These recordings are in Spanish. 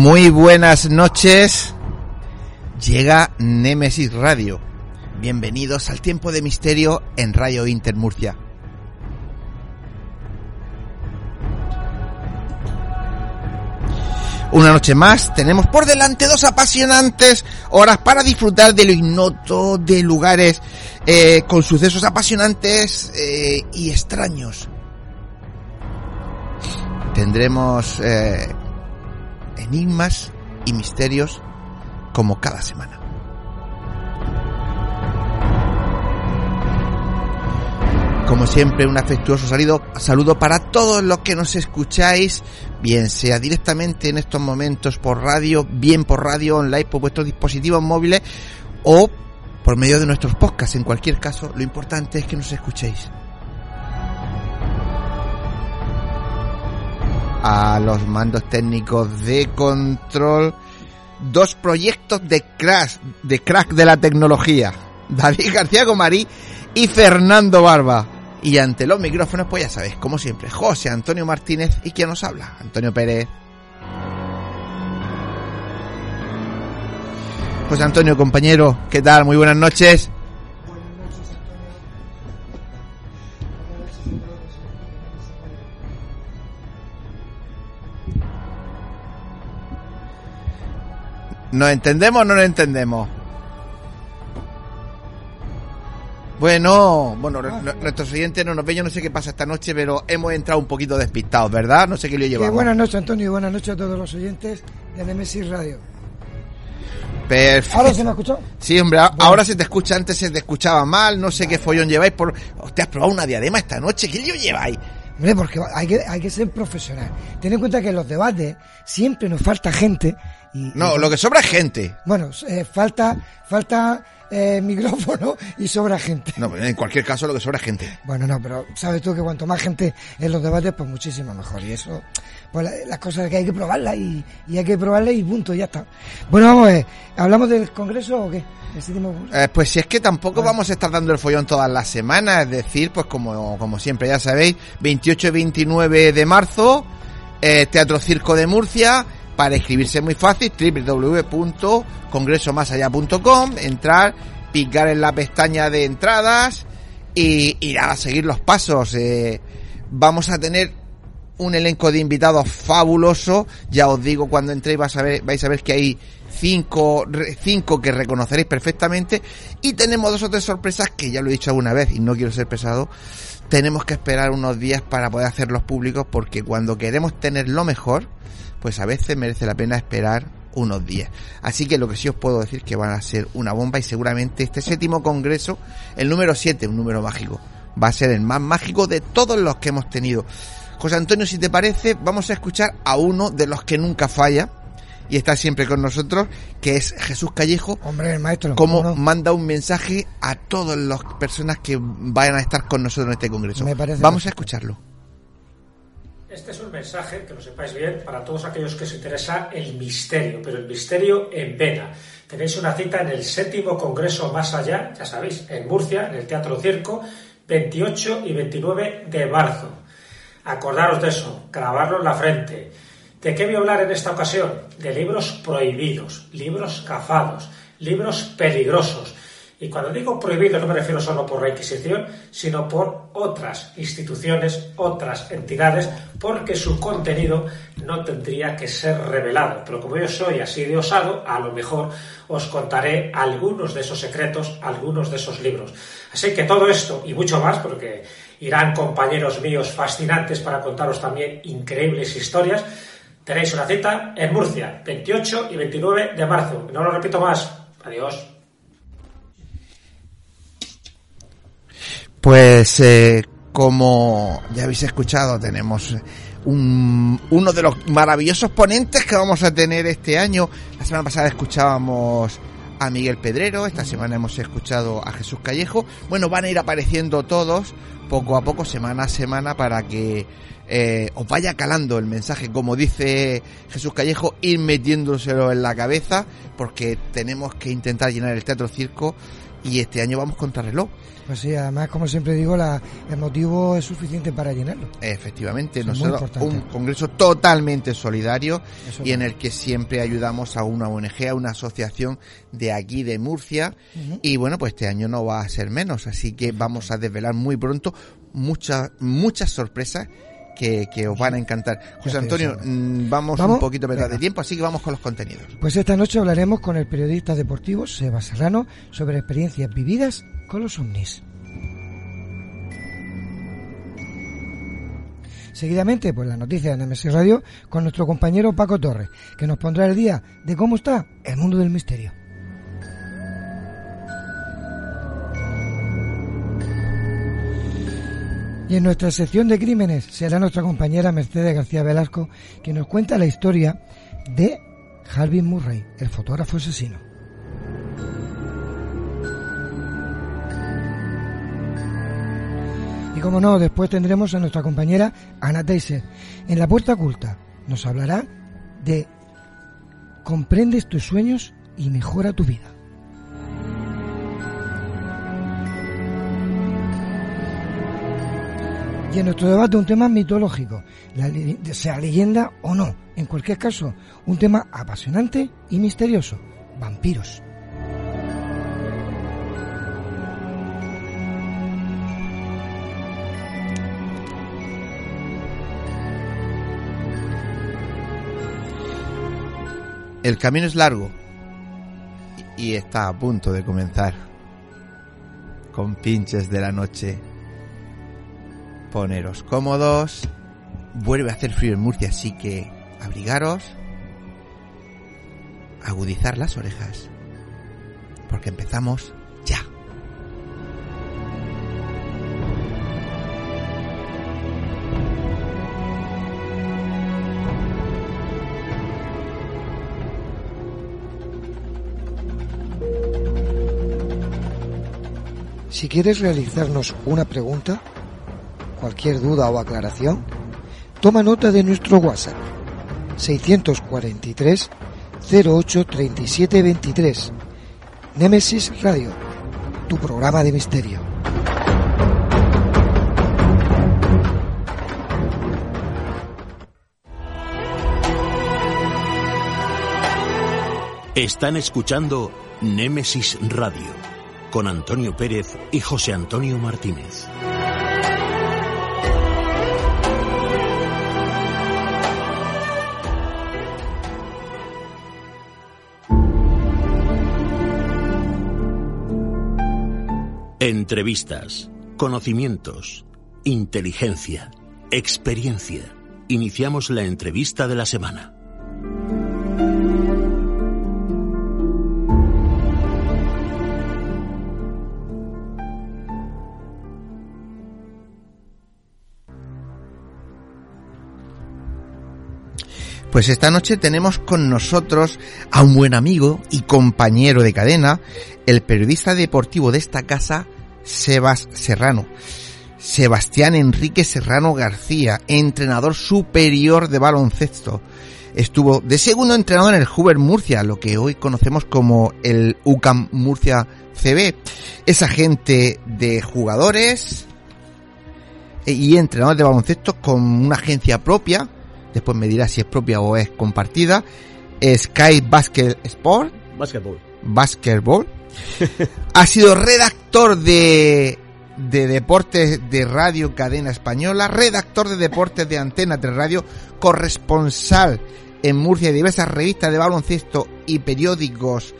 Muy buenas noches. Llega Nemesis Radio. Bienvenidos al tiempo de misterio en Radio Inter Murcia. Una noche más, tenemos por delante dos apasionantes horas para disfrutar de lo ignoto, de lugares eh, con sucesos apasionantes eh, y extraños. Tendremos eh, enigmas y misterios como cada semana. Como siempre, un afectuoso saludo, saludo para todos los que nos escucháis, bien sea directamente en estos momentos por radio, bien por radio online, por vuestros dispositivos móviles o por medio de nuestros podcasts. En cualquier caso, lo importante es que nos escuchéis. A los mandos técnicos de control dos proyectos de crack, de crack de la tecnología. David García Gomarí y Fernando Barba. Y ante los micrófonos, pues ya sabéis, como siempre, José Antonio Martínez y quien nos habla, Antonio Pérez. José Antonio, compañero, ¿qué tal? Muy buenas noches. ¿Nos entendemos o no nos entendemos? Bueno, bueno, nuestros oyentes no nos ven, yo no sé qué pasa esta noche, pero hemos entrado un poquito despistados, ¿verdad? No sé qué le llevamos. buenas noches, Antonio, y buenas noches a todos los oyentes de Nemesis Radio. Perfecto. ¿Ahora se me ha escuchado? Sí, hombre, ahora se te escucha, antes se te escuchaba mal, no sé qué follón lleváis por... ¿Te has probado una diadema esta noche? ¿Qué lío lleváis? Hombre, porque hay que, hay que ser profesional. Ten en cuenta que en los debates siempre nos falta gente no, lo que sobra es gente. Bueno, eh, falta, falta eh, micrófono y sobra gente. No, en cualquier caso lo que sobra es gente. Bueno, no, pero sabes tú que cuanto más gente en los debates, pues muchísimo mejor. Y eso, pues las cosas que hay que probarlas y, hay que probarlas y punto, ya está. Bueno, vamos a ver, ¿hablamos del Congreso o qué? Eh, pues si es que tampoco vamos a estar dando el follón todas las semanas, es decir, pues como, como siempre ya sabéis, 28 y 29 de marzo, Teatro Circo de Murcia, para inscribirse muy fácil, www.congresomasallá.com, entrar, picar en la pestaña de entradas y ir a seguir los pasos. Eh, vamos a tener un elenco de invitados fabuloso. Ya os digo, cuando entréis vais a ver, vais a ver que hay cinco, cinco que reconoceréis perfectamente. Y tenemos dos o tres sorpresas que ya lo he dicho alguna vez y no quiero ser pesado. Tenemos que esperar unos días para poder hacerlos públicos porque cuando queremos tener lo mejor, pues a veces merece la pena esperar unos días. Así que lo que sí os puedo decir que van a ser una bomba y seguramente este séptimo congreso, el número 7, un número mágico, va a ser el más mágico de todos los que hemos tenido. José Antonio, si te parece, vamos a escuchar a uno de los que nunca falla y está siempre con nosotros, que es Jesús Callejo. Hombre, el maestro. Como manda un mensaje a todas las personas que vayan a estar con nosotros en este congreso. vamos a escucharlo. Este es un mensaje, que lo sepáis bien, para todos aquellos que os interesa el misterio, pero el misterio en vena. Tenéis una cita en el séptimo Congreso Más Allá, ya sabéis, en Murcia, en el Teatro Circo, 28 y 29 de marzo. Acordaros de eso, grabarlo en la frente. ¿De qué voy a hablar en esta ocasión? De libros prohibidos, libros cafados, libros peligrosos. Y cuando digo prohibido no me refiero solo por la Inquisición, sino por otras instituciones, otras entidades, porque su contenido no tendría que ser revelado. Pero como yo soy así de osado, a lo mejor os contaré algunos de esos secretos, algunos de esos libros. Así que todo esto y mucho más, porque irán compañeros míos fascinantes para contaros también increíbles historias, tenéis una cita en Murcia, 28 y 29 de marzo. No lo repito más. Adiós. Pues eh, como ya habéis escuchado, tenemos un, uno de los maravillosos ponentes que vamos a tener este año. La semana pasada escuchábamos a Miguel Pedrero, esta semana hemos escuchado a Jesús Callejo. Bueno, van a ir apareciendo todos poco a poco, semana a semana, para que eh, os vaya calando el mensaje, como dice Jesús Callejo, ir metiéndoselo en la cabeza, porque tenemos que intentar llenar el teatro circo y este año vamos contra reloj. Pues sí, además, como siempre digo, la, el motivo es suficiente para llenarlo. Efectivamente, nosotros un congreso totalmente solidario Eso y en el que siempre ayudamos a una ONG, a una asociación de aquí de Murcia uh -huh. y bueno, pues este año no va a ser menos, así que vamos a desvelar muy pronto muchas muchas sorpresas que, que, os van a encantar. José Antonio, mm, vamos, vamos, un poquito de tiempo, así que vamos con los contenidos. Pues esta noche hablaremos con el periodista deportivo Seba Serrano sobre experiencias vividas con los ovnis. Seguidamente, pues la noticia de NMS Radio con nuestro compañero Paco Torres, que nos pondrá el día de cómo está el mundo del misterio. Y en nuestra sección de crímenes será nuestra compañera Mercedes García Velasco quien nos cuenta la historia de Harvey Murray, el fotógrafo asesino. Y como no, después tendremos a nuestra compañera Ana Teiser. En la puerta oculta nos hablará de comprendes tus sueños y mejora tu vida. Y en nuestro debate un tema mitológico, sea leyenda o no. En cualquier caso, un tema apasionante y misterioso, vampiros. El camino es largo y está a punto de comenzar. Con pinches de la noche. Poneros cómodos. Vuelve a hacer frío en Murcia, así que abrigaros. Agudizar las orejas. Porque empezamos ya. Si quieres realizarnos una pregunta, cualquier duda o aclaración, toma nota de nuestro WhatsApp 643 08 37 23. Nemesis Radio, tu programa de misterio. Están escuchando Némesis Radio con Antonio Pérez y José Antonio Martínez. Entrevistas, conocimientos, inteligencia, experiencia. Iniciamos la entrevista de la semana. Pues esta noche tenemos con nosotros a un buen amigo y compañero de cadena, el periodista deportivo de esta casa, Sebas Serrano. Sebastián Enrique Serrano García, entrenador superior de baloncesto. Estuvo de segundo entrenador en el Hoover Murcia, lo que hoy conocemos como el UCAM Murcia CB. Es agente de jugadores, eh, y entrenador de baloncesto con una agencia propia. Después me dirá si es propia o es compartida. Sky Basket Sport. Basketball. Basketball. ha sido redactor de, de deportes de Radio Cadena Española, redactor de deportes de Antena de Radio, corresponsal en Murcia de diversas revistas de baloncesto y periódicos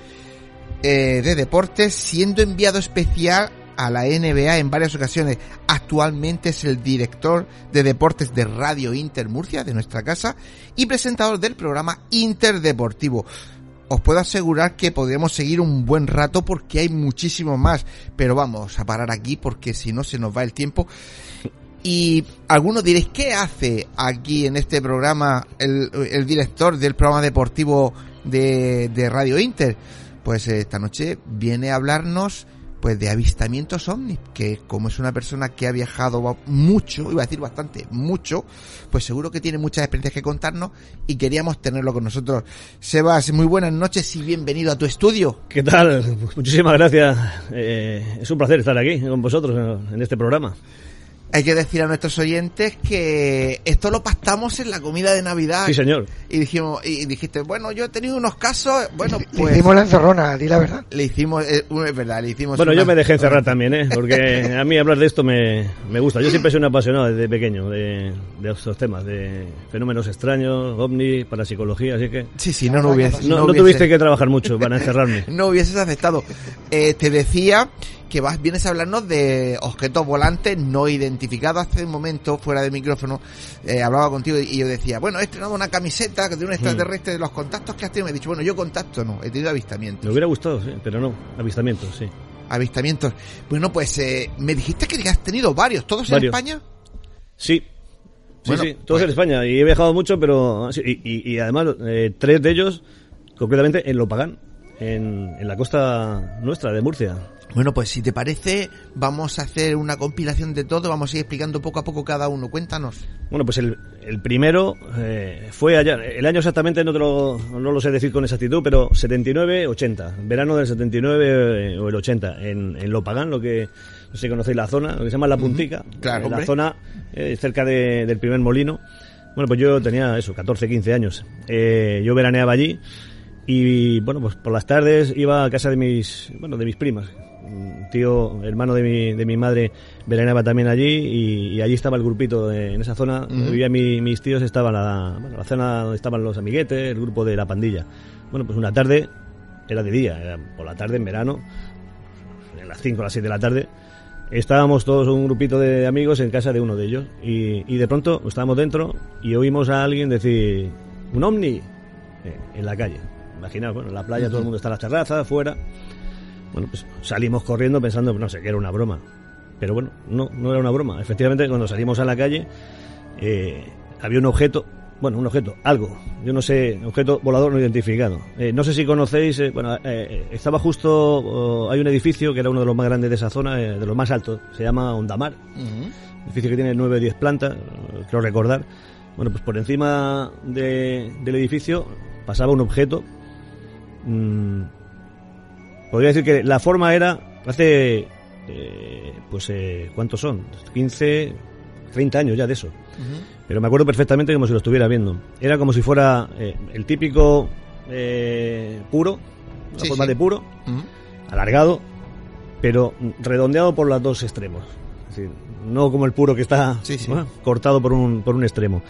eh, de deportes, siendo enviado especial a la NBA en varias ocasiones. Actualmente es el director de deportes de Radio Inter Murcia, de nuestra casa, y presentador del programa Interdeportivo. Os puedo asegurar que podríamos seguir un buen rato porque hay muchísimo más, pero vamos a parar aquí porque si no se nos va el tiempo. Y algunos diréis, ¿qué hace aquí en este programa el, el director del programa deportivo de, de Radio Inter? Pues eh, esta noche viene a hablarnos pues de avistamientos ovnis, que como es una persona que ha viajado mucho, iba a decir bastante, mucho, pues seguro que tiene muchas experiencias que contarnos y queríamos tenerlo con nosotros. Sebas, muy buenas noches y bienvenido a tu estudio. ¿Qué tal? Muchísimas gracias. Eh, es un placer estar aquí con vosotros en este programa. Hay que decir a nuestros oyentes que esto lo pactamos en la comida de Navidad. Sí, señor. Y dijimos, y dijiste, bueno, yo he tenido unos casos, bueno, pues. Le hicimos la encerrona, di la verdad. Le hicimos, eh, es verdad, le hicimos. Bueno, una... yo me dejé encerrar también, ¿eh? Porque a mí hablar de esto me, me gusta. Yo siempre he sido un apasionado desde pequeño de, de estos temas, de fenómenos extraños, ovni, parapsicología, así que. Sí, sí, no, no hubiese. No, no, no tuviste que trabajar mucho para encerrarme. no hubieses aceptado. Eh, te decía que vas, vienes a hablarnos de objetos volantes no identificados. Hace un momento, fuera de micrófono, eh, hablaba contigo y yo decía, bueno, he estrenado una camiseta de un extraterrestre de los contactos que has tenido. Me he dicho, bueno, yo contacto no, he tenido avistamientos. Me hubiera gustado, sí, pero no, avistamientos, sí. Avistamientos. Bueno, pues eh, me dijiste que has tenido varios, ¿todos varios. en España? Sí. Sí, bueno, sí, todos pues... en España. Y he viajado mucho, pero. Y, y, y además, eh, tres de ellos, concretamente en Lopagán, en, en la costa nuestra de Murcia. Bueno, pues si te parece, vamos a hacer una compilación de todo, vamos a ir explicando poco a poco cada uno. Cuéntanos. Bueno, pues el, el primero eh, fue allá, el año exactamente no, te lo, no lo sé decir con exactitud, pero 79-80, verano del 79 eh, o el 80, en, en Lopagán, lo que, no sé si conocéis la zona, lo que se llama La Puntica, uh -huh. claro, la zona eh, cerca de, del primer molino. Bueno, pues yo tenía eso, 14, 15 años. Eh, yo veraneaba allí y bueno, pues por las tardes iba a casa de mis, bueno, de mis primas, un tío, hermano de mi, de mi madre, veraneaba también allí y, y allí estaba el grupito de, en esa zona uh -huh. donde vivían mi, mis tíos, estaba la, bueno, la zona donde estaban los amiguetes, el grupo de la pandilla. Bueno, pues una tarde, era de día, era por la tarde en verano, a las 5 o las 6 de la tarde, estábamos todos un grupito de amigos en casa de uno de ellos y, y de pronto estábamos dentro y oímos a alguien decir, un ovni, eh, en la calle. Imaginaos, bueno, en la playa todo el mundo está en las terrazas, afuera. Bueno, pues salimos corriendo pensando, no sé, que era una broma. Pero bueno, no, no era una broma. Efectivamente, cuando salimos a la calle, eh, había un objeto, bueno, un objeto, algo, yo no sé, objeto volador no identificado. Eh, no sé si conocéis, eh, bueno, estaba justo, oh, hay un edificio que era uno de los más grandes de esa zona, de los más altos, se llama Ondamar. Uh -huh. Edificio que tiene 9 o 10 plantas, creo recordar. Bueno, pues por encima de, del edificio pasaba un objeto. Mmm, podría decir que la forma era hace eh, pues eh, cuántos son 15 30 años ya de eso. Uh -huh. pero me acuerdo perfectamente como si lo estuviera viendo. Era como si fuera eh, el típico eh, puro la sí, forma sí. de puro uh -huh. alargado pero redondeado por los dos extremos. Es decir, no como el puro que está cortado por un, por un extremo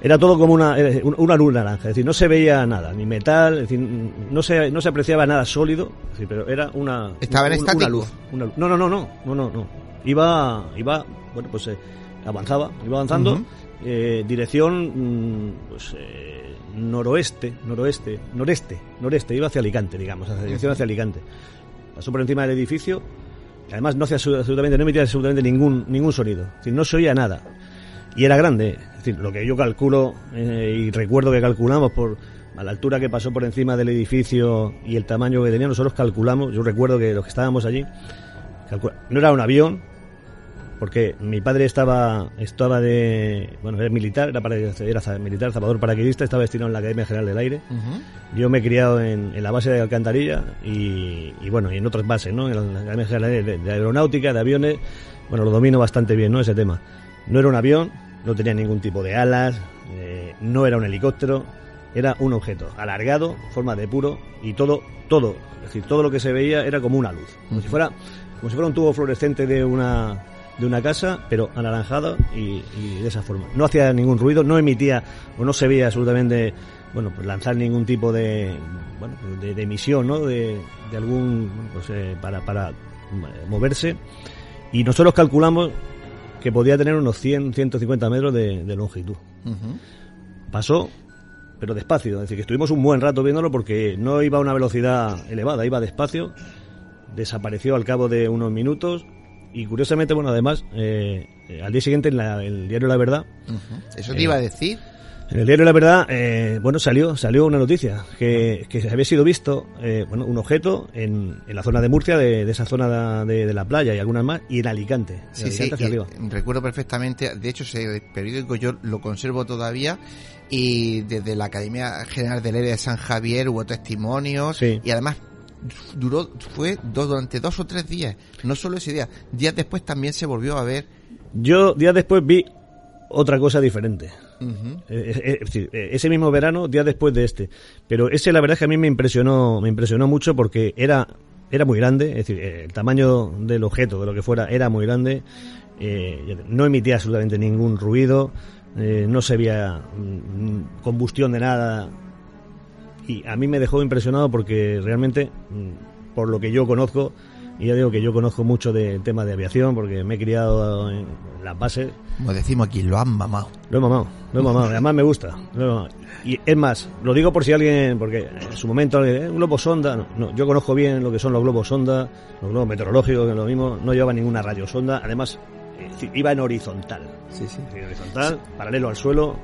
era todo como una, una luz naranja, es decir, no se veía nada, ni metal, es decir, no se, no se apreciaba nada sólido, es decir, pero era una... ¿Estaba en un, estático? Una luz, una luz. No, no, no, no, no, no, no. Iba, iba, bueno, pues eh, avanzaba, iba avanzando, uh -huh. eh, dirección, pues, eh, noroeste, noroeste, noreste, noreste, iba hacia Alicante, digamos, hacia dirección hacia Alicante. Pasó por encima del edificio, además no hacía absolutamente, no emitía absolutamente ningún, ningún sonido, es decir, no se oía nada y era grande. Es decir, lo que yo calculo eh, y recuerdo que calculamos por a la altura que pasó por encima del edificio y el tamaño que tenía, nosotros calculamos, yo recuerdo que los que estábamos allí, no era un avión, porque mi padre estaba estaba de bueno era militar era, para, era militar zapador paraquedista estaba destinado en la Academia General del Aire uh -huh. yo me he criado en, en, la base de Alcantarilla y, y, bueno y en otras bases no en la Academia General de, de, de Aeronáutica de aviones bueno lo domino bastante bien no ese tema No era un avión, no tenía ningún tipo de alas, eh, no era un helicóptero, era un objeto alargado, forma de puro y todo, todo, es decir, todo lo que se veía era como una luz, como si fuera, como si fuera un tubo fluorescente de una de una casa, pero anaranjado y, y de esa forma. No hacía ningún ruido, no emitía o no se veía absolutamente, bueno, pues lanzar ningún tipo de, bueno, de, de emisión, ¿no? De, de algún, pues eh, para, para eh, moverse. Y nosotros calculamos que podía tener unos 100, 150 metros de, de longitud. Pasó, pero despacio. Es decir, que estuvimos un buen rato viéndolo porque no iba a una velocidad elevada, iba despacio. Desapareció al cabo de unos minutos. Y curiosamente, bueno, además, eh, eh, al día siguiente en la- el diario La Verdad. Eso te iba a decir. En el diario La Verdad, eh, bueno, salió, salió una noticia que, que había sido visto, eh, bueno, un objeto en, en la zona de Murcia, de, de esa zona de, de la playa y algunas más, y en Alicante, de Sí, Alicante sí, hacia arriba. recuerdo perfectamente, de hecho ese periódico yo lo conservo todavía y desde la Academia General del Aire de San Javier hubo testimonios Sí. y además duró, fue dos, durante dos o tres días, no solo ese día, días después también se volvió a ver. Yo días después vi otra cosa diferente. Ujú. Eh, eh, es decir, eh, ese mismo verano, días después de este. Pero ese la verdad es que a mí me impresionó, me impresionó mucho porque era, era muy grande, es decir, eh, el tamaño del objeto, de lo que fuera, era muy grande, eh, no emitía absolutamente ningún ruido, eh, no se veía mm, combustión de nada. Y a mí me dejó impresionado porque realmente, mm, por lo que yo conozco, y ya digo que yo conozco mucho de tema de aviación porque me he criado en las bases, Como decimos aquí, lo han mamado. lo he mamado, lo he mamado, además me gusta. Y es más, lo digo por si alguien, porque en su momento, eh, un globo sonda, no, no, yo conozco bien lo que son los globos sonda, los globos meteorológicos, que es lo mismo, no lleva ninguna radio sonda, además eh, iba en horizontal, Sí, sí. en horizontal, paralelo al suelo,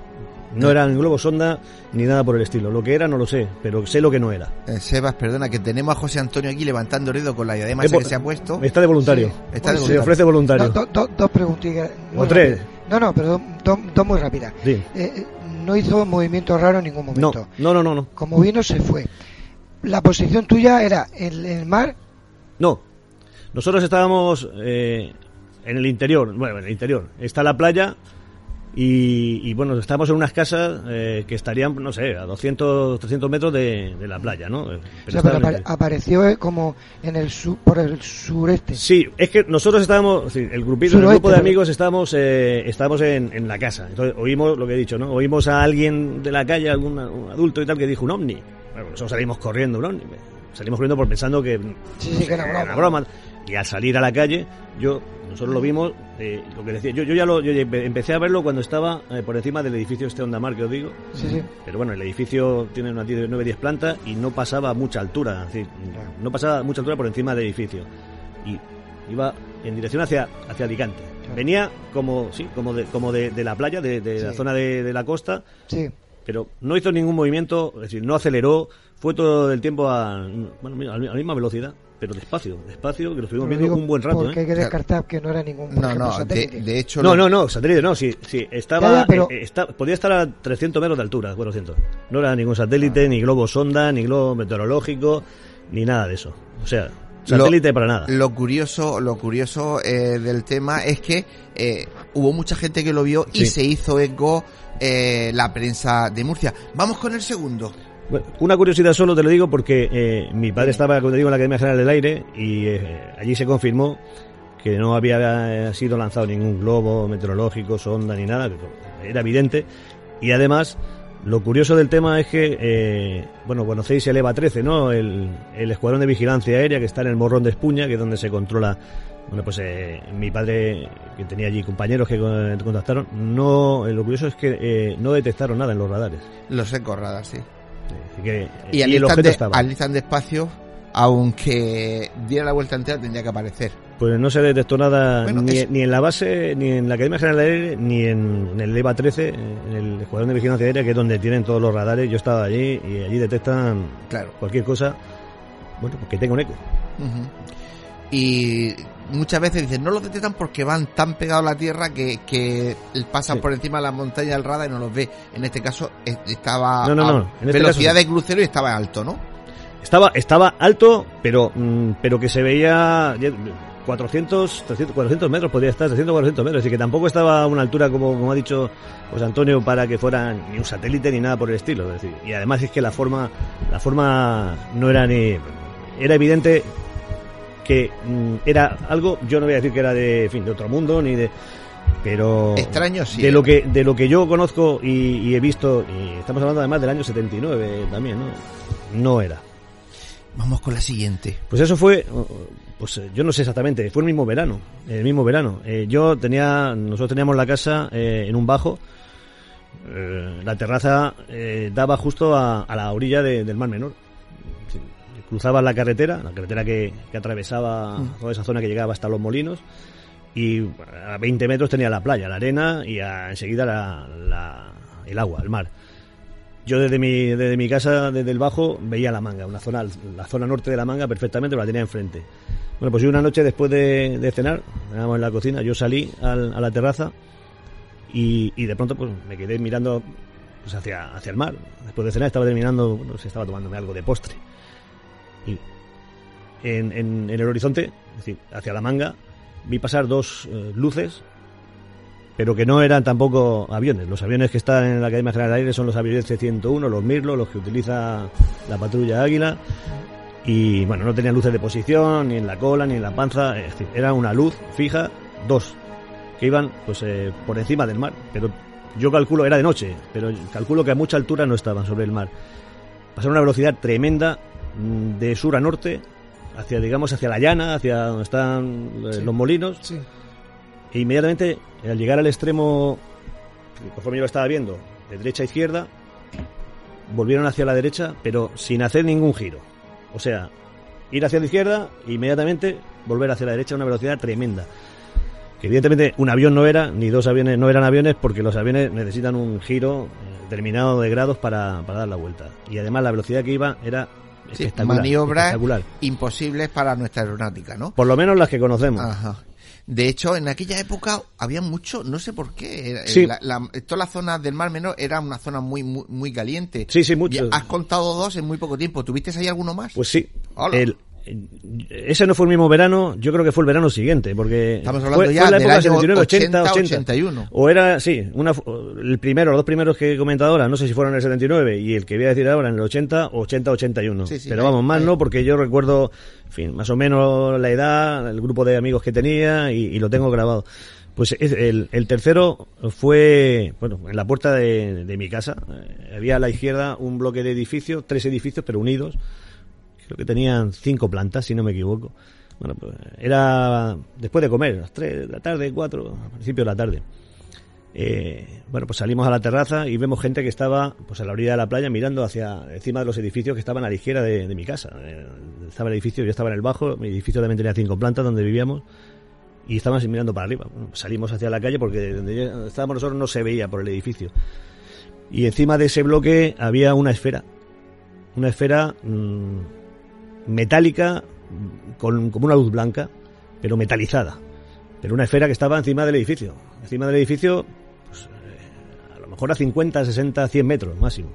no eran globos sonda ni nada por el estilo. Lo que era no lo sé, pero sé lo que no era. Eh, Sebas, perdona, que tenemos a José Antonio aquí levantando el dedo con la diadema Es esa que se ha puesto. Está de voluntario. Sí, Está de Se ofrece voluntario. Do- do- dos preguntitas. O tres. rápidas. No, no, pero dos, muy rápidas. Sí. Eh, eh, no hizo movimiento raro en ningún No, momento. no, no, no, no. Como vino, se fue. La posición tuya era en el mar. No. Nosotros estábamos eh, en el interior. Bueno, en el interior. Está la playa y, y, bueno, estamos en unas casas eh, que estarían, no sé, a 200, 300 metros de, de la playa, ¿no? Eh, o pero sea, apare- apareció eh, como en el su- por el sureste. Sí, es que nosotros estábamos, el grupito, el grupo de amigos estábamos, eh, estábamos en, en la casa. Entonces oímos lo que he dicho, ¿no? Oímos a alguien de la calle, algún un adulto y tal, que dijo un ovni. Bueno, nosotros salimos corriendo, un ovni. Salimos corriendo por pensando que, Sí, sí, que era broma. broma. Y al salir a la calle, yo, nosotros lo vimos, eh, lo que decía, yo, yo ya lo, yo empecé a verlo cuando estaba eh, por encima del edificio este Onda Mar que os digo. Sí, sí. Pero bueno, el edificio tiene unas 9-10 plantas y no pasaba a mucha altura, es decir, no pasaba a mucha altura por encima del edificio. Y iba en dirección hacia, hacia Alicante. Claro. Venía como, sí, como de, como de, de la playa, de, de la zona de, de la costa, Sí. pero no hizo ningún movimiento, es decir, no aceleró, fue todo el tiempo a, bueno, a la misma velocidad, pero despacio, despacio, que lo estuvimos viendo un buen rato. Porque ¿eh? hay que descartar que no era ningún No, ejemplo, no, de, hecho... No, lo- no, no, satélite no, sí, sí, estaba, Ya, ya, pero- eh, está- podía estar a 300 metros de altura, 400. No era ningún satélite, ni globo sonda, ni globo meteorológico, ni nada de eso. O sea, satélite Lo- para nada. Lo curioso, lo curioso eh, del tema es que eh, hubo mucha gente que lo vio y se hizo eco eh, la prensa de Murcia. Vamos con el segundo. Bueno, una curiosidad solo te lo digo porque eh, mi padre estaba, como te digo, en la Academia General del Aire y eh, allí se confirmó que no había eh, sido lanzado ningún globo meteorológico, sonda ni nada, que era evidente. Y además, lo curioso del tema es que, eh, bueno, conocéis el EVA 13, ¿no? El, el Escuadrón de Vigilancia Aérea que está en el Morrón de Espuña, que es donde se controla. Bueno, pues eh, mi padre, que tenía allí compañeros que con- contactaron, no, eh, lo curioso es que eh, no detectaron nada en los radares. Los ecorradas, sí. Así que, Y, objeto de- estaba. alistan despacio, aunque diera la vuelta entera tendría que aparecer. Pues no se detectó nada Bueno, ni, es- ni en la base, ni en la Academia General de Aire, ni en, en el EVA 13, en el Escuadrón de Vigilancia Aérea, que es donde tienen todos los radares. Yo estaba allí y allí detectan Claro. cualquier cosa, bueno, pues que tenga un eco. Y muchas veces dicen, no los detectan porque van tan pegados a la tierra que, que pasan Sí. por encima de la montaña del radar y no los ve. En este caso estaba No, no, no, en este velocidad caso de crucero y estaba alto, ¿no? Estaba, estaba alto, pero, mm, pero que se veía, ya- 400, 300, 400 metros podría estar, 300, 400 metros. Decir, que tampoco estaba a una altura, como, como ha dicho José Antonio, para que fuera ni un satélite ni nada por el estilo. Es decir, y además es que la forma, la forma no era ni. Era evidente que mm, era algo, yo no voy a decir que era de, en fin, de otro mundo, ni de. Pero. Extraño, sí. De lo que, de lo que yo conozco y, y he visto, y estamos hablando además del año 79 también, ¿no? No era. Vamos con la siguiente. Pues eso fue, pues eh, yo no sé exactamente, fue el mismo verano, el mismo verano. Eh, yo tenía, nosotros teníamos la casa eh, en un bajo, eh, la terraza eh, daba justo a, a la orilla de- del Mar Menor. Sí, cruzaba la carretera, la carretera que, que atravesaba toda esa zona que llegaba hasta los molinos, y a 20 metros tenía la playa, la arena y a- enseguida la- la- el agua, el mar. Yo desde mi, desde mi casa, desde el bajo, veía la manga, una zona, la zona norte de la manga perfectamente, la tenía enfrente. Bueno, pues yo una noche después de, de cenar, cenábamos en la cocina, yo salí al- a la terraza y, y de pronto pues me quedé mirando pues, hacia, hacia el mar. Después de cenar estaba terminando, bueno, se estaba tomándome algo de postre. En, el horizonte, decir, hacia la manga, vi pasar dos eh, luces pero que no eran tampoco aviones. Los aviones que están en la Academia General de Aire son los aviones C-101, los Mirlo, los que utiliza la patrulla Águila. Y bueno, no tenían luces de posición, ni en la cola, ni en la panza. Era una luz fija, dos, que iban pues eh, por encima del mar. Pero yo calculo, era de noche, pero calculo que a mucha altura no estaban sobre el mar. Pasaron a una velocidad tremenda mm, de sur a norte, hacia, digamos, hacia la llana, hacia donde están eh, los molinos. Sí. E inmediatamente, al llegar al extremo, conforme yo lo estaba viendo, de derecha a izquierda, volvieron hacia la derecha, pero sin hacer ningún giro. O sea, ir hacia la izquierda e inmediatamente volver hacia la derecha a una velocidad tremenda. Que evidentemente un avión no era, ni dos aviones no eran aviones, porque los aviones necesitan un giro eh, determinado de grados para, para dar la vuelta. Y además la velocidad que iba era Sí, espectacular. maniobras espectacular. imposibles para nuestra aeronáutica, ¿no? Por lo menos las que conocemos. Ajá. De hecho, en aquella época había mucho, no sé por qué, era- Sí. la, la- toda la zona del Mar Menor era una zona muy muy, muy caliente. Sí, sí, mucho. Has contado dos en muy poco tiempo. ¿Tuviste ahí alguno más? Pues sí. Hola. El- ese no fue el mismo verano, yo creo que fue el verano siguiente, porque Estamos hablando fue, ya fue la del época año 79, 80, 80, 80. 81. O era, sí, una, el primero, los dos primeros que he comentado ahora, no sé si fueron en el 79 y el que voy a decir ahora en el 80 o 80, 81. Sí, sí, Pero ahí, vamos, más ahí. no, porque yo recuerdo, en fin, más o menos la edad, el grupo de amigos que tenía y, y lo tengo grabado. Pues es- el, el tercero fue, bueno, en la puerta de, de mi casa. Eh, había a la izquierda un bloque de edificios, tres edificios, pero unidos. Creo que tenían cinco plantas, si no me equivoco. Bueno, pues era después de comer, a las tres de la tarde, cuatro, a principios de la tarde. Eh, bueno, pues salimos a la terraza y vemos gente que estaba pues a la orilla de la playa mirando hacia encima de los edificios que estaban a la izquierda de, mi casa. Eh, estaba el edificio, yo estaba en el bajo, mi edificio también tenía cinco plantas donde vivíamos y estaban así mirando para arriba. Bueno, salimos hacia la calle porque donde estábamos nosotros no se veía por el edificio. Y encima de ese bloque había una esfera. Una esfera mm, metálica con como una luz blanca, pero metalizada. Pero una esfera que estaba encima del edificio. Encima del edificio, pues, eh, a lo mejor a 50, 60, 100 metros máximo.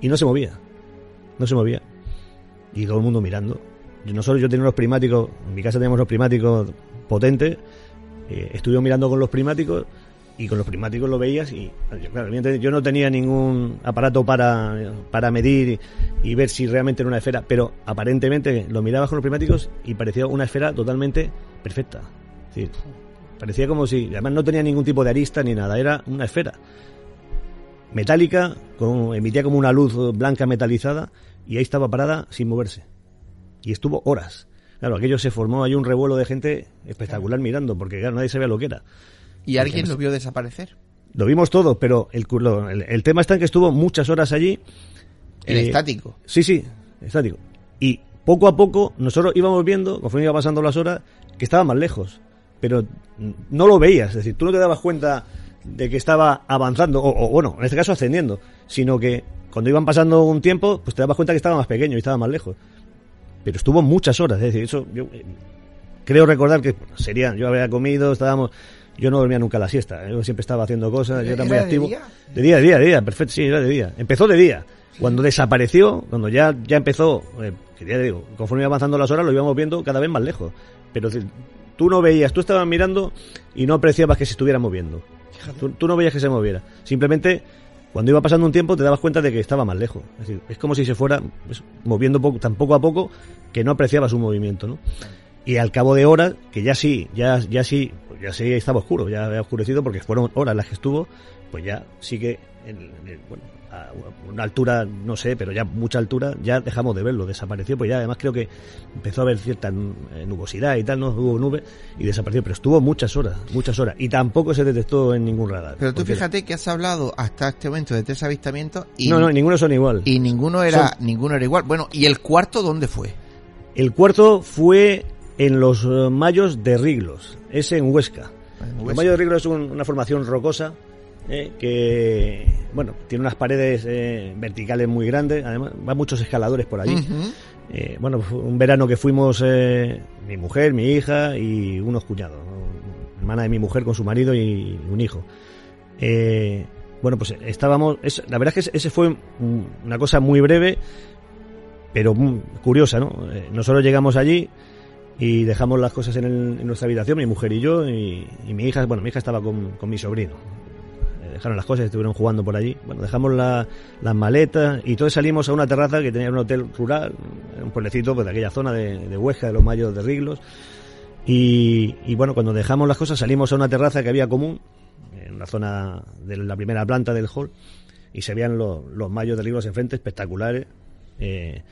Y no se movía. No se movía. Y todo el mundo mirando. Nosotros, yo tenía unos primáticos, en mi casa teníamos unos primáticos potentes. Eh, estuvimos mirando con los primáticos y con los prismáticos lo veías y claro, yo no tenía ningún aparato para, para medir y, y ver si realmente era una esfera, pero aparentemente lo mirabas con los prismáticos y parecía una esfera totalmente perfecta. Es decir, parecía como si, además no tenía ningún tipo de arista ni nada, era una esfera metálica, con, emitía como una luz blanca metalizada y ahí estaba parada sin moverse. Y estuvo horas. Claro, aquello se formó, hay un revuelo de gente espectacular mirando, porque claro, nadie sabía lo que era. ¿Y alguien lo vio desaparecer? Lo vimos todo, pero el, lo- el, el tema está en que estuvo muchas horas allí. En Eh, estático. Sí, sí, estático. Y poco a poco nosotros íbamos viendo, conforme iba pasando las horas, que estaba más lejos. Pero no lo veías, es decir, tú no te dabas cuenta de que estaba avanzando, o, o, bueno, en este caso ascendiendo, sino que cuando iban pasando un tiempo, pues te dabas cuenta que estaba más pequeño y estaba más lejos. Pero estuvo muchas horas, es decir, eso yo eh, creo recordar que bueno, sería, yo había comido, estábamos, yo no dormía nunca la siesta, yo siempre estaba haciendo cosas, yo era, ¿Era muy de activo. día? De día, de día, de día, perfecto, sí, era de día. Empezó de día. Cuando desapareció, cuando ya, ya empezó, eh, que ya digo, conforme iba avanzando las horas, lo íbamos viendo cada vez más lejos. pero tú no veías, tú estabas mirando y no apreciabas que se estuviera moviendo. Tú, tú no veías que se moviera. Simplemente, cuando iba pasando un tiempo, te dabas cuenta de que estaba más lejos. Es decir, es como si se fuera pues, moviendo poco, tan poco a poco que no apreciaba su movimiento, ¿no? Y al cabo de horas, que ya sí, ya, ya sí, pues ya sí estaba oscuro, ya había oscurecido porque fueron horas las que estuvo, pues ya sí que, en- en- bueno, a una altura, no sé, pero ya mucha altura, ya dejamos de verlo, desapareció, pues ya además creo que empezó a haber cierta eh, nubosidad y tal, no hubo nube y desapareció, pero estuvo muchas horas, muchas horas, y tampoco se detectó en ningún radar. Pero tú fíjate que has hablado hasta este momento de tres avistamientos y, No, no, ninguno son igual. y ninguno era ninguno era igual. Bueno, ¿y el cuarto dónde fue? El cuarto fue en los eh, Mayos de Riglos, es en Huesca. En Los Huesca. Mayos de Riglos es un- una formación rocosa eh, que, bueno, tiene unas paredes eh, verticales muy grandes, además van muchos escaladores por allí. Ujú. Eh, bueno, fue un verano que fuimos mi mujer, mi hija y unos cuñados, ¿no? hermana de mi mujer con su marido y un hijo. Bueno, pues estábamos, es- la verdad es que ese- fue un- una cosa muy breve, pero muy curiosa, ¿no? Nosotros llegamos allí y dejamos las cosas en, el- en nuestra habitación, mi mujer y yo, y, y mi hija, bueno, mi hija estaba con, con mi sobrino. Eh, Dejaron las cosas, estuvieron jugando por allí. Bueno, dejamos la- las maletas y todos salimos a una terraza que tenía un hotel rural, un pueblecito pues, de aquella zona de, Huesca, de los Mayos de Riglos. Y, bueno, cuando dejamos las cosas salimos a una terraza que había común, en una zona de la primera planta del hall, y se veían los, los Mayos de Riglos enfrente, espectaculares. Eh,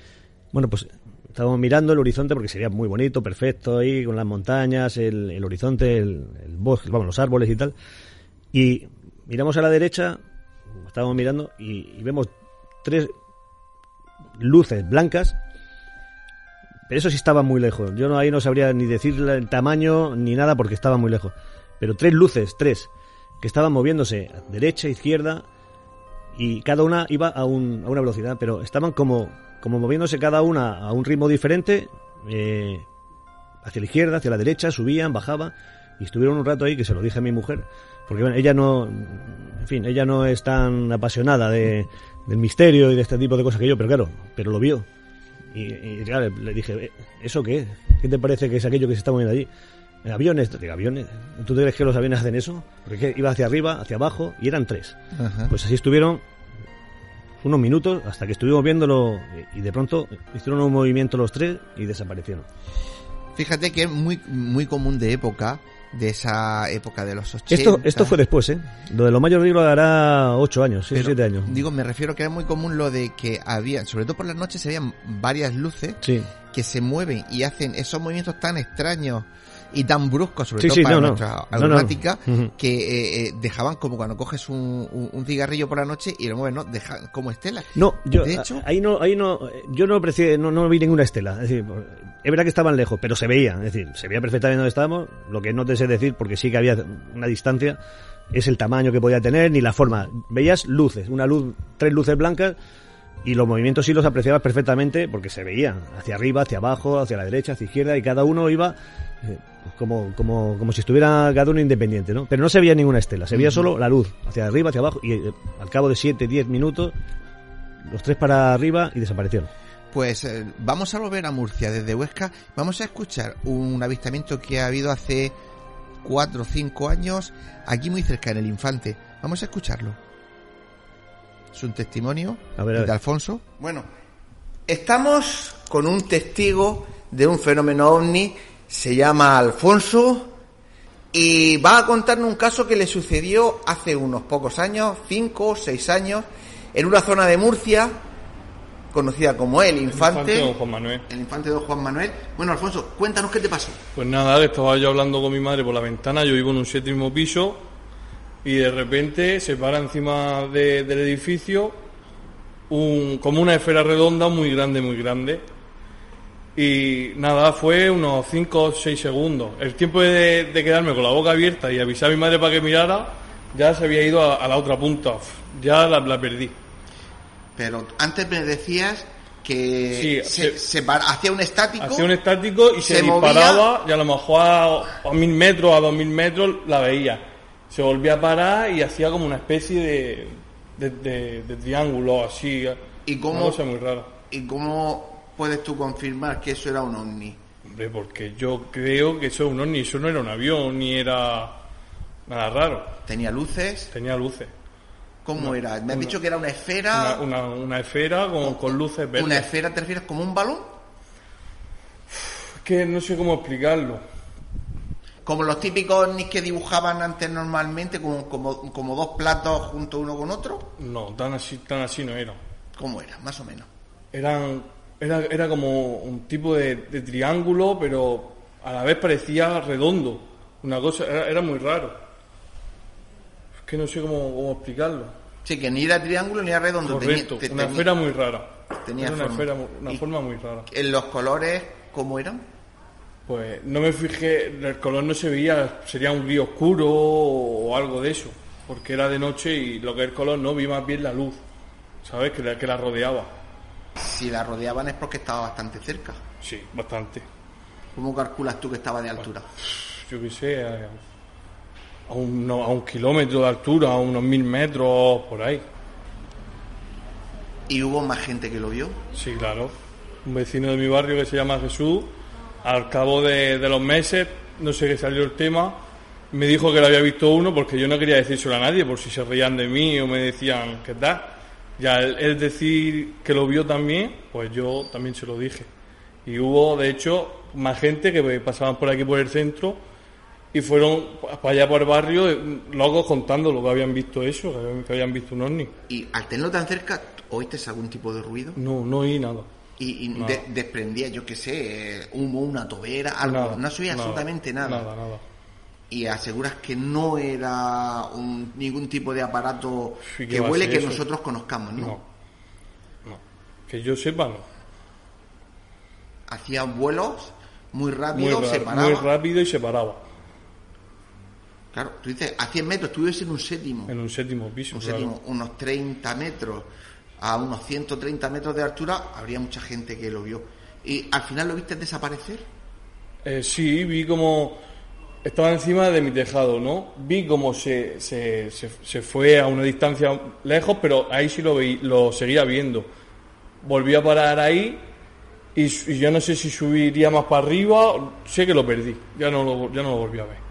bueno, pues estábamos mirando el horizonte porque sería muy bonito, perfecto ahí, con las montañas, el, el horizonte, el, el bosque, vamos, los árboles y tal. Y miramos a la derecha, estábamos mirando y, vemos tres luces blancas, pero eso sí estaba muy lejos. Yo no, ahí no sabría ni decir el tamaño ni nada porque estaba muy lejos. Pero tres luces, tres, que estaban moviéndose a derecha, izquierda, y cada una iba a, un- a una velocidad, pero estaban como, como moviéndose cada una a un ritmo diferente, eh, hacia la izquierda, hacia la derecha, subían, bajaban, y estuvieron un rato ahí que se lo dije a mi mujer, porque bueno, ella no, en fin, ella no es tan apasionada de, del misterio y de este tipo de cosas que yo, pero claro, pero lo vio. Y, y, claro, le dije, "Eh, ¿eso qué? ¿Qué te parece que es aquello que se está moviendo allí? "Eh, Aviones, digo, aviones. ¿Tú crees que los aviones hacen eso? Porque iba hacia arriba, hacia abajo, y eran tres. Ajá. Pues así estuvieron unos minutos hasta que estuvimos viéndolo y de pronto hicieron un movimiento los tres y desaparecieron. Fíjate que es muy muy común de época, de esa época de los 80. Esto, esto fue después, ¿eh? Lo de los mayores libros hará ocho años, seis o Pero, siete años. Digo, me refiero que era muy común lo de que había, sobre todo por las noches, se veían varias luces Sí. que se mueven y hacen esos movimientos tan extraños y tan bruscos, sobre Sí, todo sí, para no, nuestra No, Ujú. que eh, eh, dejaban como cuando coges un, un- un cigarrillo por la noche y lo mueves, ¿no? Dejan como estelas. No, yo De hecho- ahí no, ahí no, yo no aprecié, no, no vi ninguna estela. Es decir, es verdad que estaban lejos, pero se veía, es decir, se veía perfectamente donde estábamos. Lo que no te sé decir, porque sí que había una distancia, es el tamaño que podía tener ni la forma. Veías luces, una luz, tres luces blancas y los movimientos sí los apreciabas perfectamente porque se veía hacia arriba, hacia abajo, hacia la derecha, hacia la izquierda y cada uno iba eh, como, como, como si estuviera cada uno independiente, ¿no? Pero no se veía ninguna estela, se veía solo la luz, hacia arriba, hacia abajo y eh, al cabo de 7, 10 minutos los tres para arriba y desaparecieron. Pues eh, vamos a volver a Murcia desde Huesca. Vamos a escuchar un avistamiento que ha habido hace cuatro o cinco años aquí muy cerca en el Infante. Vamos a escucharlo. Es un testimonio A ver, a ver. de Alfonso. Bueno, estamos con un testigo de un fenómeno ovni. Se llama Alfonso y va a contarnos un caso que le sucedió hace unos pocos años, cinco o seis años, en una zona de Murcia conocida como el Infante. Infante don Juan Manuel. El Infante don Juan Manuel. Bueno, Alfonso, cuéntanos qué te pasó. Pues nada, estaba yo hablando con mi madre por la ventana, yo vivo en un séptimo piso y de repente se para encima de- del edificio un, como una esfera redonda muy grande, muy grande. Y nada, fue unos 5 o 6 segundos. El tiempo de, de quedarme con la boca abierta y avisar a mi madre para que mirara, ya se había ido a, a la otra punta. Ya la, la perdí. Pero antes me decías que Sí, se, se- se para- hacía un estático. Hacía un estático y se, se movía. disparaba y a lo mejor a, a mil metros, a dos mil metros la veía. Se volvía a parar y hacía como una especie de, de, de- de triángulo así. ¿Y cómo- Una cosa muy rara. ¿Y cómo puedes tú confirmar que eso era un ovni? Hombre, porque yo creo que eso es un ovni, eso no era un avión, ni era nada raro. Tenía luces. Tenía luces. ¿Cómo era? Me has una- dicho que era una esfera. Una, una- una esfera con, con luces verdes. ¿Una esfera te refieres como un balón? Es que no sé cómo explicarlo. Como los típicos ovnis que dibujaban antes normalmente, como, como, como dos platos juntos uno con otro. No, tan así, tan así no era. ¿Cómo era? Más o menos. Eran, era, era como un tipo de, de triángulo, pero a la vez parecía redondo. Una cosa, era, era muy raro. Es que no sé cómo, cómo explicarlo. Sí, que ni era triángulo ni era redondo. tenía- Correcto, te- una tenía- esfera muy rara. tenía Era una, forma. esfera una forma muy rara. En los colores, ¿cómo eran? Pues no me fijé, el color no se veía, sería un gris oscuro o algo de eso, porque era de noche y lo que es el color no vi más bien la luz, ¿sabes? Que la, que la rodeaba. Si la rodeaban es porque estaba bastante cerca. Sí, bastante. ¿Cómo calculas tú que estaba de altura? Yo qué sé, a, a un, a un kilómetro de altura, a unos mil metros, por ahí. ¿Y hubo más gente que lo vio? Sí, claro. Un vecino de mi barrio que se llama Jesús, al cabo de, de los meses, no sé qué salió el tema, me dijo que lo había visto uno porque yo no quería decírselo a nadie por si se reían de mí o me decían, ¿qué tal? Ya él decir que lo vio también, pues yo también se lo dije. Y hubo, de hecho, más gente que pasaban por aquí por el centro y fueron para allá por el barrio, eh, locos contando lo que habían visto eso, que habían, visto un ovni. Y al tenerlo tan cerca, ¿oíste algún tipo de ruido? No, no oí nada. Y, y No. de- desprendía, yo qué sé, eh, humo, una tobera, algo. Nada, no se oía absolutamente nada. Nada, nada. Y aseguras que no era un- ningún tipo de aparato Sí, que huele que eso. nosotros conozcamos, ¿no? No. No. Que yo sepa, no. Hacía vuelos muy Muy, rápidos, ra- se paraba. muy rápido y se paraba. Claro, tú dices, a 100 metros, tú vives en un séptimo. En un séptimo piso. un claro. séptimo, unos 30 metros, a unos 130 metros de altura, habría mucha gente que lo vio. ¿Y al final lo viste desaparecer? Eh, sí, vi como estaba encima de mi tejado, ¿no? Vi como se, se, se, se fue a una distancia lejos, pero ahí sí lo, veí, lo seguía viendo. Volví a parar ahí y, yo no sé si subiría más para arriba, sé que lo perdí, ya no lo, ya no lo volví a ver.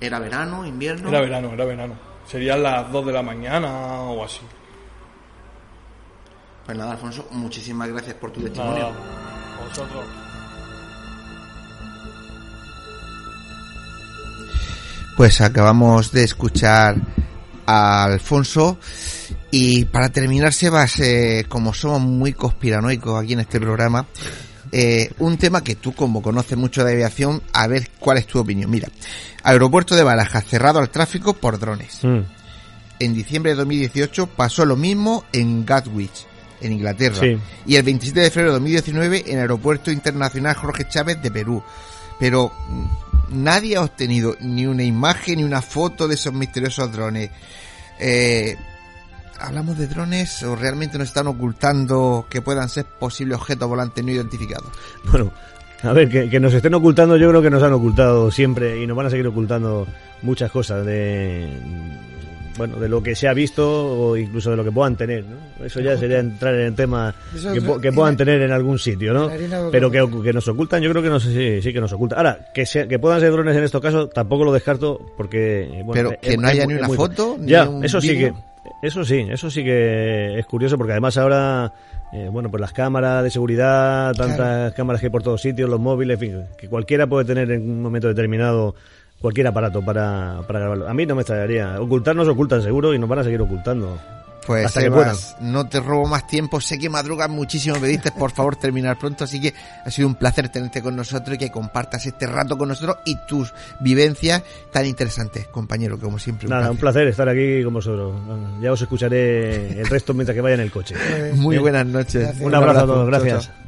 ¿Era verano, invierno? Era verano, era verano. Serían las 2 de la mañana o así. Pues nada, Alfonso, muchísimas gracias por tu testimonio. Nada, vosotros. Pues acabamos de escuchar a Alfonso y para terminar, Sebas, eh, como somos muy conspiranoicos aquí en este programa, eh, un tema que tú como conoces mucho de aviación, a ver cuál es tu opinión. Mira, aeropuerto de Barajas cerrado al tráfico por drones. Mm. En diciembre de 2018 pasó lo mismo en Gatwick, en Inglaterra. Sí. Y el 27 de febrero de 2019 en Aeropuerto Internacional Jorge Chávez de Perú. Pero mm, nadie ha obtenido ni una imagen ni una foto de esos misteriosos drones. Eh, ¿Hablamos de drones o realmente nos están ocultando que puedan ser posibles objetos volantes no identificados? Bueno, a ver, que, que nos estén ocultando, yo creo que nos han ocultado siempre y nos van a seguir ocultando muchas cosas de bueno de lo que se ha visto o incluso de lo que puedan tener, ¿no? Eso ya sería entrar en el tema que, po- que puedan tener en algún sitio, ¿no? Pero que, que nos ocultan, yo creo que nos, sí, sí que nos ocultan. Ahora, que, sea, que puedan ser drones en estos casos, tampoco lo descarto porque... bueno, Pero es- que no haya ni una foto, ni Ya, un eso sí que... Eso sí, eso sí que es curioso porque además ahora, eh, bueno, pues las cámaras de seguridad, tantas Claro. cámaras que hay por todos sitios, los móviles, en fin, que cualquiera puede tener en un momento determinado cualquier aparato para, para grabarlo. A mí no me extrañaría. Ocultarnos ocultan seguro y nos van a seguir ocultando. Pues Hasta que Sebas, no te robo más tiempo, sé que madrugas muchísimo, me pediste por favor terminar pronto, así que ha sido un placer tenerte con nosotros y que compartas este rato con nosotros y tus vivencias tan interesantes, compañero, como siempre. un Nada, un placer. estar aquí con vosotros. Ya os escucharé el resto mientras que vaya en el coche. Muy Bien. buenas noches. Gracias. Un abrazo a todos, Chao, gracias. chao.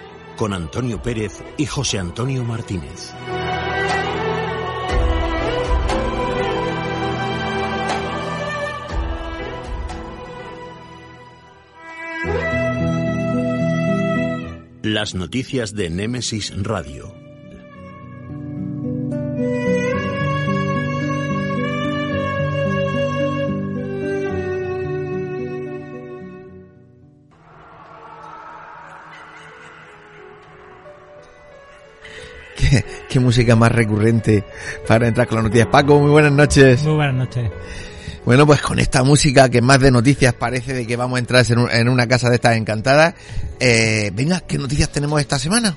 con Antonio Pérez y José Antonio Martínez. Las noticias de Némesis Radio. ¿Qué, qué música más recurrente para entrar con las noticias. Paco, muy buenas noches. Muy buenas noches. Bueno, pues con esta música que más de noticias parece de que vamos a entrar en una casa de estas encantadas. Eh, venga, ¿qué noticias tenemos esta semana?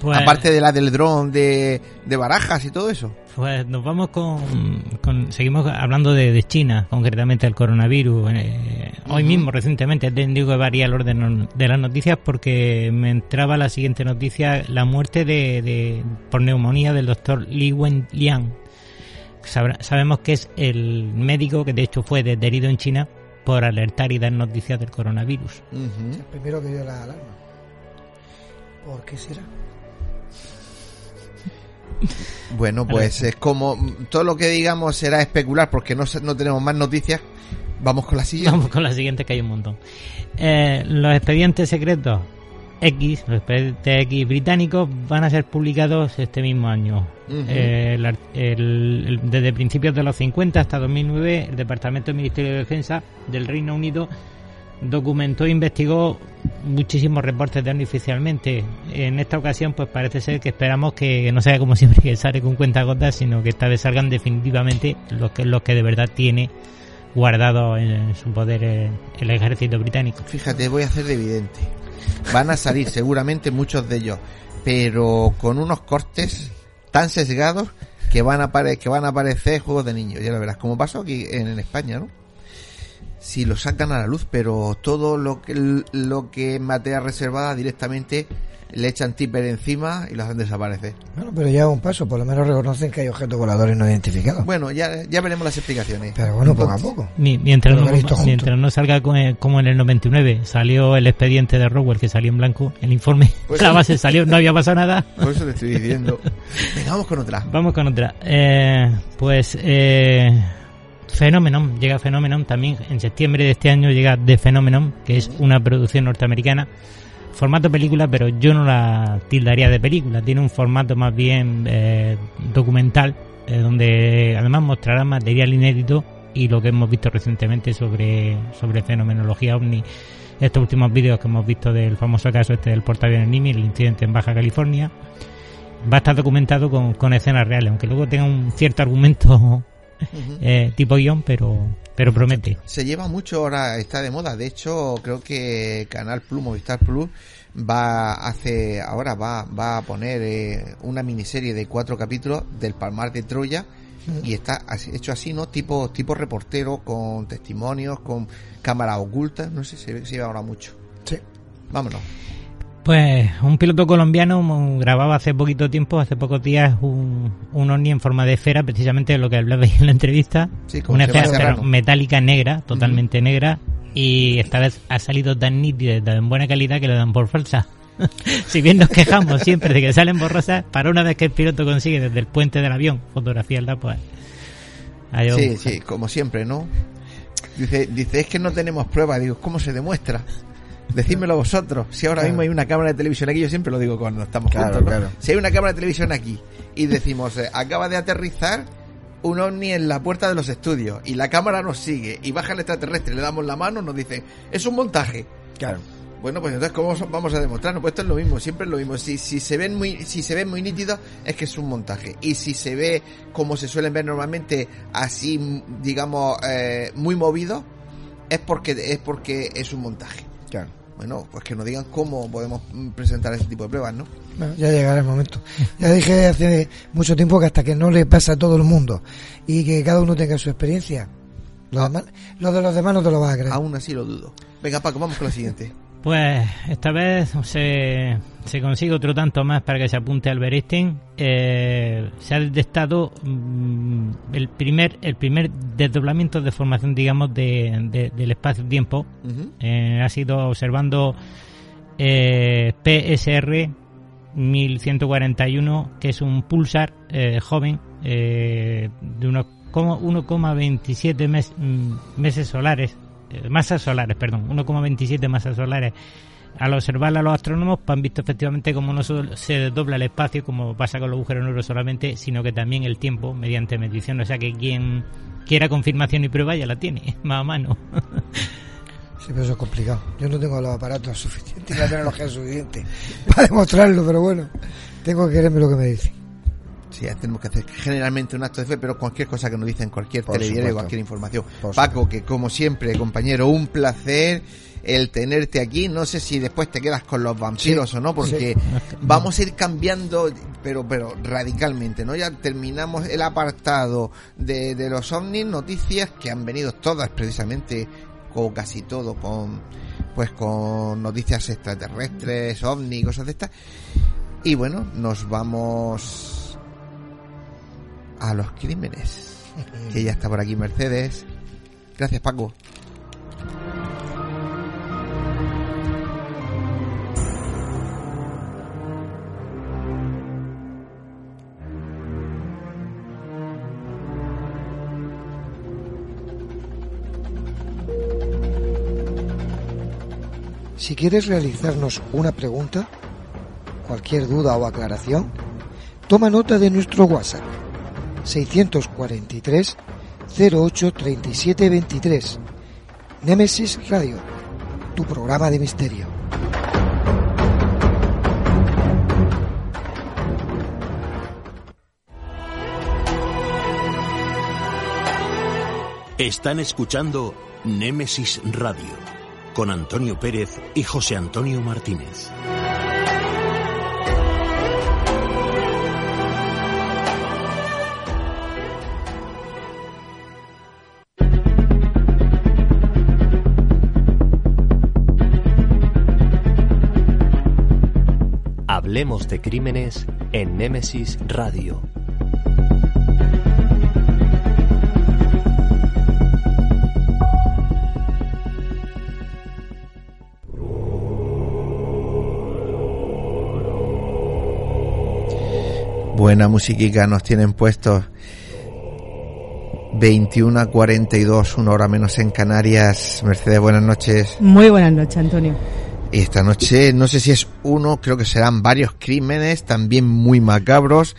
Pues, Aparte de la del dron de, de barajas y todo eso. pues nos vamos con, con- seguimos hablando de, de China, concretamente el coronavirus. Eh, Hoy mismo, recientemente, te digo que varía el orden de las noticias porque me entraba la siguiente noticia, la muerte de, de- por neumonía del doctor Li Wenliang. Sabra- sabemos que es el médico que de hecho fue detenido en China por alertar y dar noticias del coronavirus. El primero que dio la alarma. ¿Por qué será? Bueno, pues es como todo lo que digamos será especular porque no, no tenemos más noticias. Vamos con la siguiente. Vamos con la siguiente que hay un montón. Eh, los expedientes secretos X, los expedientes X británicos, van a ser publicados este mismo año. Ujú. Eh, el ar- el- el- desde principios de los 50 hasta 2009, el Departamento del Ministerio de Defensa del Reino Unido documentó e investigó muchísimos reportes de oficialmente. En esta ocasión, pues parece ser que esperamos que no sea como siempre que sale con cuentagotas, sino que esta vez salgan definitivamente los que, los que de verdad tiene guardado en su poder el, el ejército británico. Fíjate, voy a hacer de evidente. Van a salir seguramente muchos de ellos, pero con unos cortes tan sesgados que van a, que van a aparecer juegos de niños. Ya lo verás, como pasó aquí en España, ¿no? Si lo sacan a la luz, pero todo lo que, lo que es materia reservada directamente le echan tipper encima y lo hacen desaparecer. Bueno, pero ya es un paso, por lo menos reconocen que hay objetos voladores no identificados. Bueno, ya, ya veremos las explicaciones. Pero bueno, poco a poco. Mi- Mientras no, mientras no salga eh, como en el 99, salió el expediente de Rowell que salió en blanco, el informe, Pues la sí. base salió, no había pasado nada. Por eso te estoy diciendo. Venga, vamos con otra. Vamos con otra. Eh, pues eh, Phenomenon, llega Phenomenon también en septiembre de este año llega The Phenomenon, que es una producción norteamericana. Formato película, pero yo no la tildaría de película. Tiene un formato más bien eh, documental, eh, donde además mostrará material inédito y lo que hemos visto recientemente sobre, sobre fenomenología ovni. Estos últimos vídeos que hemos visto del famoso caso este del portaaviones Nimi, el incidente en Baja California, va a estar documentado con, con escenas reales, aunque luego tenga un cierto argumento eh, tipo guion, pero, pero promete. Se lleva mucho ahora, está de moda. De hecho, creo que Canal Plus, Movistar Plus, va hace ahora va, va a poner eh, una miniserie de cuatro capítulos del Palmar de Troya y está así- hecho así, ¿no? Tipo, tipo reportero, con testimonios, con cámaras ocultas. No sé, se, ve- se lleva ahora mucho. Sí. Vámonos. Pues un piloto colombiano mm, grababa hace poquito tiempo, hace pocos días, un, un ovni en forma de esfera, precisamente de lo que hablabais en la entrevista. Sí, como una esfera pero metálica negra, totalmente negra, y esta vez ha salido tan nítida, tan buena calidad que le dan por falsa. si bien nos quejamos siempre de que salen borrosas, para una vez que el piloto consigue desde el puente del avión fotografiarla, pues... Sí, sí, como siempre, ¿no? Dice, dice, es que no tenemos pruebas. Digo, ¿cómo se demuestra? Decídmelo vosotros. Si ahora Claro. mismo hay una cámara de televisión aquí, yo siempre lo digo cuando estamos Claro, juntos, ¿no? claro. Si hay una cámara de televisión aquí y decimos, eh, acaba de aterrizar un ovni en la puerta de los estudios y la cámara nos sigue y baja el extraterrestre, le damos la mano, nos dicen, es un montaje. Claro. Bueno, pues entonces cómo vamos a demostrarlo? Pues esto es lo mismo, siempre es lo mismo. Si, si se ven muy, si se ven muy nítidos, es que es un montaje. Y si se ve como se suelen ver normalmente, así, digamos, eh, muy movido, es porque, es porque es un montaje. Claro. bueno, pues que nos digan cómo podemos presentar ese tipo de pruebas, ¿no? Bueno, ya llegará el momento. Ya dije hace mucho tiempo que hasta que no le pasa a todo el mundo y que cada uno tenga su experiencia, lo, lo de los demás no te lo vas a creer. Aún así lo dudo. Venga, Paco, vamos con la siguiente. Pues esta vez se, se consigue otro tanto más para que se apunte al Beristain. Eh, se ha detectado mm, el primer el primer desdoblamiento de formación, digamos, de, de- del espacio-tiempo. Ujú. Eh, ha sido observando eh, PSR 1141, que es un pulsar eh, joven eh, de unos como 1,27 mes- mm, meses solares, masas solares, perdón, 1,27 masas solares. Al observarla los astrónomos pues, han visto efectivamente cómo no solo se desdobla el espacio, como pasa con los agujeros negros solamente, sino que también el tiempo mediante medición. O sea que quien quiera confirmación y prueba ya la tiene, más a mano. Sí, pero eso es complicado. Yo no tengo los aparatos suficientes la tecnología suficiente para demostrarlo, pero bueno, tengo que creerme lo que me dicen. Sí, tenemos que hacer generalmente un acto de fe, pero cualquier cosa que nos dicen, cualquier telediario, cualquier información. Por Paco, que como siempre, compañero, un placer el tenerte aquí. No sé si después te quedas con los vampiros Sí, o no, porque sí. vamos a ir cambiando, pero pero radicalmente, ¿no? Ya terminamos el apartado de, de los ovnis, noticias que han venido todas precisamente, o casi todo, con pues con noticias extraterrestres, ovni, cosas de estas. Y bueno, nos vamos a los crímenes. Que ya está por aquí Mercedes. Gracias, Paco. Si quieres realizarnos una pregunta, cualquier duda o aclaración, toma nota de nuestro WhatsApp 643 08 37 23. Nemesis Radio, tu programa de misterio. Están escuchando Némesis Radio con Antonio Pérez y José Antonio Martínez. Hablemos de crímenes en Némesis Radio. Buena musiquica nos tienen puestos. 21 a 42, una hora menos en Canarias. Mercedes, buenas noches. Muy buenas noches, Antonio. Y esta noche, no sé si es uno, creo que serán varios crímenes, también muy macabros.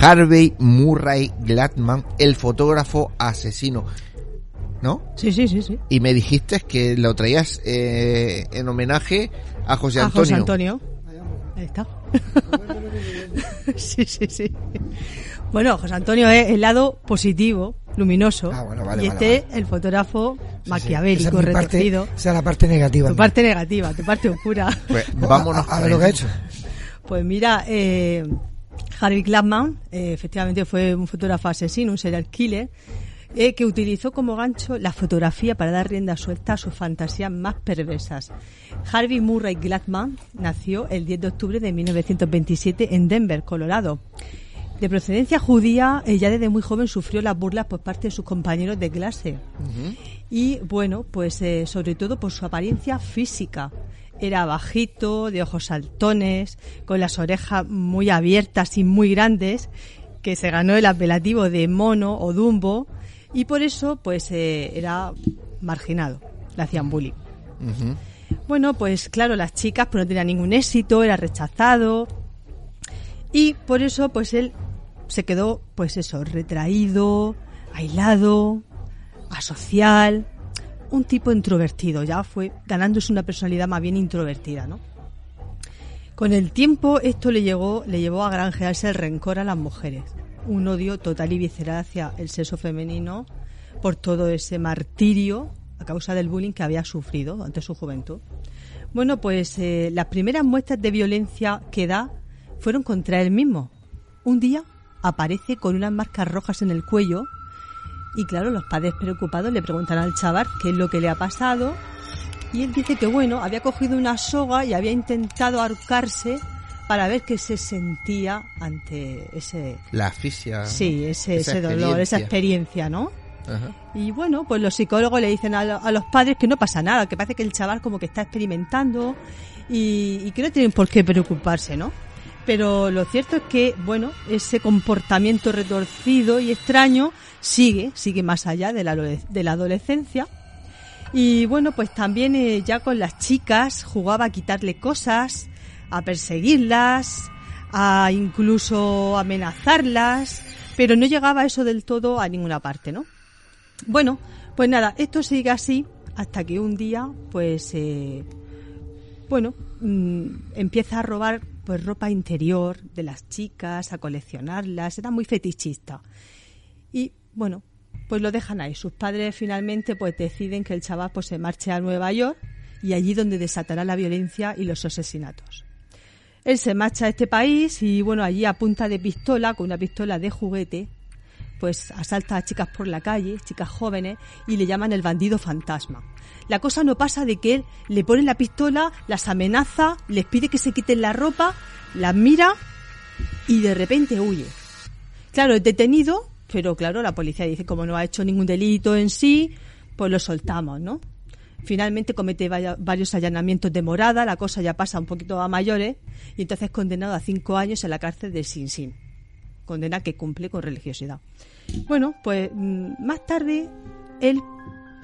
Harvey Murray Gladman, el fotógrafo asesino. ¿No? Sí, sí, sí, sí. Y me dijiste que lo traías eh, en homenaje a José A Antonio. José Antonio. Ahí está. sí, sí, sí. Bueno, José Antonio es el lado positivo, luminoso. Ah, bueno, vale, y vale, este, el fotógrafo Sí, sí. maquiavélico, Esa es mi parte- retorcido. esa es la parte negativa. Tu parte negativa, tu parte oscura. Pues vámonos a, a con ver lo que ha hecho. Pues mira, eh, Harvey Klapman eh, efectivamente fue un fotógrafo asesino, un serial killer, eh, que utilizó como gancho la fotografía para dar rienda suelta a sus fantasías más perversas. Harvey Murray Gladman nació el 10 de octubre de 1927 en Denver, Colorado. De procedencia judía, ya desde muy joven sufrió las burlas por parte de sus compañeros de clase. Y bueno, pues eh, sobre todo por su apariencia física. Era bajito, de ojos saltones, con las orejas muy abiertas y muy grandes, que se ganó el apelativo de mono o dumbo, y por eso pues eh, era marginado, le hacían bullying. Bueno, pues claro, las chicas pues no tenían ningún éxito, era rechazado y por eso pues él se quedó pues eso, retraído, aislado, asocial, un tipo introvertido, ya fue ganándose una personalidad más bien introvertida, ¿no? Con el tiempo esto le llegó, le llevó a granjearse el rencor a las mujeres, un odio total y visceral hacia el sexo femenino por todo ese martirio a causa del bullying que había sufrido durante su juventud. Bueno, pues eh, las primeras muestras de violencia que da fueron contra él mismo. Un día aparece con unas marcas rojas en el cuello y claro, los padres preocupados le preguntan al chaval qué es lo que le ha pasado y él dice que bueno, había cogido una soga y había intentado ahorcarse para ver qué se sentía ante ese... La asfixia. Sí, ese, ese dolor, esa experiencia. experiencia, ¿no? Ajá. Y bueno, pues los psicólogos le dicen a, lo- a los padres que no pasa nada, que parece que el chaval como que está experimentando y, y que no tienen por qué preocuparse, ¿no? Pero lo cierto es que, bueno, ese comportamiento retorcido y extraño sigue, sigue más allá de la, adolescencia. Y bueno, pues también eh, ya con las chicas jugaba a quitarle cosas, a perseguirlas, a incluso amenazarlas, pero no llegaba eso del todo a ninguna parte, ¿no? Bueno, pues nada, esto sigue así hasta que un día, pues, eh, bueno, mm, empieza a robar pues ropa interior de las chicas, a coleccionarlas, era muy fetichista. Y bueno, pues lo dejan ahí. Sus padres finalmente pues deciden que el chaval pues se marche a Nueva York y allí donde desatará la violencia y los asesinatos. Él se marcha a este país y bueno, allí a punta de pistola, con una pistola de juguete, pues asalta a chicas por la calle, chicas jóvenes, y le llaman el bandido fantasma. La cosa no pasa de que él le pone la pistola, las amenaza, les pide que se quiten la ropa, las mira y de repente huye. Claro, es detenido, pero claro, la policía dice como no ha hecho ningún delito en sí, pues lo soltamos, ¿no? Finalmente comete varios allanamientos de morada, la cosa ya pasa un poquito a mayores y entonces es condenado a cinco años en la cárcel de Sin Sin. Condena que cumple con religiosidad. Bueno, pues mm, más tarde él,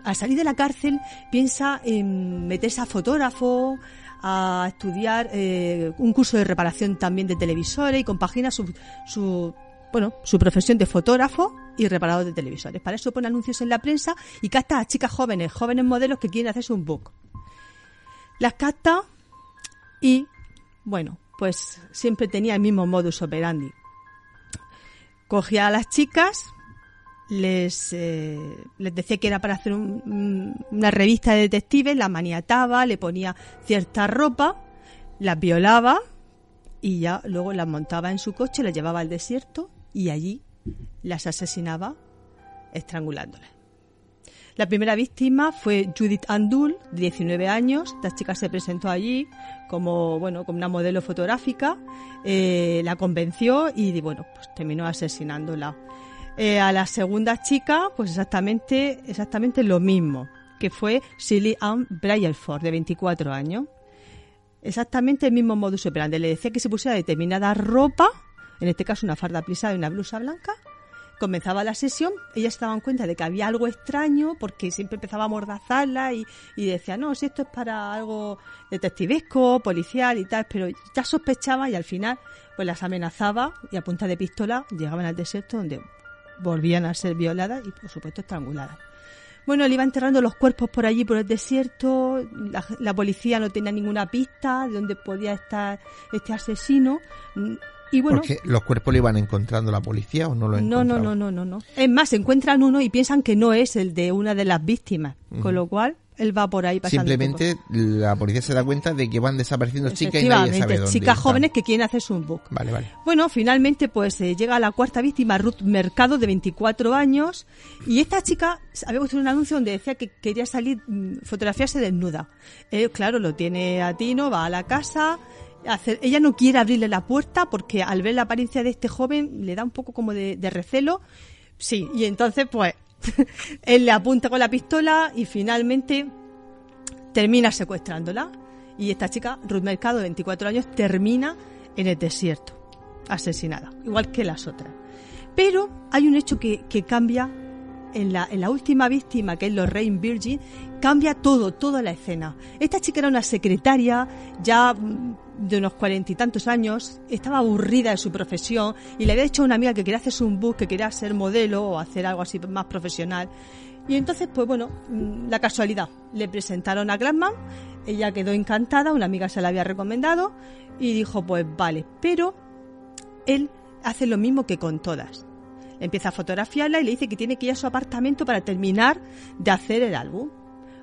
al salir de la cárcel, piensa en meterse a fotógrafo, a estudiar eh, un curso de reparación también de televisores y compagina su, su bueno, su profesión de fotógrafo y reparador de televisores. Para eso pone anuncios en la prensa y capta a chicas jóvenes, jóvenes modelos que quieren hacerse un book. Las capta y, bueno, pues siempre tenía el mismo modus operandi. Cogía a las chicas, les, eh, les decía que era para hacer un- un- una revista de detectives, la maniataba, le ponía cierta ropa, las violaba y ya luego las montaba en su coche, las llevaba al desierto y allí las asesinaba estrangulándolas. La primera víctima fue Judith Andul, de 19 años. Esta chica se presentó allí como, bueno, como una modelo fotográfica. Eh, la convenció y, bueno, pues terminó asesinándola. Eh, a la segunda chica, pues exactamente, exactamente lo mismo, que fue Silly Ann Brailford, de 24 años. Exactamente el mismo modus operandi. Le decía que se pusiera determinada ropa, en este caso una farda plisada y una blusa blanca. Comenzaba la sesión, ellas se daban cuenta de que había algo extraño porque siempre empezaba a mordazarla y, y decía, no, si esto es para algo detectivesco, policial y tal, pero ya sospechaba y al final pues las amenazaba y a punta de pistola llegaban al desierto donde volvían a ser violadas y por supuesto estranguladas. Bueno, le iba enterrando los cuerpos por allí, por el desierto. La, la policía no tenía ninguna pista de dónde podía estar este asesino. Y bueno, Porque los cuerpos lo iban encontrando la policía o no lo no, no, encontraban. no, no, no, no. Es más, encuentran uno y piensan que no es el de una de las víctimas, con lo cual él va por ahí pasando. Simplemente la policía se da cuenta de que van desapareciendo chicas y nadie sabe dónde chicas están. jóvenes que quieren hacerse un book. Vale, vale. Bueno, finalmente pues eh, llega la cuarta víctima, Ruth Mercado, de 24 años, y esta chica había puesto un anuncio donde decía que quería salir, mm, fotografiarse desnuda. Él, claro, lo tiene a Tino, va a la casa, ella no quiere abrirle la puerta porque al ver la apariencia de este joven le da un poco como de, de recelo. Sí, y entonces pues él le apunta con la pistola y finalmente termina secuestrándola. Y esta chica, Ruth Mercado, de 24 años, termina en el desierto, asesinada, igual que las otras. Pero hay un hecho que, que cambia en la, en la última víctima, que es Lorraine Virgin, cambia todo, toda la escena. Esta chica era una secretaria ya mm, de unos cuarenta y tantos años, estaba aburrida de su profesión y le había dicho a una amiga que quería hacerse un book, que quería ser modelo o hacer algo así más profesional. Y entonces, pues bueno, mm, la casualidad, le presentaron a Glassman, ella quedó encantada, una amiga se la había recomendado y dijo, pues vale, pero él hace lo mismo que con todas. Empieza a fotografiarla y le dice que tiene que ir a su apartamento para terminar de hacer el álbum.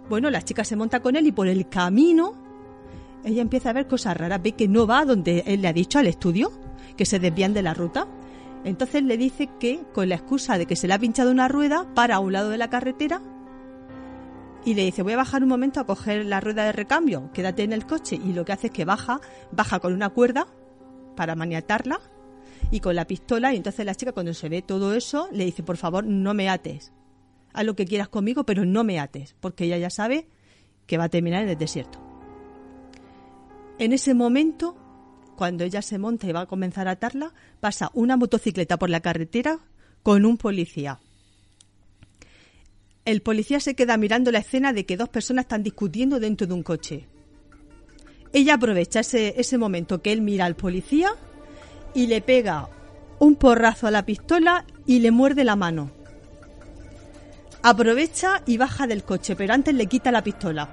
Bueno, la chica se monta con él y por el camino ella empieza a ver cosas raras, ve que no va donde él le ha dicho al estudio, que se desvían de la ruta. Entonces le dice que con la excusa de que se le ha pinchado una rueda, para a un lado de la carretera y le dice voy a bajar un momento a coger la rueda de recambio, quédate en el coche y lo que hace es que baja, baja con una cuerda para maniatarla y con la pistola y entonces la chica cuando se ve todo eso le dice por favor no me ates, haz lo que quieras conmigo pero no me ates porque ella ya sabe que va a terminar en el desierto. En ese momento, cuando ella se monta y va a comenzar a atarla, pasa una motocicleta por la carretera con un policía. El policía se queda mirando la escena de que dos personas están discutiendo dentro de un coche. Ella aprovecha ese, ese momento que él mira al policía y le pega un porrazo a la pistola y le muerde la mano. Aprovecha y baja del coche, pero antes le quita la pistola.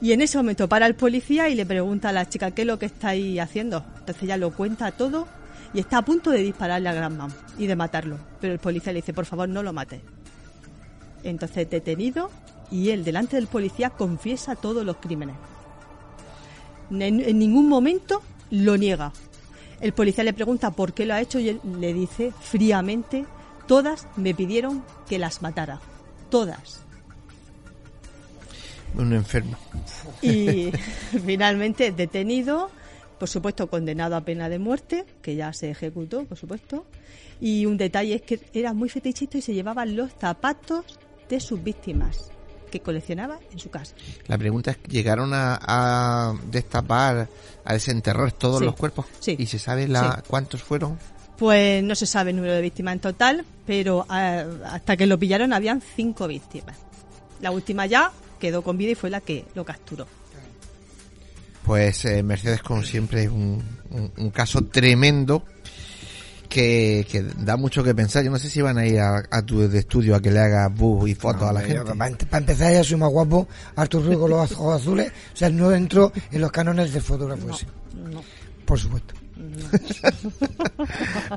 Y en ese momento para el policía y le pregunta a la chica qué es lo que estáis haciendo. Entonces ella lo cuenta todo y está a punto de dispararle a Grandman y de matarlo. Pero el policía le dice, por favor, no lo mates. Entonces detenido y él delante del policía confiesa todos los crímenes. En, en ningún momento lo niega. El policía le pregunta por qué lo ha hecho y él le dice fríamente, todas me pidieron que las matara. Todas. Un enfermo. Y finalmente detenido, por supuesto condenado a pena de muerte, que ya se ejecutó, por supuesto. Y un detalle es que era muy fetichista y se llevaban los zapatos de sus víctimas que coleccionaba en su casa. La pregunta es, ¿llegaron a, a destapar, a desenterrar todos Sí. los cuerpos? Sí. ¿Y se sabe la, Sí. cuántos fueron? Pues no se sabe el número de víctimas en total, pero eh, hasta que lo pillaron habían cinco víctimas. La última ya quedó con vida y fue la que lo capturó. Pues eh, Mercedes, como siempre, es un, un- un caso tremendo que, que da mucho que pensar. Yo no sé si van a ir a, a tu estudio a que le haga bus y fotos a la gente. Para, para empezar, ya soy más guapo. Artur Ruiz con los ojos azules. O sea, no entro en los cánones de fotógrafo. ese. No. Por supuesto.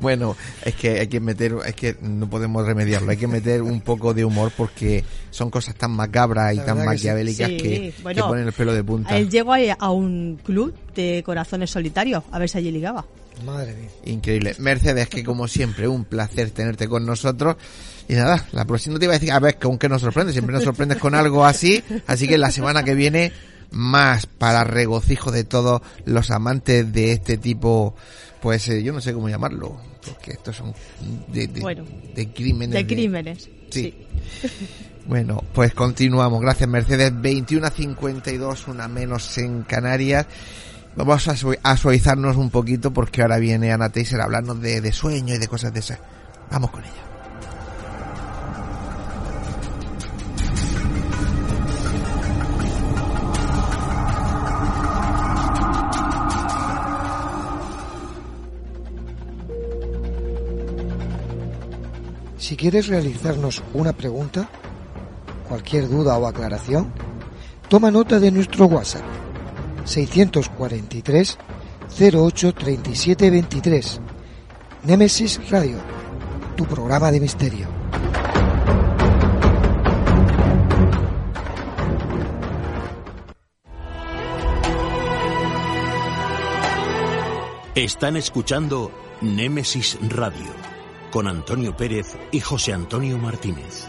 Bueno, es que hay que meter, es que no podemos remediarlo, hay que meter un poco de humor porque son cosas tan macabras y tan que sí. maquiavélicas Sí, que, que bueno, ponen el pelo de punta. Él llegó a, a un club de corazones solitarios a ver si allí ligaba. Madre mía. Increíble. Mercedes, que como siempre, un placer tenerte con nosotros. Y nada, la próxima te iba a decir, a ver, con qué nos sorprende, siempre nos sorprendes con algo así. Así que la semana que viene, más para regocijo de todos los amantes de este tipo, pues eh, yo no sé cómo llamarlo, porque estos son de, de, Bueno, de crímenes. De crímenes. Sí. Bueno, pues continuamos. Gracias, Mercedes. 21 a 52, una menos en Canarias. Vamos a, suavizarnos un poquito porque ahora viene Ana Teiser a hablarnos de, de sueño y de cosas de esas. Vamos con ella. Si quieres realizarnos una pregunta, cualquier duda o aclaración, toma nota de nuestro WhatsApp 643 08 37 23. Nemesis Radio, tu programa de misterio. Están escuchando Némesis Radio con Antonio Pérez y José Antonio Martínez.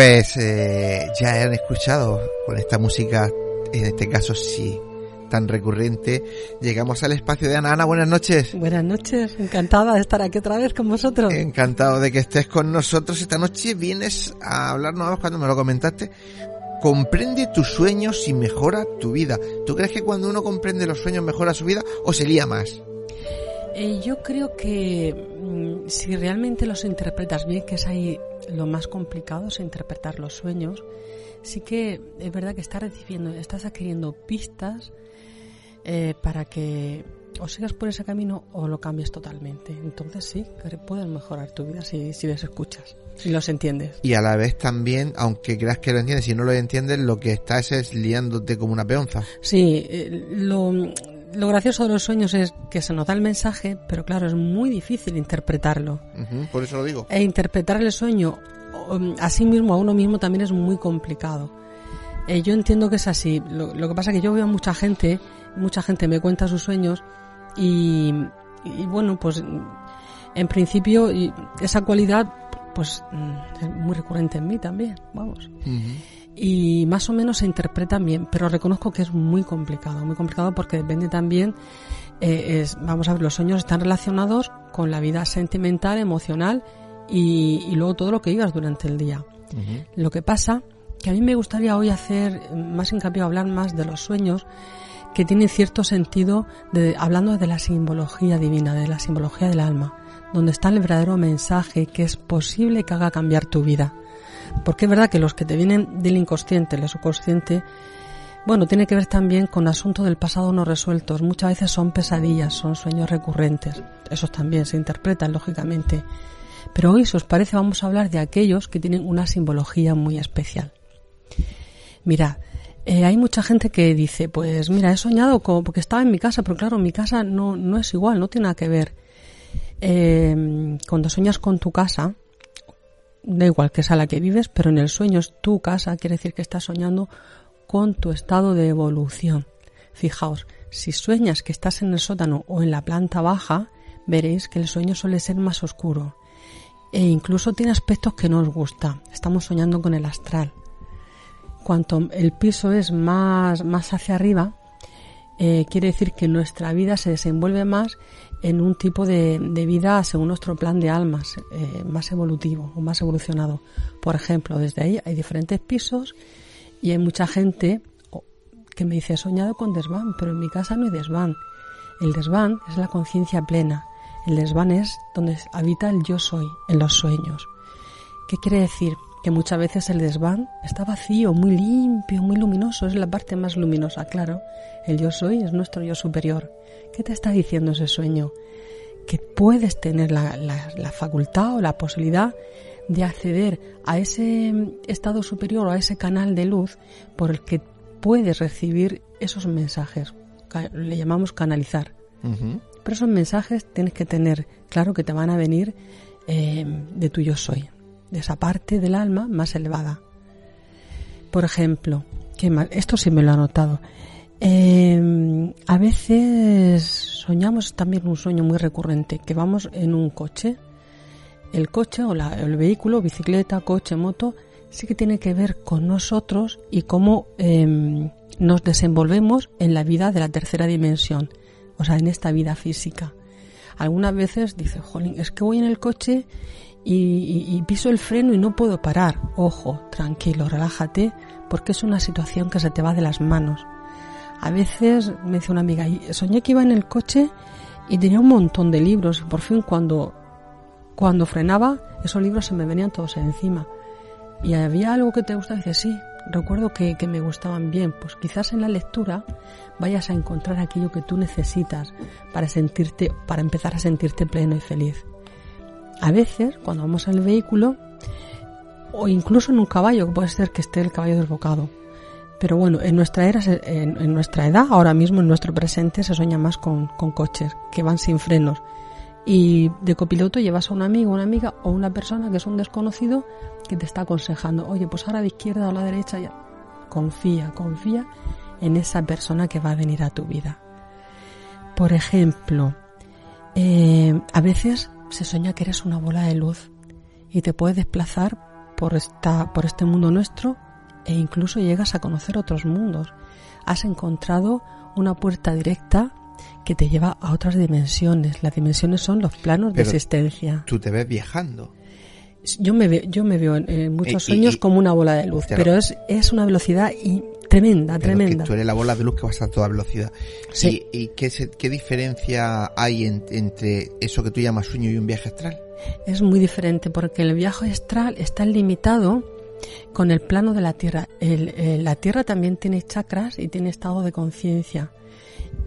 Pues eh, ya han escuchado con esta música, en este caso sí, tan recurrente, llegamos al espacio de Ana. Ana, buenas noches. Buenas noches, encantada de estar aquí otra vez con vosotros. Encantado de que estés con nosotros. Esta noche vienes a hablarnos cuando me lo comentaste. Comprende tus sueños y mejora tu vida. ¿Tú crees que cuando uno comprende los sueños mejora su vida o se lía más? Eh, yo creo que mm, si realmente los interpretas bien, que es ahí lo más complicado, es interpretar los sueños, sí que es verdad que estás recibiendo, estás adquiriendo pistas eh, para que o sigas por ese camino o lo cambies totalmente. Entonces sí, puedes mejorar tu vida si, si les escuchas, si los entiendes. Y a la vez también, aunque creas que lo entiendes, si no lo entiendes, lo que estás es liándote como una peonza. Sí, eh, lo, lo gracioso de los sueños es que se nos da el mensaje, pero claro, es muy difícil interpretarlo. por eso lo digo. E interpretar el sueño um, a sí mismo, a uno mismo, también es muy complicado. Eh, yo entiendo que es así. Lo, que pasa es que yo veo a mucha gente, mucha gente me cuenta sus sueños y, bueno, pues en principio esa cualidad pues mm, es muy recurrente en mí también, vamos y más o menos se interpretan bien, pero reconozco que es muy complicado, muy complicado porque depende también, eh, es, vamos a ver, los sueños están relacionados con la vida sentimental, emocional y, y luego todo lo que vivas durante el día. Lo que pasa que a mí me gustaría hoy hacer más hincapié, hablar más de los sueños que tienen cierto sentido, de, hablando de la simbología divina, de la simbología del alma, donde está el verdadero mensaje que es posible que haga cambiar tu vida. Porque es verdad que los que te vienen del inconsciente, el subconsciente, bueno, tiene que ver también con asuntos del pasado no resueltos. Muchas veces son pesadillas, son sueños recurrentes. Esos también se interpretan, lógicamente. Pero hoy, si os parece, vamos a hablar de aquellos que tienen una simbología muy especial. Mira, eh, hay mucha gente que dice, pues mira, he soñado como porque estaba en mi casa, pero claro, mi casa no, no es igual, no tiene nada que ver. Eh, cuando sueñas con tu casa, da igual que es a la que vives, pero en el sueño es tu casa, quiere decir que estás soñando con tu estado de evolución. Fijaos, si sueñas que estás en el sótano o en la planta baja, veréis que el sueño suele ser más oscuro e incluso tiene aspectos que no os gusta. Estamos soñando con el astral. Cuanto el piso es más, más hacia arriba, eh, quiere decir que nuestra vida se desenvuelve más en un tipo de, vida según nuestro plan de almas, eh, más evolutivo o más evolucionado. Por ejemplo, desde ahí hay diferentes pisos y hay mucha gente que me dice, he soñado con desván, pero en mi casa no hay desván. El desván es la conciencia plena. El desván es donde habita el yo soy, en los sueños. ¿Qué quiere decir? Que muchas veces el desván está vacío, muy limpio, muy luminoso, es la parte más luminosa, claro. El yo soy es nuestro yo superior. ¿Qué te está diciendo ese sueño? Que puedes tener la, facultad o la posibilidad de acceder a ese estado superior o a ese canal de luz por el que puedes recibir esos mensajes. Le llamamos canalizar. Pero esos mensajes tienes que tener claro que te van a venir eh, de tu yo soy, de esa parte del alma más elevada. Por ejemplo, esto sí me lo ha notado. Eh, a veces soñamos también un sueño muy recurrente, que vamos en un coche. El coche o el vehículo, bicicleta, coche, moto, sí que tiene que ver con nosotros y cómo em, nos desenvolvemos en la vida de la tercera dimensión, o sea, en esta vida física. Algunas veces dice, jolín, es que voy en el coche y piso el freno y no puedo parar. Ojo, tranquilo, relájate, porque es una situación que se te va de las manos a veces me dice una amiga, soñé que iba en el coche y tenía un montón de libros y por fin cuando, cuando frenaba, esos libros se me venían todos encima. Y había algo que te gusta, dice, sí, recuerdo que, que me gustaban bien. Pues quizás en la lectura vayas a encontrar aquello que tú necesitas para sentirte, para empezar a sentirte pleno y feliz. A veces, cuando vamos en el vehículo, o incluso en un caballo, puede ser que esté el caballo desbocado, pero bueno, en nuestra era, en, nuestra edad, ahora mismo en nuestro presente, se sueña más con, coches que van sin frenos. Y de copiloto llevas a un amigo, una amiga o una persona que es un desconocido que te está aconsejando, oye, pues ahora de izquierda o la derecha ya. Confía, confía en esa persona que va a venir a tu vida. Por ejemplo, eh, a veces se sueña que eres una bola de luz y te puedes desplazar por, esta, por este mundo nuestro e incluso llegas a conocer otros mundos. Has encontrado una puerta directa que te lleva a otras dimensiones. Las dimensiones son los planos de existencia. Tú te ves viajando. Yo me veo, yo me veo en, en muchos Y- sueños y- como una bola de luz, Claro. pero es, es una velocidad tremenda, tremenda. que tú eres la bola de luz que vas a toda velocidad. Sí. ¿Y, y qué, se- qué diferencia hay en- entre eso que tú llamas sueño y un viaje astral? Es muy diferente porque el viaje astral está limitado con el plano de la Tierra. El- el- la Tierra también tiene chakras y tiene estado de conciencia.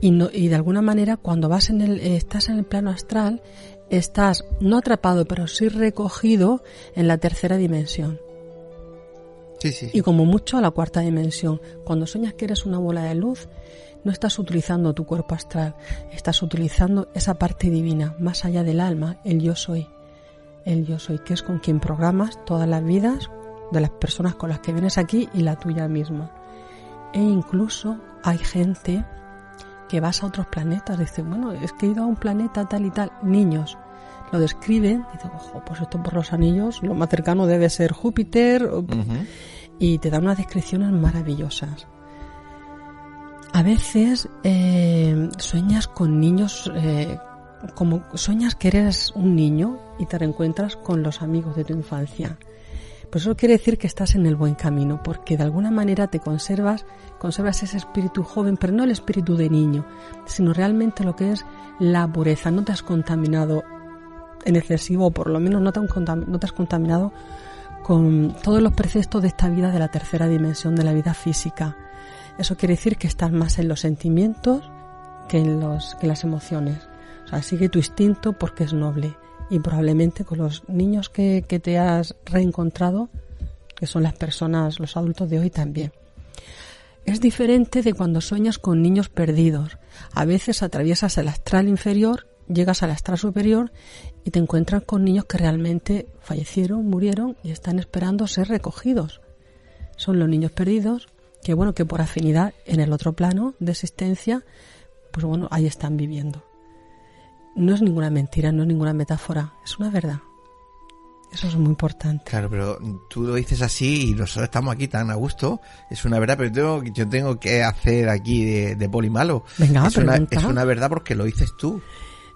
Y, no, y de alguna manera cuando vas en el, eh, estás en el plano astral, estás no atrapado, pero sí recogido en la tercera dimensión. Y como mucho a la cuarta dimensión. Cuando sueñas que eres una bola de luz, no estás utilizando tu cuerpo astral, estás utilizando esa parte divina, más allá del alma, el yo soy. El yo soy, que es con quien programas todas las vidas de las personas con las que vienes aquí y la tuya misma. E incluso hay gente que vas a otros planetas, dice, bueno, es que he ido a un planeta tal y tal, niños, lo describen, dicen, ojo, pues esto por los anillos, lo más cercano debe ser Júpiter, y te dan unas descripciones maravillosas. A veces eh, sueñas con niños, eh, como sueñas que eres un niño y te reencuentras con los amigos de tu infancia. Pues eso quiere decir que estás en el buen camino, porque de alguna manera te conservas, conservas ese espíritu joven, pero no el espíritu de niño, sino realmente lo que es la pureza. No te has contaminado en excesivo, o por lo menos no te, has contaminado con todos los preceptos de esta vida de la tercera dimensión de la vida física. Eso quiere decir que estás más en los sentimientos que en, los, que las emociones. O sea, sigue tu instinto porque es noble. Y probablemente con los niños que, que te has reencontrado, que son las personas, los adultos de hoy también. Es diferente de cuando sueñas con niños perdidos. A veces atraviesas el astral inferior, llegas al astral superior y te encuentras con niños que realmente fallecieron, murieron y están esperando ser recogidos. Son los niños perdidos que bueno, que por afinidad en el otro plano de existencia, pues bueno, ahí están viviendo. No es ninguna mentira, no es ninguna metáfora, es una verdad. Eso es muy importante. Claro, pero tú lo dices así y nosotros estamos aquí tan a gusto. Es una verdad, pero yo tengo, yo tengo que hacer aquí de, de poli malo. Venga, es, una, es una verdad porque lo dices tú.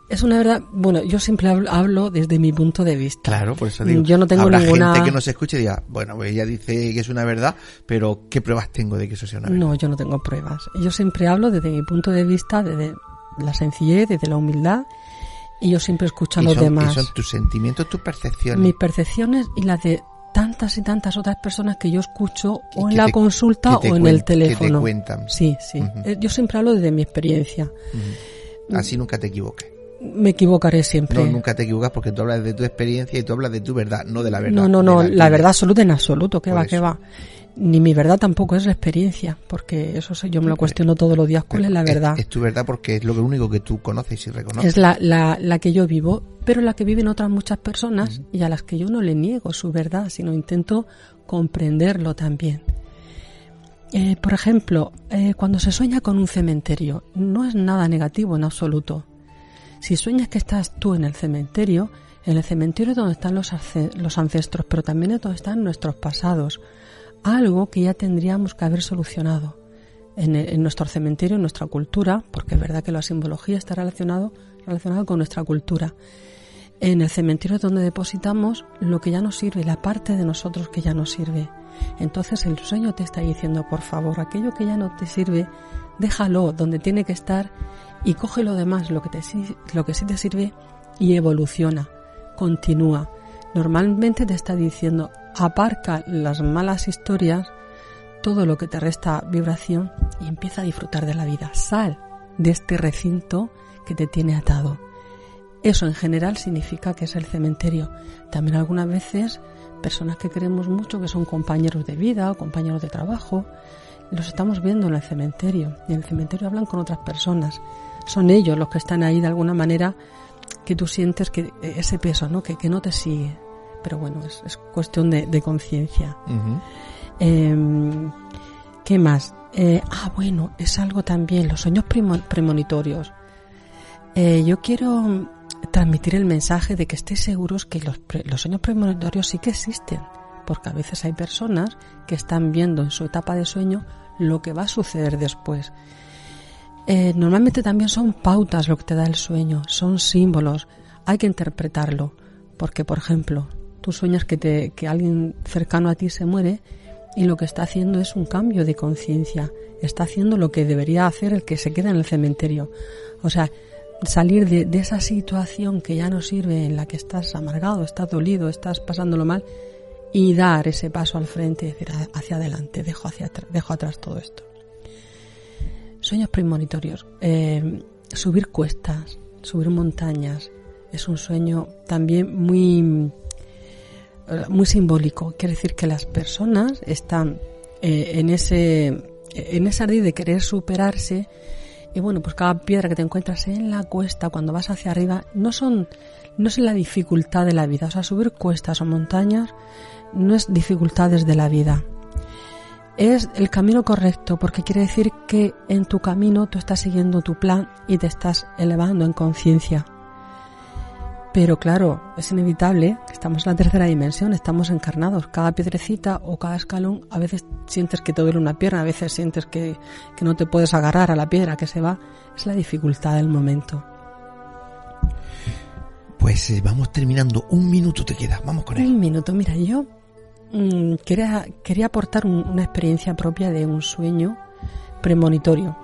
Es una verdad, bueno, yo siempre hablo, desde mi punto de vista. Claro, por eso digo. Yo no tengo habrá ninguna... gente que nos escuche y diga, bueno, pues ella dice que es una verdad, pero ¿qué pruebas tengo de que eso sea una verdad? No, yo no tengo pruebas. Yo siempre hablo desde mi punto de vista, desde la sencillez, desde la humildad, y yo siempre escucho a los son, demás. y son tus sentimientos, tus percepciones. Mis percepciones y las de tantas y tantas otras personas que yo escucho o en la te- consulta o en el que te teléfono. cuentan. Sí, sí. Ujú. Eh, Yo siempre hablo desde mi experiencia. Ujú. Así nunca te equivoques. Me equivocaré siempre. No, nunca te equivocas porque tú hablas de tu experiencia y tú hablas de tu verdad, no de la verdad. No, no, no, la, verdad absoluta en absoluto, que va, que va. Ni mi verdad tampoco es la experiencia, porque eso yo me lo cuestiono todos los días. ¿Cuál es la verdad? Es, tu verdad porque es lo único que tú conoces y reconoces. Es la, la, la que yo vivo, pero la que viven otras muchas personas y a las que yo no le niego su verdad, sino intento comprenderlo también. Eh, por ejemplo, eh, cuando se sueña con un cementerio, no es nada negativo en absoluto. Si sueñas que estás tú en el cementerio, en el cementerio es donde están los, los ancestros, pero también es donde están nuestros pasados. Algo que ya tendríamos que haber solucionado en nuestro cementerio, en nuestra cultura, porque es verdad que la simbología está relacionado, relacionado con nuestra cultura. En el cementerio es donde depositamos lo que ya nos sirve, la parte de nosotros que ya nos sirve. Entonces el sueño te está diciendo, por favor, aquello que ya no te sirve, déjalo donde tiene que estar y coge lo demás, lo que, te, lo que sí te sirve y evoluciona, continúa. Normalmente te está diciendo, aparca las malas historias, todo lo que te resta vibración y empieza a disfrutar de la vida. Sal de este recinto que te tiene atado. Eso en general significa que es el cementerio. También algunas veces personas que queremos mucho, que son compañeros de vida o compañeros de trabajo, los estamos viendo en el cementerio. Y en el cementerio hablan con otras personas. Son ellos los que están ahí de alguna manera que tú sientes que ese peso, ¿no? Que, que no te sigue. Pero bueno, es, es cuestión de, de conciencia. Eh, ¿Qué más? Eh, ah, bueno, es algo también, los sueños premo- premonitorios. Eh, yo quiero transmitir el mensaje de que estéis seguros que los, pre- los sueños premonitorios sí que existen, porque a veces hay personas que están viendo en su etapa de sueño lo que va a suceder después. Eh, normalmente también son pautas lo que te da el sueño, son símbolos, hay que interpretarlo, porque por ejemplo, tú sueñas que, te, que alguien cercano a ti se muere y lo que está haciendo es un cambio de conciencia, está haciendo lo que debería hacer el que se queda en el cementerio. O sea, salir de, esa situación que ya no sirve, en la que estás amargado, estás dolido, estás pasándolo mal, y dar ese paso al frente, decir, hacia adelante, dejo, hacia dejo atrás todo esto. Sueños premonitorios. Eh, subir cuestas, subir montañas, es un sueño también muy, muy simbólico. Quiere decir que las personas están eh, en ese en esa ardid de querer superarse y bueno, pues cada piedra que te encuentras en la cuesta cuando vas hacia arriba no son no es la dificultad de la vida, o sea, subir cuestas o montañas no es dificultades de la vida. Es el camino correcto porque quiere decir que en tu camino tú estás siguiendo tu plan y te estás elevando en conciencia. Pero claro, es inevitable, estamos en la tercera dimensión, estamos encarnados. Cada piedrecita o cada escalón, a veces sientes que te duele una pierna, a veces sientes que, que no te puedes agarrar a la piedra que se va. Es la dificultad del momento. Pues eh, vamos terminando. Un minuto te queda. Vamos con él. Un minuto. Mira, yo mm, quería, quería aportar un- una experiencia propia de un sueño premonitorio,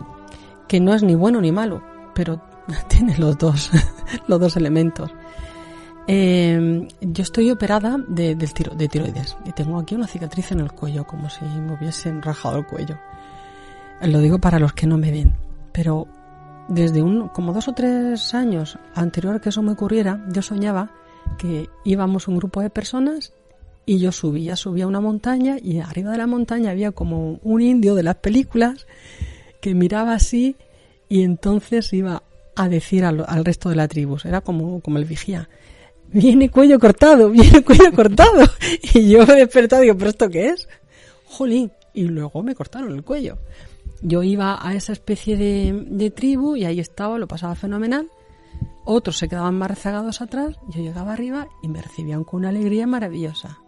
que no es ni bueno ni malo, pero tiene los dos, los dos elementos. Eh, yo estoy operada de, del tiro, de tiroides y tengo aquí una cicatriz en el cuello, como si me hubiesen rajado el cuello. Lo digo para los que no me ven, pero desde un, como dos o tres años anterior a que eso me ocurriera, yo soñaba que íbamos un grupo de personas y yo subía, subía una montaña y arriba de la montaña había como un indio de las películas que miraba así y entonces iba a decir al, resto de la tribu, era como, como el vigía, viene cuello cortado, viene cuello cortado. Y yo me he despertado y digo, ¿pero esto qué es? Jolín. Y luego me cortaron el cuello. Yo iba a esa especie de, de tribu y ahí estaba, lo pasaba fenomenal. Otros se quedaban más rezagados atrás, yo llegaba arriba y me recibían con una alegría maravillosa.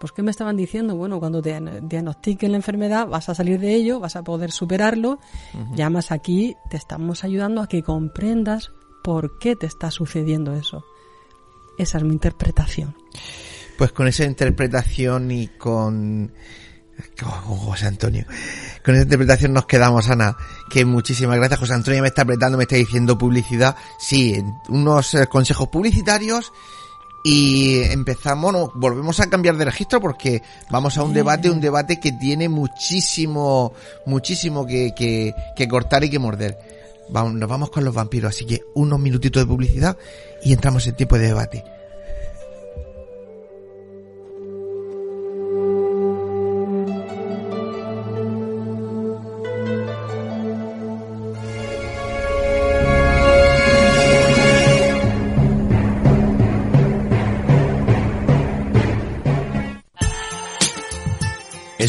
Pues ¿qué me estaban diciendo? Bueno, cuando te diagnostiquen la enfermedad vas a salir de ello, vas a poder superarlo. Ujú. Llamas aquí, te estamos ayudando a que comprendas por qué te está sucediendo eso. Esa es mi interpretación. Pues con esa interpretación y con, con José Antonio. Con esa interpretación nos quedamos, Ana. Que muchísimas gracias. José Antonio me está apretando, me está diciendo publicidad. Sí, unos eh, consejos publicitarios. Y empezamos, no, volvemos a cambiar de registro porque vamos a un debate, un debate que tiene muchísimo, muchísimo que, que, que cortar y que morder. Vamos, nos vamos con los vampiros, así que unos minutitos de publicidad y entramos en tiempo de debate.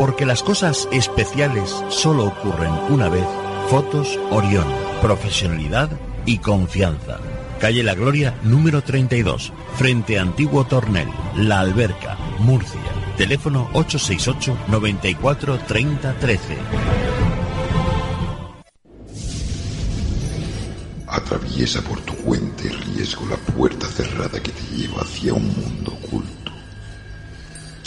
Porque las cosas especiales solo ocurren una vez. Fotos Orión. Profesionalidad y confianza. Calle La Gloria, número 32, frente a Antiguo Tornel, La Alberca, Murcia. Teléfono 868 94 30 13. Atraviesa por tu cuenta y riesgo la puerta cerrada que te lleva hacia un mundo oculto.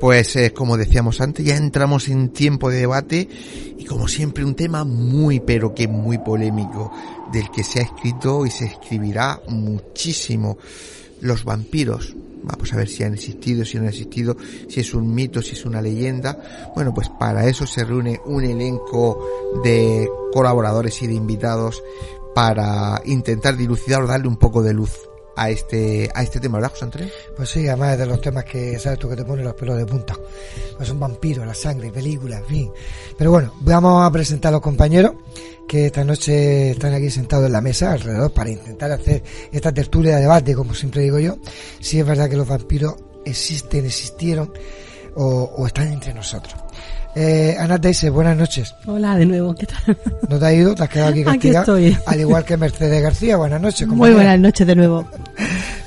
Pues eh, como decíamos antes, ya entramos en tiempo de debate y como siempre un tema muy pero que muy polémico del que se ha escrito y se escribirá muchísimo. Los vampiros. Vamos a ver si han existido, si no han existido, si es un mito, si es una leyenda. Bueno, pues para eso se reúne un elenco de colaboradores y de invitados para intentar dilucidar o darle un poco de luz a este a este tema, ¿verdad, José Antonio? Pues sí, además de los temas que sabes tú que te ponen los pelos de punta. Pues son vampiros, la sangre, películas, en fin. Pero bueno, vamos a presentar a los compañeros que esta noche están aquí sentados en la mesa alrededor para intentar hacer esta tertulia de debate, como siempre digo yo, si es verdad que los vampiros existen, existieron o están entre nosotros. Eh, Ana Teise, buenas noches. Hola de nuevo, ¿qué tal? ¿No te has ido? ¿Te has quedado aquí Aquí castigada? estoy. Al igual que Mercedes García, buenas noches. Muy buenas noches de nuevo.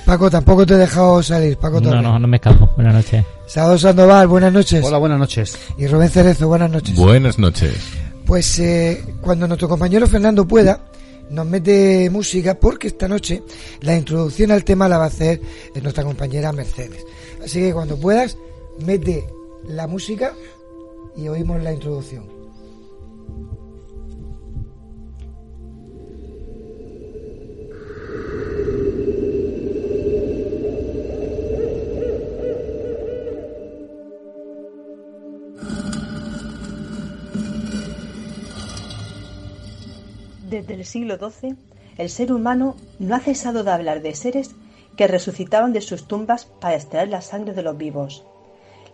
Paco, tampoco te he dejado salir. Paco No, no, no me escapo. Buenas noches. Sado Sandoval, buenas noches. Hola, buenas noches. Y Rubén Cerezo, buenas noches. Buenas noches. Pues eh, cuando nuestro compañero Fernando pueda, nos mete música porque esta noche la introducción al tema la va a hacer eh, nuestra compañera Mercedes. Así que cuando puedas, mete la música y oímos la introducción. Desde el siglo XII, el ser humano no ha cesado de hablar de seres que resucitaban de sus tumbas para extraer la sangre de los vivos.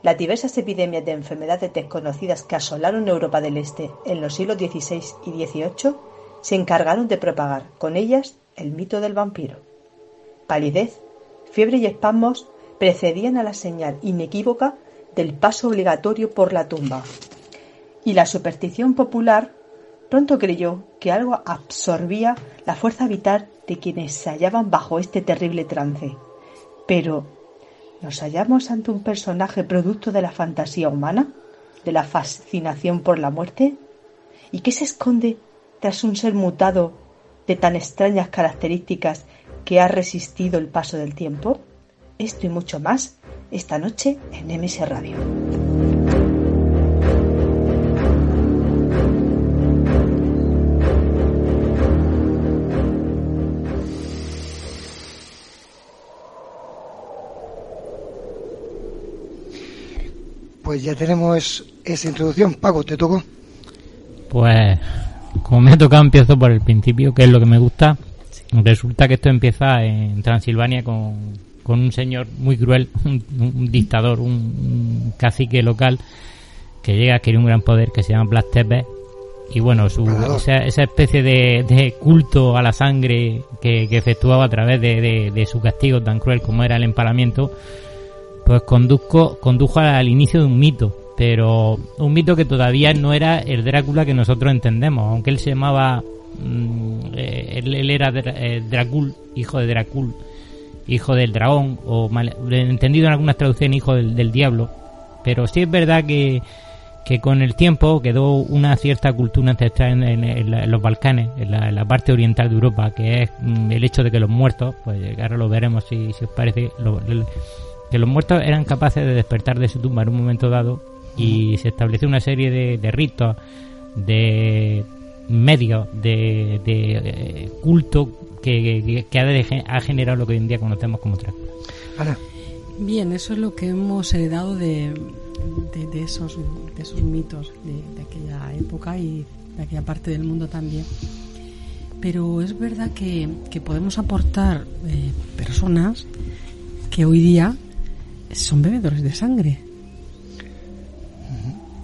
Las diversas epidemias de enfermedades desconocidas que asolaron Europa del Este en los siglos XVI y XVIII se encargaron de propagar con ellas el mito del vampiro. Palidez, fiebre y espasmos precedían a la señal inequívoca del paso obligatorio por la tumba. Y la superstición popular pronto creyó que algo absorbía la fuerza vital de quienes se hallaban bajo este terrible trance. Pero, ¿nos hallamos ante un personaje producto de la fantasía humana? ¿De la fascinación por la muerte? ¿Y qué se esconde tras un ser mutado de tan extrañas características que ha resistido el paso del tiempo? Esto y mucho más esta noche en MS Radio. Pues ya tenemos esa introducción. Paco, ¿te tocó? Pues, como me ha tocado, empiezo por el principio, que es lo que me gusta. Resulta que esto empieza en Transilvania con, con un señor muy cruel, un, un dictador, un, un cacique local que llega a adquirir un gran poder que se llama Black Tepes y bueno, su, esa, esa especie de, de culto a la sangre que, que efectuaba a través de, de- de su castigo tan cruel como era el empalamiento, pues conduzco, condujo al inicio de un mito, pero un mito que todavía no era el Drácula que nosotros entendemos, aunque él se llamaba, mm, eh, él, era eh, Dracul, hijo de Dracul, hijo del dragón, o mal- entendido en algunas traducciones, hijo del, diablo, pero sí es verdad que, que con el tiempo quedó una cierta cultura ancestral en, en- en en los Balcanes, en la, parte oriental de Europa, que es mm, el hecho de que los muertos, pues ahora lo veremos si, si os parece, lo- que los muertos eran capaces de despertar de su tumba en un momento dado y se estableció una serie de, de ritos, de medios, de, de, eh, culto que, que- que ha, de- ha generado lo que hoy en día conocemos como Drácula. Bien, eso es lo que hemos heredado de, de, de esos, de esos mitos de, de aquella época y de aquella parte del mundo también. Pero es verdad que, que podemos aportar eh, personas que hoy día son bebedores de sangre.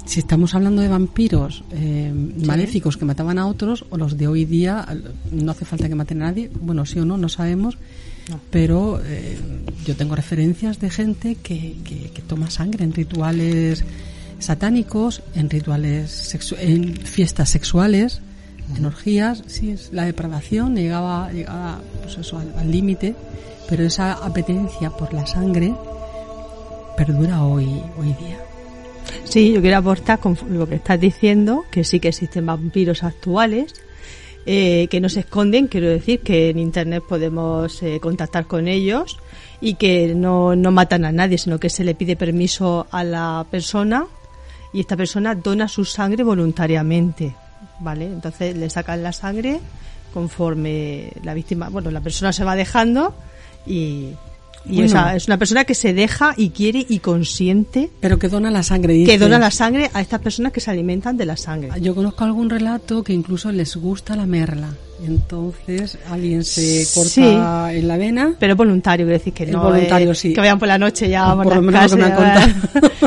Si estamos hablando de vampiros eh, maléficos que mataban a otros, o los de hoy día, no hace falta que maten a nadie, bueno, sí o no, no sabemos, pero eh, yo tengo referencias de gente que, que, que toma sangre en rituales satánicos, en rituales sexu- en fiestas sexuales, en orgías, sí, es la depravación llegaba, llegaba pues eso, al límite, pero esa apetencia por la sangre perdura hoy, hoy día. Sí, yo quiero aportar con lo que estás diciendo, que sí que existen vampiros actuales, eh, que no se esconden, quiero decir que en Internet podemos eh, contactar con ellos y que no, no matan a nadie, sino que se le pide permiso a la persona y esta persona dona su sangre voluntariamente, ¿vale? Entonces le sacan la sangre conforme la víctima, bueno, la persona se va dejando y, y Bueno. esa- es una persona que se deja y quiere y consiente Pero que dona la sangre. que dona la sangre a estas personas que se alimentan de la sangre. Yo conozco algún relato que incluso les gusta la merla. Entonces alguien se corta Sí. en la vena. Pero voluntario, quiero decir que Es no. voluntario, eh, sí. Que vayan por la noche ya Por por lo menos lo que me han contado.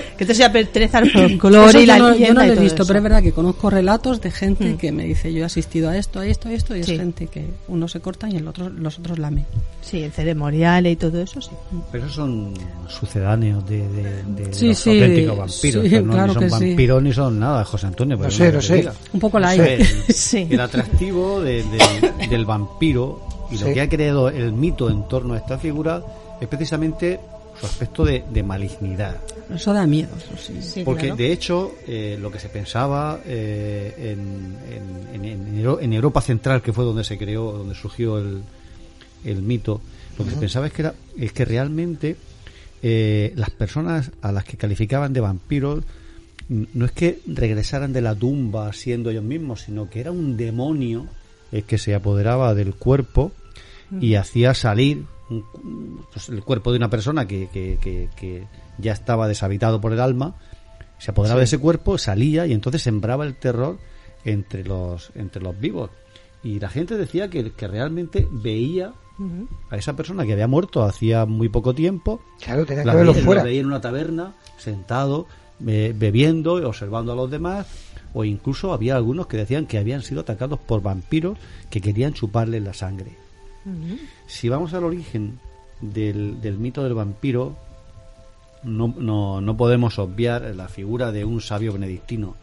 que esto ya pertenece al folclore Eso y la yo no, yo no lo he visto, eso. pero es verdad que conozco relatos de gente Mm. que me dice yo he asistido a esto, a esto, a esto, y es Sí. gente que uno se corta y el otro, los otros lamen. Sí, en ceremoniales y todo eso, sí. Pero esos son sucedáneos de, de, de Sí, los sí, auténticos vampiros. sí, no, claro ni son vampiros ni son nada, José Antonio. Pero sé, no te sé. Un poco la hay. el- Sí. El atractivo de- de- del vampiro y lo que ha creado el mito en torno a esta figura es precisamente su aspecto de, de malignidad. Eso da miedo, eso sí. Sí, Porque claro. de hecho eh, lo que se pensaba eh, en, en- en- en Euro- en Europa Central, que fue donde se creó, donde surgió el, el mito, lo que se pensaba es que era es que realmente eh, las personas a las que calificaban de vampiros no es que regresaran de la tumba siendo ellos mismos, sino que era un demonio el que se apoderaba del cuerpo y hacía salir un- pues, el cuerpo de una persona que, que- que- que ya estaba deshabitado por el alma, se apoderaba Sí. de ese cuerpo, salía y entonces sembraba el terror entre los, entre los vivos. Y la gente decía que, que realmente veía a esa persona que había muerto hacía muy poco tiempo. Claro, tenía la que verlo veía- fuera. lo veía en una taberna, sentado, be- bebiendo, observando a los demás, o incluso había algunos que decían que habían sido atacados por vampiros que querían chuparle la sangre. Si vamos al origen del, del mito del vampiro, no, no, no podemos obviar la figura de un sabio benedictino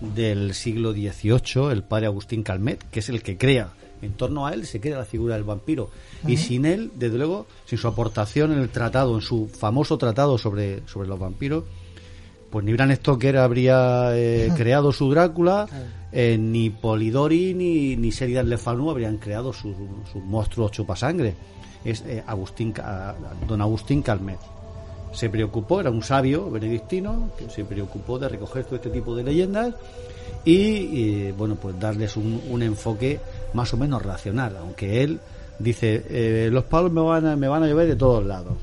del siglo XVIII, el padre Agustín Calmet, que es el que crea, en torno a él se crea la figura del vampiro. Y sin él, desde luego, sin su aportación en el tratado, en su famoso tratado sobre, sobre los vampiros, pues ni Bram Stoker habría eh, creado su Drácula, eh, ni Polidori ni, ni Sheridan Le Fanu habrían creado sus sus monstruos chupasangre. Es eh, Agustín, Ca- don Agustín Calmet. Se preocupó, era un sabio benedictino, que se preocupó de recoger todo este tipo de leyendas y, bueno, pues darles un, un enfoque más o menos racional, aunque él dice, eh, los palos me van, a, me van a llover de todos lados.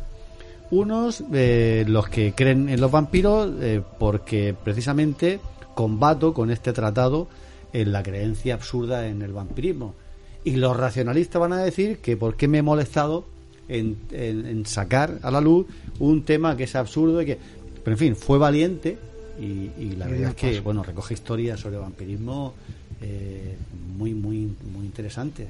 Unos, eh, los que creen en los vampiros, eh, porque precisamente combato con este tratado en la creencia absurda en el vampirismo. Y los racionalistas van a decir que por qué me he molestado en, en- en sacar a la luz un tema que es absurdo y que... Pero en fin, fue valiente y, y la verdad es que, paso. bueno, recoge historias sobre vampirismo eh, muy, muy, muy interesantes.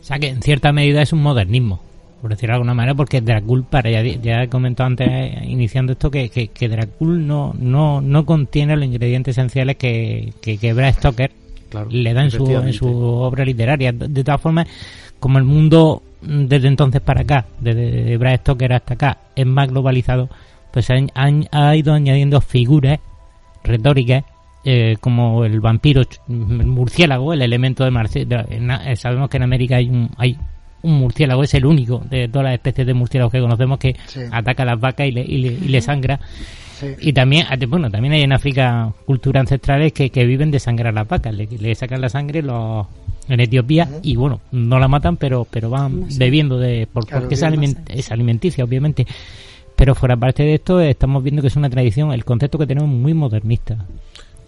O sea que en cierta medida es un modernismo, por decirlo de alguna manera, porque Dracul, para ya, ya he comentado antes, iniciando esto, que, que, que Dracul no, no, no contiene los ingredientes esenciales que, que, que Bram Stoker le da en su, en su obra literaria. De, de todas formas, como el mundo mm, desde entonces para acá, desde Bram Stoker hasta acá, es más globalizado, pues han, han- ha ido añadiendo figuras retóricas eh, como el vampiro, el murciélago, el elemento de, marci- de- eh, sabemos que en América hay un hay un murciélago, es el único de todas las especies de murciélagos que conocemos que Sí. ataca a las vacas y le, y le, y le sangra. Sí. Y también, ah, bueno, también hay en África culturas ancestrales que, que viven de sangrar a las vacas, le, le sacan la sangre los en Etiopía y bueno, no la matan, pero pero van Sí. bebiendo de por- Claro, porque es, aliment- es alimenticia, obviamente. Pero fuera parte de esto, estamos viendo que es una tradición, el concepto que tenemos muy modernista.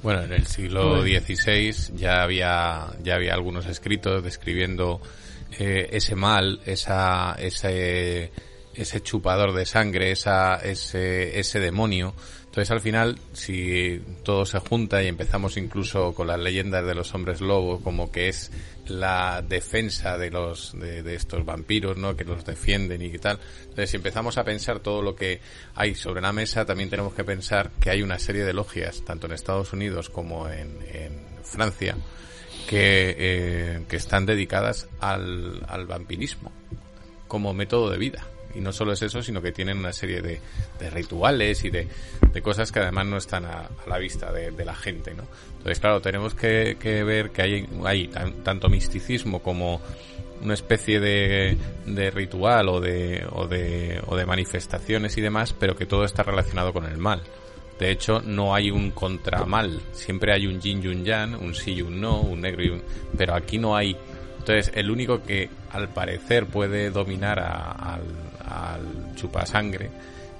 Bueno, en el siglo. XVI ya había, ya había algunos escritos describiendo eh, ese mal, esa, ese, ese chupador de sangre, esa, ese, ese demonio. Entonces al final, si todo se junta y empezamos incluso con las leyendas de los hombres lobo, como que es la defensa de los de, estos vampiros, ¿no? Que los defienden y tal. Entonces, si empezamos a pensar todo lo que hay sobre la mesa, también tenemos que pensar que hay una serie de logias, tanto en Estados Unidos como en Francia, que, eh, que están dedicadas al, al vampirismo como método de vida. Y no solo es eso, sino que tienen una serie de, de rituales y de, de cosas que además no están a, la vista de, de la gente, ¿no? Entonces, claro, tenemos que, que ver que hay, hay tan- tanto misticismo como una especie de, de ritual o de, o, de, o de manifestaciones y demás, pero que todo está relacionado con el mal. De hecho, no hay un contramal. Siempre hay un yin y un yang, un sí y un no, un negro y un... Pero aquí no hay... Entonces, el único que al parecer puede dominar a- al, al chupasangre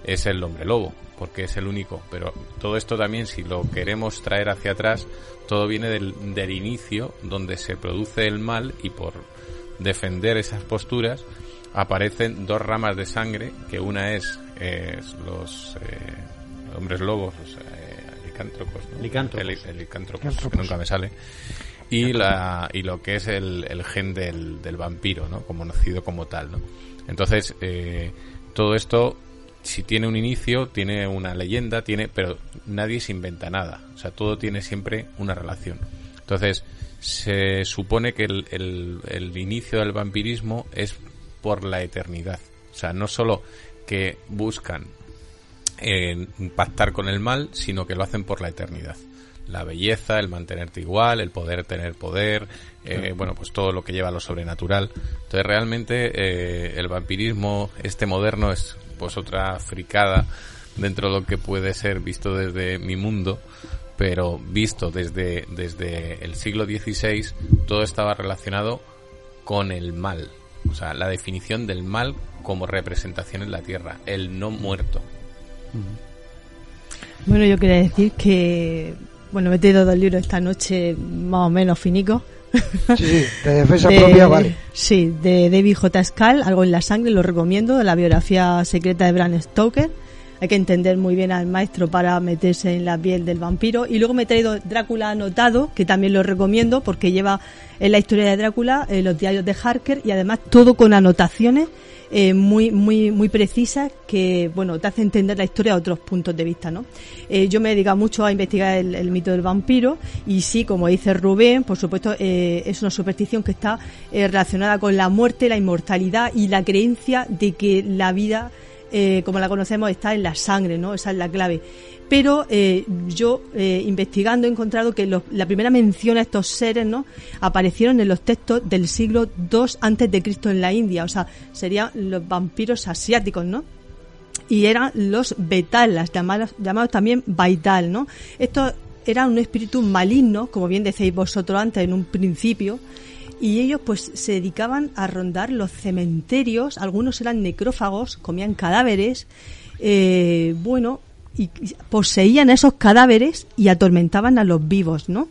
es el hombre lobo, porque es el único. Pero todo esto también, si lo queremos traer hacia atrás, todo viene del, del inicio, donde se produce el mal y por defender esas posturas aparecen dos ramas de sangre, que una es, es los eh, hombres lobos, los eh, licántropos, ¿no? Licántropos. El- el licántropos, que nunca me sale. Y, la, y lo que es el, el gen del, del vampiro, ¿no? Como nacido como tal, ¿no? Entonces, eh, todo esto, si tiene un inicio, tiene una leyenda, tiene, pero nadie se inventa nada. O sea, todo tiene siempre una relación. Entonces, se supone que el, el- el inicio del vampirismo es por la eternidad. O sea, no solo que buscan eh, pactar con el mal, sino que lo hacen por la eternidad. La belleza, el mantenerte igual, el poder tener poder, eh, bueno, pues todo lo que lleva a lo sobrenatural. Entonces realmente eh, el vampirismo, este moderno, es pues otra fricada dentro de lo que puede ser visto desde mi mundo, pero visto desde, desde el siglo XVI, todo estaba relacionado con el mal. O sea, la definición del mal como representación en la tierra, el no muerto. Bueno, yo quería decir que, bueno, me he traído dos libros esta noche más o menos finicos. Sí, de defensa propia, vale. Sí, de David J. Scal, Algo en la sangre, lo recomiendo, la biografía secreta de Bram Stoker. Hay que entender muy bien al maestro para meterse en la piel del vampiro. Y luego me he traído Drácula anotado, que también lo recomiendo porque lleva en la historia de Drácula eh, los diarios de Harker y además todo con anotaciones eh, muy muy muy precisas que bueno te hace entender la historia a otros puntos de vista no Eh, yo me he dedicado mucho a investigar el, mito del vampiro y sí como dice Rubén por supuesto eh, es una superstición que está eh, relacionada con la muerte la inmortalidad y la creencia de que la vida como la conocemos, está en la sangre, ¿no? Esa es la clave. Pero eh, yo, eh, investigando, he encontrado que los- la primera mención a estos seres, ¿no? Aparecieron en los textos del siglo II antes de Cristo en la India. O sea, serían los vampiros asiáticos, ¿no? y eran los betalas, llamados, llamados también baital, ¿no? Estos eran un espíritu maligno, como bien decéis vosotros antes en un principio, y ellos pues se dedicaban a rondar los cementerios, algunos eran necrófagos, comían cadáveres, eh, bueno, y poseían esos cadáveres y atormentaban a los vivos, ¿no?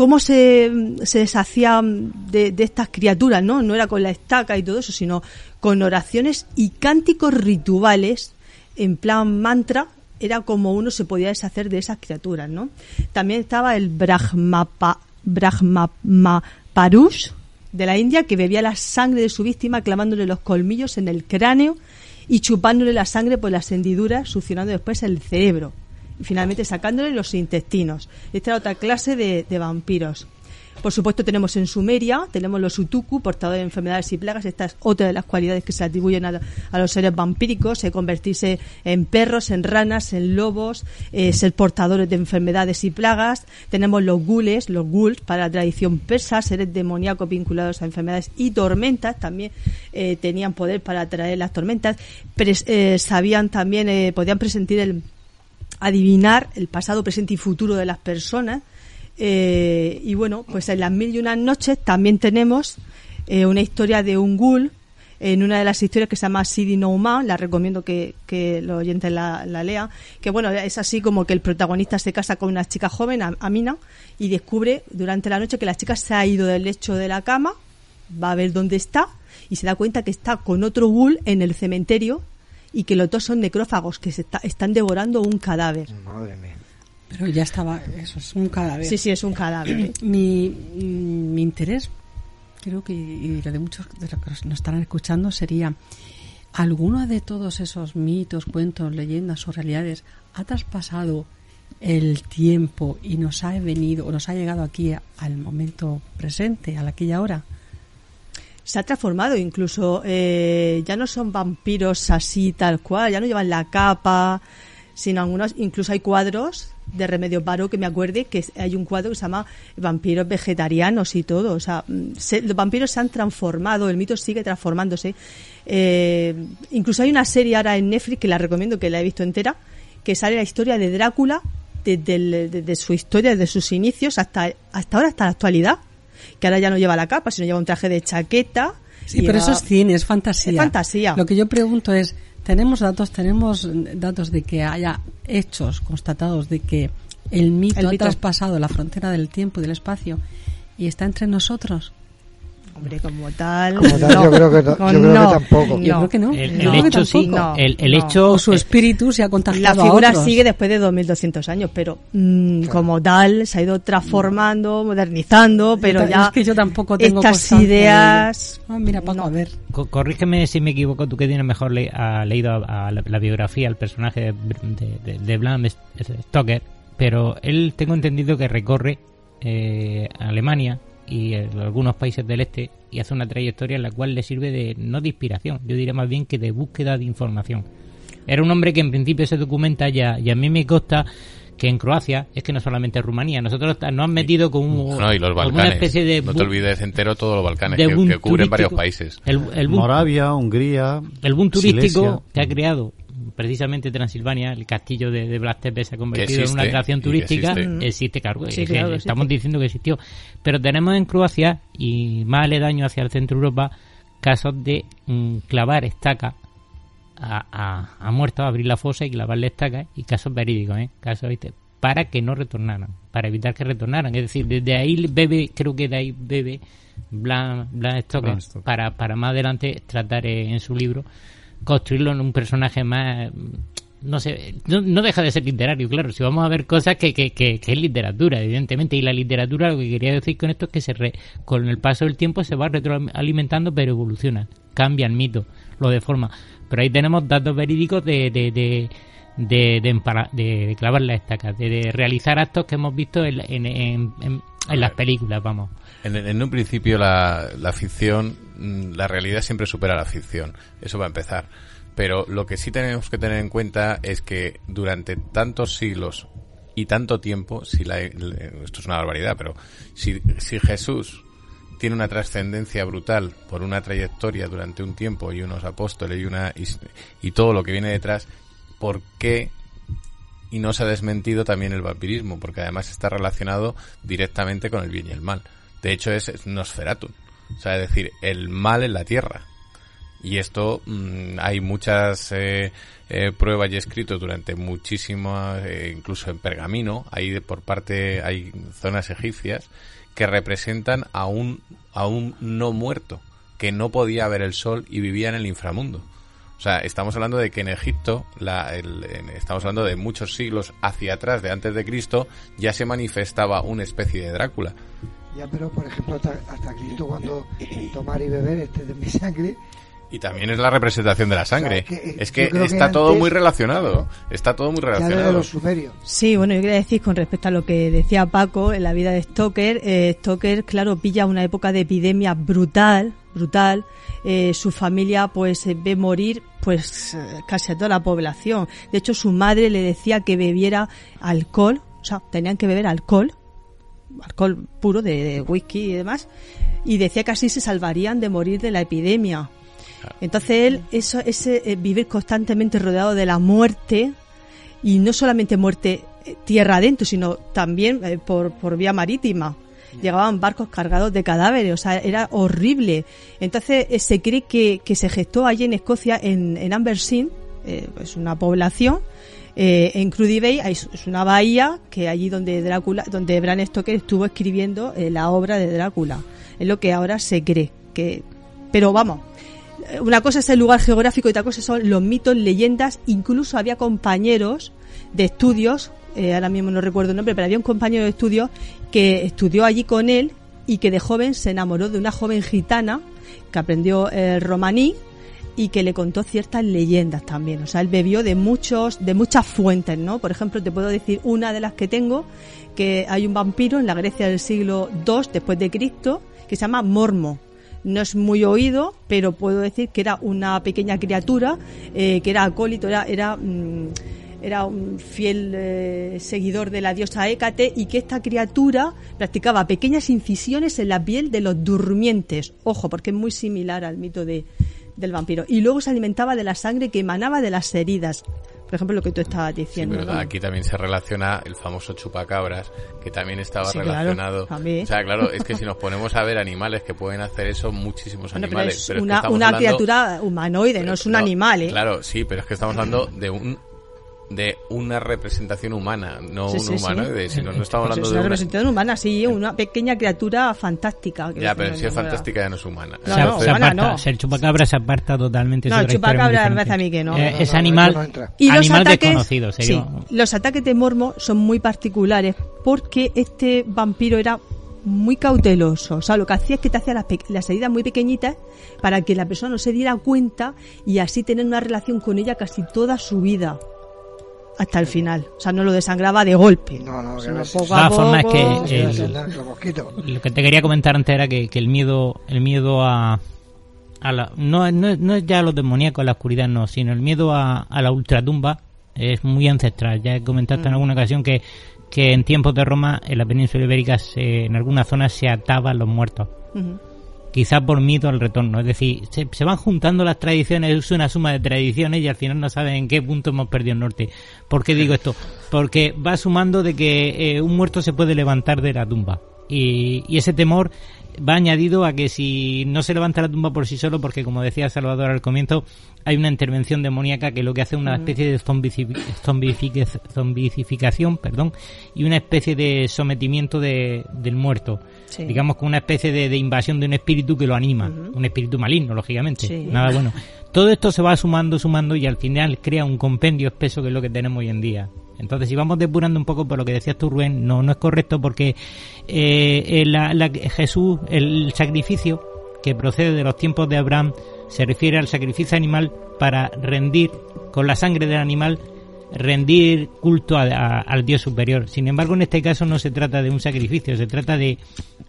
cómo se, se deshacían de, estas criaturas, ¿no? No era con la estaca y todo eso, sino con oraciones y cánticos rituales en plan mantra, era como uno se podía deshacer de esas criaturas, ¿no? También estaba el Brahmapa, Brahmaparush de la India que bebía la sangre de su víctima clamándole los colmillos en el cráneo y chupándole la sangre por las hendiduras, succionando después el cerebro y finalmente sacándole los intestinos. Esta era otra clase de, de vampiros. Por supuesto tenemos en Sumeria, tenemos los Utuku, portadores de enfermedades y plagas. Esta es otra de las cualidades que se atribuyen a, los seres vampíricos, eh, convertirse en perros, en ranas, en lobos, eh, ser portadores de enfermedades y plagas. Tenemos los gules, los ghouls, para la tradición persa, seres demoníacos vinculados a enfermedades y tormentas. También eh, tenían poder para atraer las tormentas. Pres- eh, sabían también, podían presentir el, adivinar el pasado, presente y futuro de las personas. Eh, y bueno, pues en las mil y unas noches también tenemos eh, una historia de un ghoul en una de las historias que se llama Sidi Nouma, la recomiendo que, que los oyentes la, la lean, que bueno, es así como que el protagonista se casa con una chica joven, Am- Amina, y descubre durante la noche que la chica se ha ido del lecho de la cama, va a ver dónde está, y se da cuenta que está con otro ghoul en el cementerio, y que los dos son necrófagos, que se está- están devorando un cadáver. Madre mía. Pero ya estaba, eso es un cadáver. Sí, sí, es un cadáver. mi, mi interés, creo que, y lo de muchos de los que nos estarán escuchando, sería, ¿alguno de todos esos mitos, cuentos, leyendas o realidades ha traspasado el tiempo y nos ha venido, o nos ha llegado aquí al momento presente, a aquella hora? se ha transformado incluso eh, ya no son vampiros así tal cual ya no llevan la capa sino algunos incluso hay cuadros de Remedios Varo que me acuerde que hay un cuadro que se llama vampiros vegetarianos y todo o sea mm, se- los vampiros se han transformado el mito sigue transformándose Eh, incluso hay una serie ahora en Netflix que la recomiendo que la he visto entera que sale la historia de Drácula desde, el- desde su historia desde sus inicios hasta hasta ahora hasta la actualidad que ahora ya no lleva la capa, sino lleva un traje de chaqueta. Sí, pero eso es cine, es fantasía. Es fantasía. Lo que yo pregunto es, ¿tenemos datos, tenemos datos de que haya hechos constatados de que el mito, El ha mito. traspasado la frontera del tiempo y del espacio y está entre nosotros? Hombre, como tal. Como tal, yo creo que no- yo creo que tampoco. Yo creo que no. El- hecho sí, tampoco. el- el no. hecho- O su espíritu se ha La contagiado figura a otros. sigue después de 2200 años, pero mm, como tal se ha ido transformando, modernizando, pero Es ya que yo tampoco tengo estas ideas. Ah, mira, Paco, a ver. Co- Corrígeme si me equivoco, tú que tienes mejor le- ha leído a, a la, la biografía, al personaje de, de, de- de Bram S- Stoker, pero él tengo entendido que recorre eh, Alemania y algunos países del este y hace una trayectoria en la cual le sirve de no de inspiración, yo diría más bien que de búsqueda de información. Era un hombre que en principio se documenta ya y a mí me consta que en Croacia es que no solamente Rumanía, nosotros nos han metido con un, No, y los como una especie de no te olvides entero todos los Balcanes, que, cubren varios países. El, el boom- Moravia, Hungría, el boom turístico Silesia. que ha creado precisamente Transilvania, el castillo de, de Blas Tepe se ha convertido en una atracción turística. existe. Existe, claro. Sí, es que claro que estamos existe. diciendo que existió. Pero tenemos en Croacia y más aledaño hacia el centro de Europa casos de mm, clavar estaca a, a, a muertos, abrir la fosa y clavarle estaca y casos verídicos, ¿eh? Casos, ¿viste? Para que no retornaran, para evitar que retornaran. Es decir, desde ahí bebe, creo que de ahí bebe Bram, Bram Stoker, para, para más adelante tratar eh, en su libro construirlo en un personaje más no sé, no, no deja de ser literario, claro, si vamos a ver cosas que, que, que, que es literatura, evidentemente, y la literatura, lo que quería decir con esto es que se re- con el paso del tiempo se va retroalimentando, pero evoluciona, cambia el mito, lo deforma. Pero ahí tenemos datos verídicos de, de, de, de, de, de- de clavar la estaca, de, de realizar actos que hemos visto en, en, en, en- en las películas, vamos. En, en un principio la, la ficción, la realidad siempre supera la ficción. Eso va a empezar. Pero lo que sí tenemos que tener en cuenta es que durante tantos siglos y tanto tiempo, si la, esto es una barbaridad, pero si, si Jesús tiene una trascendencia brutal por una trayectoria durante un tiempo y unos apóstoles y una y, y todo lo que viene detrás, ¿por qué y no se ha desmentido también el vampirismo? Porque además está relacionado directamente con el bien y el mal. De hecho es Nosferatu, o sea, es decir, el mal en la tierra. Y esto mm, hay muchas eh, eh, pruebas y escritos durante muchísimas, eh, incluso en pergamino, hay por parte, hay zonas egipcias que representan a un, a un no muerto, que no podía ver el sol y vivía en el inframundo. O sea, estamos hablando de que en Egipto, la, el, en- estamos hablando de muchos siglos hacia atrás de antes de Cristo, ya se manifestaba una especie de Drácula. Ya, pero por ejemplo, hasta, hasta Cristo cuando tomar y beber este de mi sangre, Y también es la representación de la sangre. O sea, que, eh, es que está todo antes- muy relacionado. Está todo muy relacionado. los sumerios. Sí, bueno, yo quería decir con respecto a lo que decía Paco en la vida de Stoker, eh, Stoker, claro, pilla una época de epidemia brutal, brutal. Eh, su familia, pues, eh, ve morir, pues, casi a toda la población. De hecho, su madre le decía que bebiera alcohol, o sea, tenían que beber alcohol, alcohol puro de, de whisky y demás, y decía que así se salvarían de morir de la epidemia. Entonces él, eso, ese eh, vivir constantemente rodeado de la muerte, y no solamente muerte eh, tierra adentro, sino también eh, por, por vía marítima. Llegaban barcos cargados de cadáveres, o sea, era horrible. Entonces eh, se cree que, que se gestó allí en Escocia, en, en Amberseen, eh, es una población, eh, en Cruddy Bay hay- es una bahía que allí donde Drácula, donde Bram Stoker estuvo escribiendo eh, la obra de Drácula. Es lo que ahora se cree. Que, pero vamos, eh, una cosa es el lugar geográfico y otra cosa son los mitos, leyendas. Incluso había compañeros de estudios, ahora mismo no recuerdo el nombre, pero había un compañero de estudios que estudió allí con él y que de joven se enamoró de una joven gitana que aprendió el romaní y que le contó ciertas leyendas también. O sea, él bebió de muchos, de muchas fuentes, ¿no? Por ejemplo, te puedo decir una de las que tengo, que hay un vampiro en la Grecia del siglo II después de Cristo que se llama Mormo. No es muy oído, pero puedo decir que era una pequeña criatura eh, que era acólito, era, era, mm, era un fiel eh, seguidor de la diosa Hécate y que esta criatura practicaba pequeñas incisiones en la piel de los durmientes. Ojo, porque es muy similar al mito de, del vampiro. Y luego se alimentaba de la sangre que emanaba de las heridas. Por ejemplo, lo que tú estabas Sí, diciendo. pero ¿no? aquí también se relaciona el famoso chupacabras, que también estaba Sí, claro, relacionado. también. O sea, claro, es que si nos ponemos a ver animales que pueden hacer eso, muchísimos Bueno, pero animales. es pero es que una, una hablando- criatura humanoide, no es un animal, ¿eh? Claro, sí, pero es que estamos hablando de un de una representación humana, no Sí, un sí, sí. humanoide, sino no estamos Pues hablando es de una representación humana, sí, una pequeña criatura fantástica. que Ya, pero si es fantástica ya no es humana. No, no, se humana aparta- no. Ser chupacabra se aparta totalmente. No, el chupacabra me parece a mí que no. Eh, No, es animal. Y los animal ataques, desconocido. sería- sí, los ataques de Mormo son muy particulares porque este vampiro era muy cauteloso. O sea, lo que hacía es que te hacía las, pe- las heridas muy pequeñitas para que la persona no se diera cuenta y así tener una relación con ella casi toda su vida. Hasta el final. O sea, no lo desangraba de golpe. No, no, que poco De a todas formas, poco. es que el- lo que te quería comentar antes era que, que el miedo el miedo a, a la, no, no, no es ya a los demoníacos, a la oscuridad, no, sino el miedo a, a la ultratumba es muy ancestral. Ya he comentado en alguna ocasión que, que en tiempos de Roma, en la península ibérica, se- en algunas zonas se ataban los muertos. Ujú. Quizás por miedo al retorno. Es decir, se, se van juntando las tradiciones, es una suma de tradiciones y al final no saben en qué punto hemos perdido el norte. ¿Por qué digo esto? Porque va sumando de que eh, un muerto se puede levantar de la tumba. Y, y ese temor va añadido a que si no se levanta la tumba por sí solo, porque como decía Salvador al comienzo, hay una intervención demoníaca que lo que hace es una Mm. especie de zombici- zombific- zombicificación perdón, y una especie de sometimiento de, del muerto. Sí. Digamos con una especie de, de invasión de un espíritu que lo anima, un espíritu maligno, lógicamente. Sí. Nada bueno. Todo esto se va sumando, sumando y al final crea un compendio espeso que es lo que tenemos hoy en día. Entonces, si vamos depurando un poco por lo que decías tú, Rubén, no, no es correcto porque eh, eh, Jesús, el sacrificio que procede de los tiempos de Abraham, se refiere al sacrificio animal para rendir con la sangre del animal rendir culto al Dios superior. Sin embargo, en este caso no se trata de un sacrificio, se trata de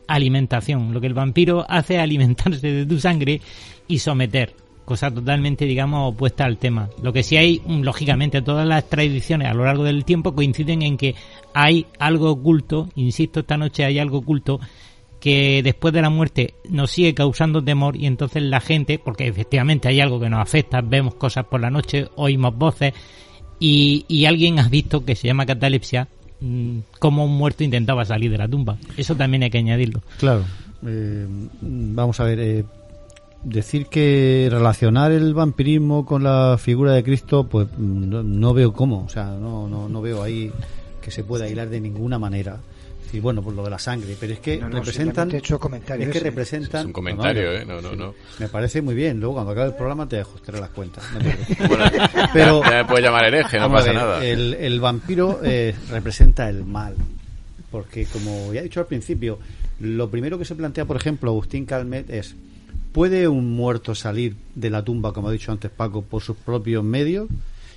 alimentación. Lo que el vampiro hace es alimentarse de tu sangre y someter cosa totalmente, digamos, opuesta al tema. Lo que sí hay, mm, lógicamente, todas las tradiciones a lo largo del tiempo coinciden en que hay algo oculto, insisto, esta noche hay algo oculto que después de la muerte nos sigue causando temor y entonces la gente, porque efectivamente hay algo que nos afecta, vemos cosas por la noche, oímos voces y, y alguien ha visto que se llama catalepsia, mm, como un muerto intentaba salir de la tumba. Eso también hay que añadirlo. Claro. Eh, vamos a ver. eh, decir que relacionar el vampirismo con la figura de Cristo, pues no, no veo cómo. O sea, no, no, no veo ahí que se pueda hilar de ninguna manera. Y bueno, por lo de la sangre, pero es que No, no, representan. he hecho comentarios. Es que representan. Es un comentario, no, ¿eh? No, no, no. Me parece muy bien. Luego, cuando acabe el programa, te ajustaré las cuentas. Bueno, ya- ya me puedes llamar hereje, no pasa ver, nada. El, el vampiro eh, representa el mal. Porque, como ya he dicho al principio, lo primero que se plantea, por ejemplo, Agustín Calmet es: ¿puede un muerto salir de la tumba, como ha dicho antes Paco, por sus propios medios?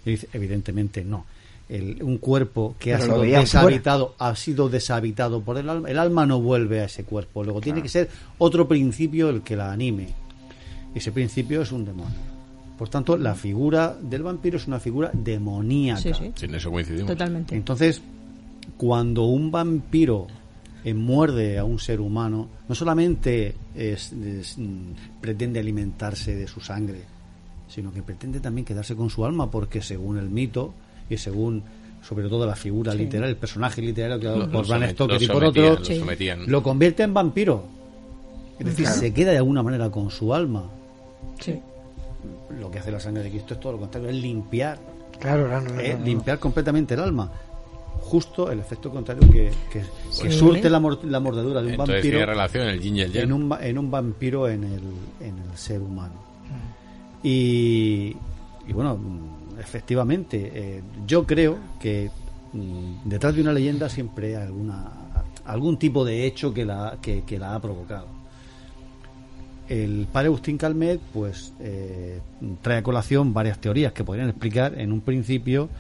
Y dice: evidentemente no. El- un cuerpo que ha Pero sido deshabitado ha sido deshabitado por el alma. El alma no vuelve a ese cuerpo. Luego tiene que ser otro principio el que la anime. Ese principio es un demonio. Por tanto, la figura del vampiro es una figura demoníaca. Sí, sí. Sí, en eso coincidimos. Totalmente. Entonces, cuando un vampiro eh, muerde a un ser humano, no solamente es- es, mm, pretende alimentarse de su sangre, sino que pretende también quedarse con su alma, porque según el mito y según sobre todo la figura Sí. literaria, el personaje literario creado Lo- por somet- Stoker y por otros, lo lo convierte en vampiro. Es decir, Claro. se queda de alguna manera con su alma. Sí. Lo que hace la sangre de Cristo es todo lo contrario, es limpiar Claro, no, no, no, no. limpiar completamente el alma. Justo el efecto contrario que, que, que Sí. surte la, mor- la mordedura de un Entonces vampiro tiene relación el yin y el yang. en un, en un vampiro en el, en el ser humano. Mm. Y, y bueno, efectivamente, eh, yo creo que mm, detrás de una leyenda siempre hay alguna, algún tipo de hecho que la, que, que la ha provocado. El padre Agustín Calmet pues eh, trae a colación varias teorías que podrían explicar en un principio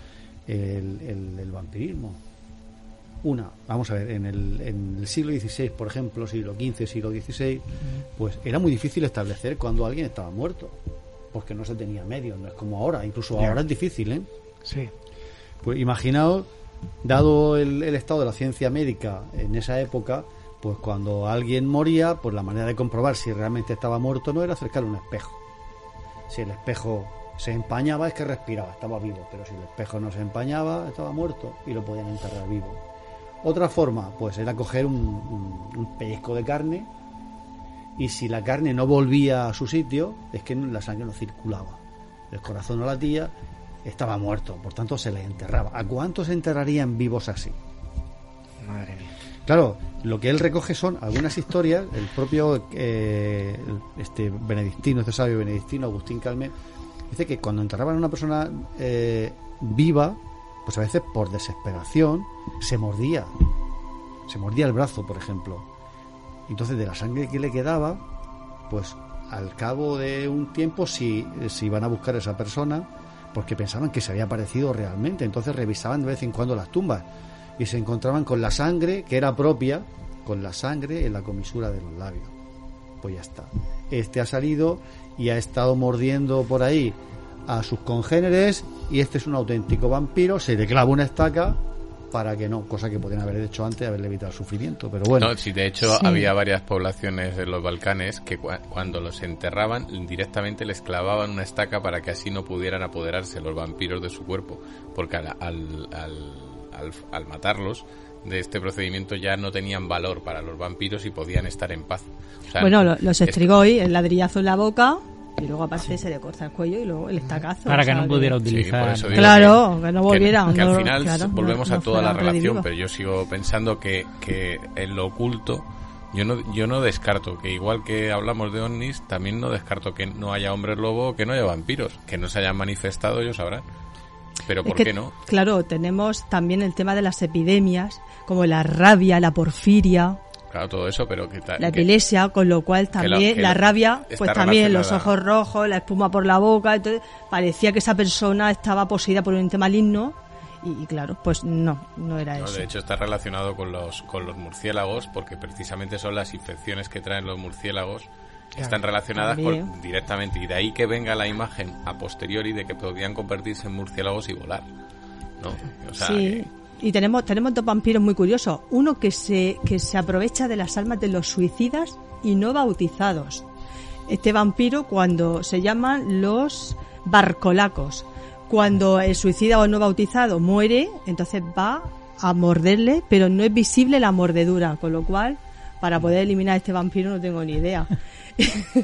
el, el- el vampirismo. Una, vamos a ver, en el, en el siglo XVI, por ejemplo, siglo XV, siglo XVI, pues era muy difícil establecer cuando alguien estaba muerto, porque no se tenía medios, no es como ahora, incluso ahora es difícil, ¿eh? Sí. Pues imaginaos, dado el, el estado de la ciencia médica en esa época, pues cuando alguien moría, pues la manera de comprobar si realmente estaba muerto no era acercarle un espejo. Si el espejo se empañaba es que respiraba, estaba vivo, pero si el espejo no se empañaba, estaba muerto y lo podían enterrar vivo. Otra forma, pues era coger un, un- un pellizco de carne y si la carne no volvía a su sitio, es que la sangre no circulaba. El corazón no latía, estaba muerto, por tanto se le enterraba. ¿A cuántos se enterrarían vivos así? Madre mía. Claro, lo que él recoge son algunas historias, el propio eh, este benedictino, este sabio benedictino, Agustín Calme, dice que cuando enterraban a una persona eh, viva, pues a veces por desesperación se mordía, se mordía el brazo, por ejemplo. Entonces de la sangre que le quedaba, pues al cabo de un tiempo si, si iban a buscar a esa persona, porque pensaban que se había aparecido realmente, entonces revisaban de vez en cuando las tumbas y se encontraban con la sangre que era propia, con la sangre en la comisura de los labios. Pues ya está. Este ha salido y ha estado mordiendo por ahí a sus congéneres y este es un auténtico vampiro, se le clava una estaca para que no, cosa que podrían haber hecho antes, haberle evitado el sufrimiento, pero bueno. No, sí, de hecho Sí. había varias poblaciones de los Balcanes que cua- cuando los enterraban directamente les clavaban una estaca para que así no pudieran apoderarse los vampiros de su cuerpo, porque al, al, al- al matarlos de este procedimiento ya no tenían valor para los vampiros y podían estar en paz. O sea, bueno, lo- los es- estrigó y el ladrillazo en la boca y luego aparte se le corta el cuello y luego el estacazo. Para o que sea, no pudiera Sí, utilizar. Claro, que no volvieran, Que, al final claro, volvemos no- a no toda la relación, redivivo. pero yo sigo pensando que, que en lo oculto, yo no, yo no descarto que igual que hablamos de ovnis, también no descarto que no haya hombres lobo o que no haya vampiros, que no se hayan manifestado, ellos sabrán. Pero Es ¿por que, qué no? Claro, tenemos también el tema de las epidemias, como la rabia, la porfiria, Claro, todo eso, pero que, la epilepsia, con lo cual que lo- también que la rabia, pues también los ojos rojos, la espuma por la boca, entonces parecía que esa persona estaba poseída por un ente maligno y, y claro, pues no, no era No, eso. de hecho está relacionado con los, con los murciélagos, porque precisamente son las infecciones que traen los murciélagos están relacionadas con- directamente y de ahí que venga la imagen a posteriori de que podían convertirse en murciélagos y volar. ¿no? O sea, sí. eh, Y tenemos, tenemos dos vampiros muy curiosos. Uno que se, que se aprovecha de las almas de los suicidas y no bautizados. Este vampiro cuando se llaman los barcolacos. Cuando el suicida o no bautizado muere, entonces va a morderle, pero no es visible la mordedura, con lo cual, para poder eliminar a este vampiro no tengo ni idea.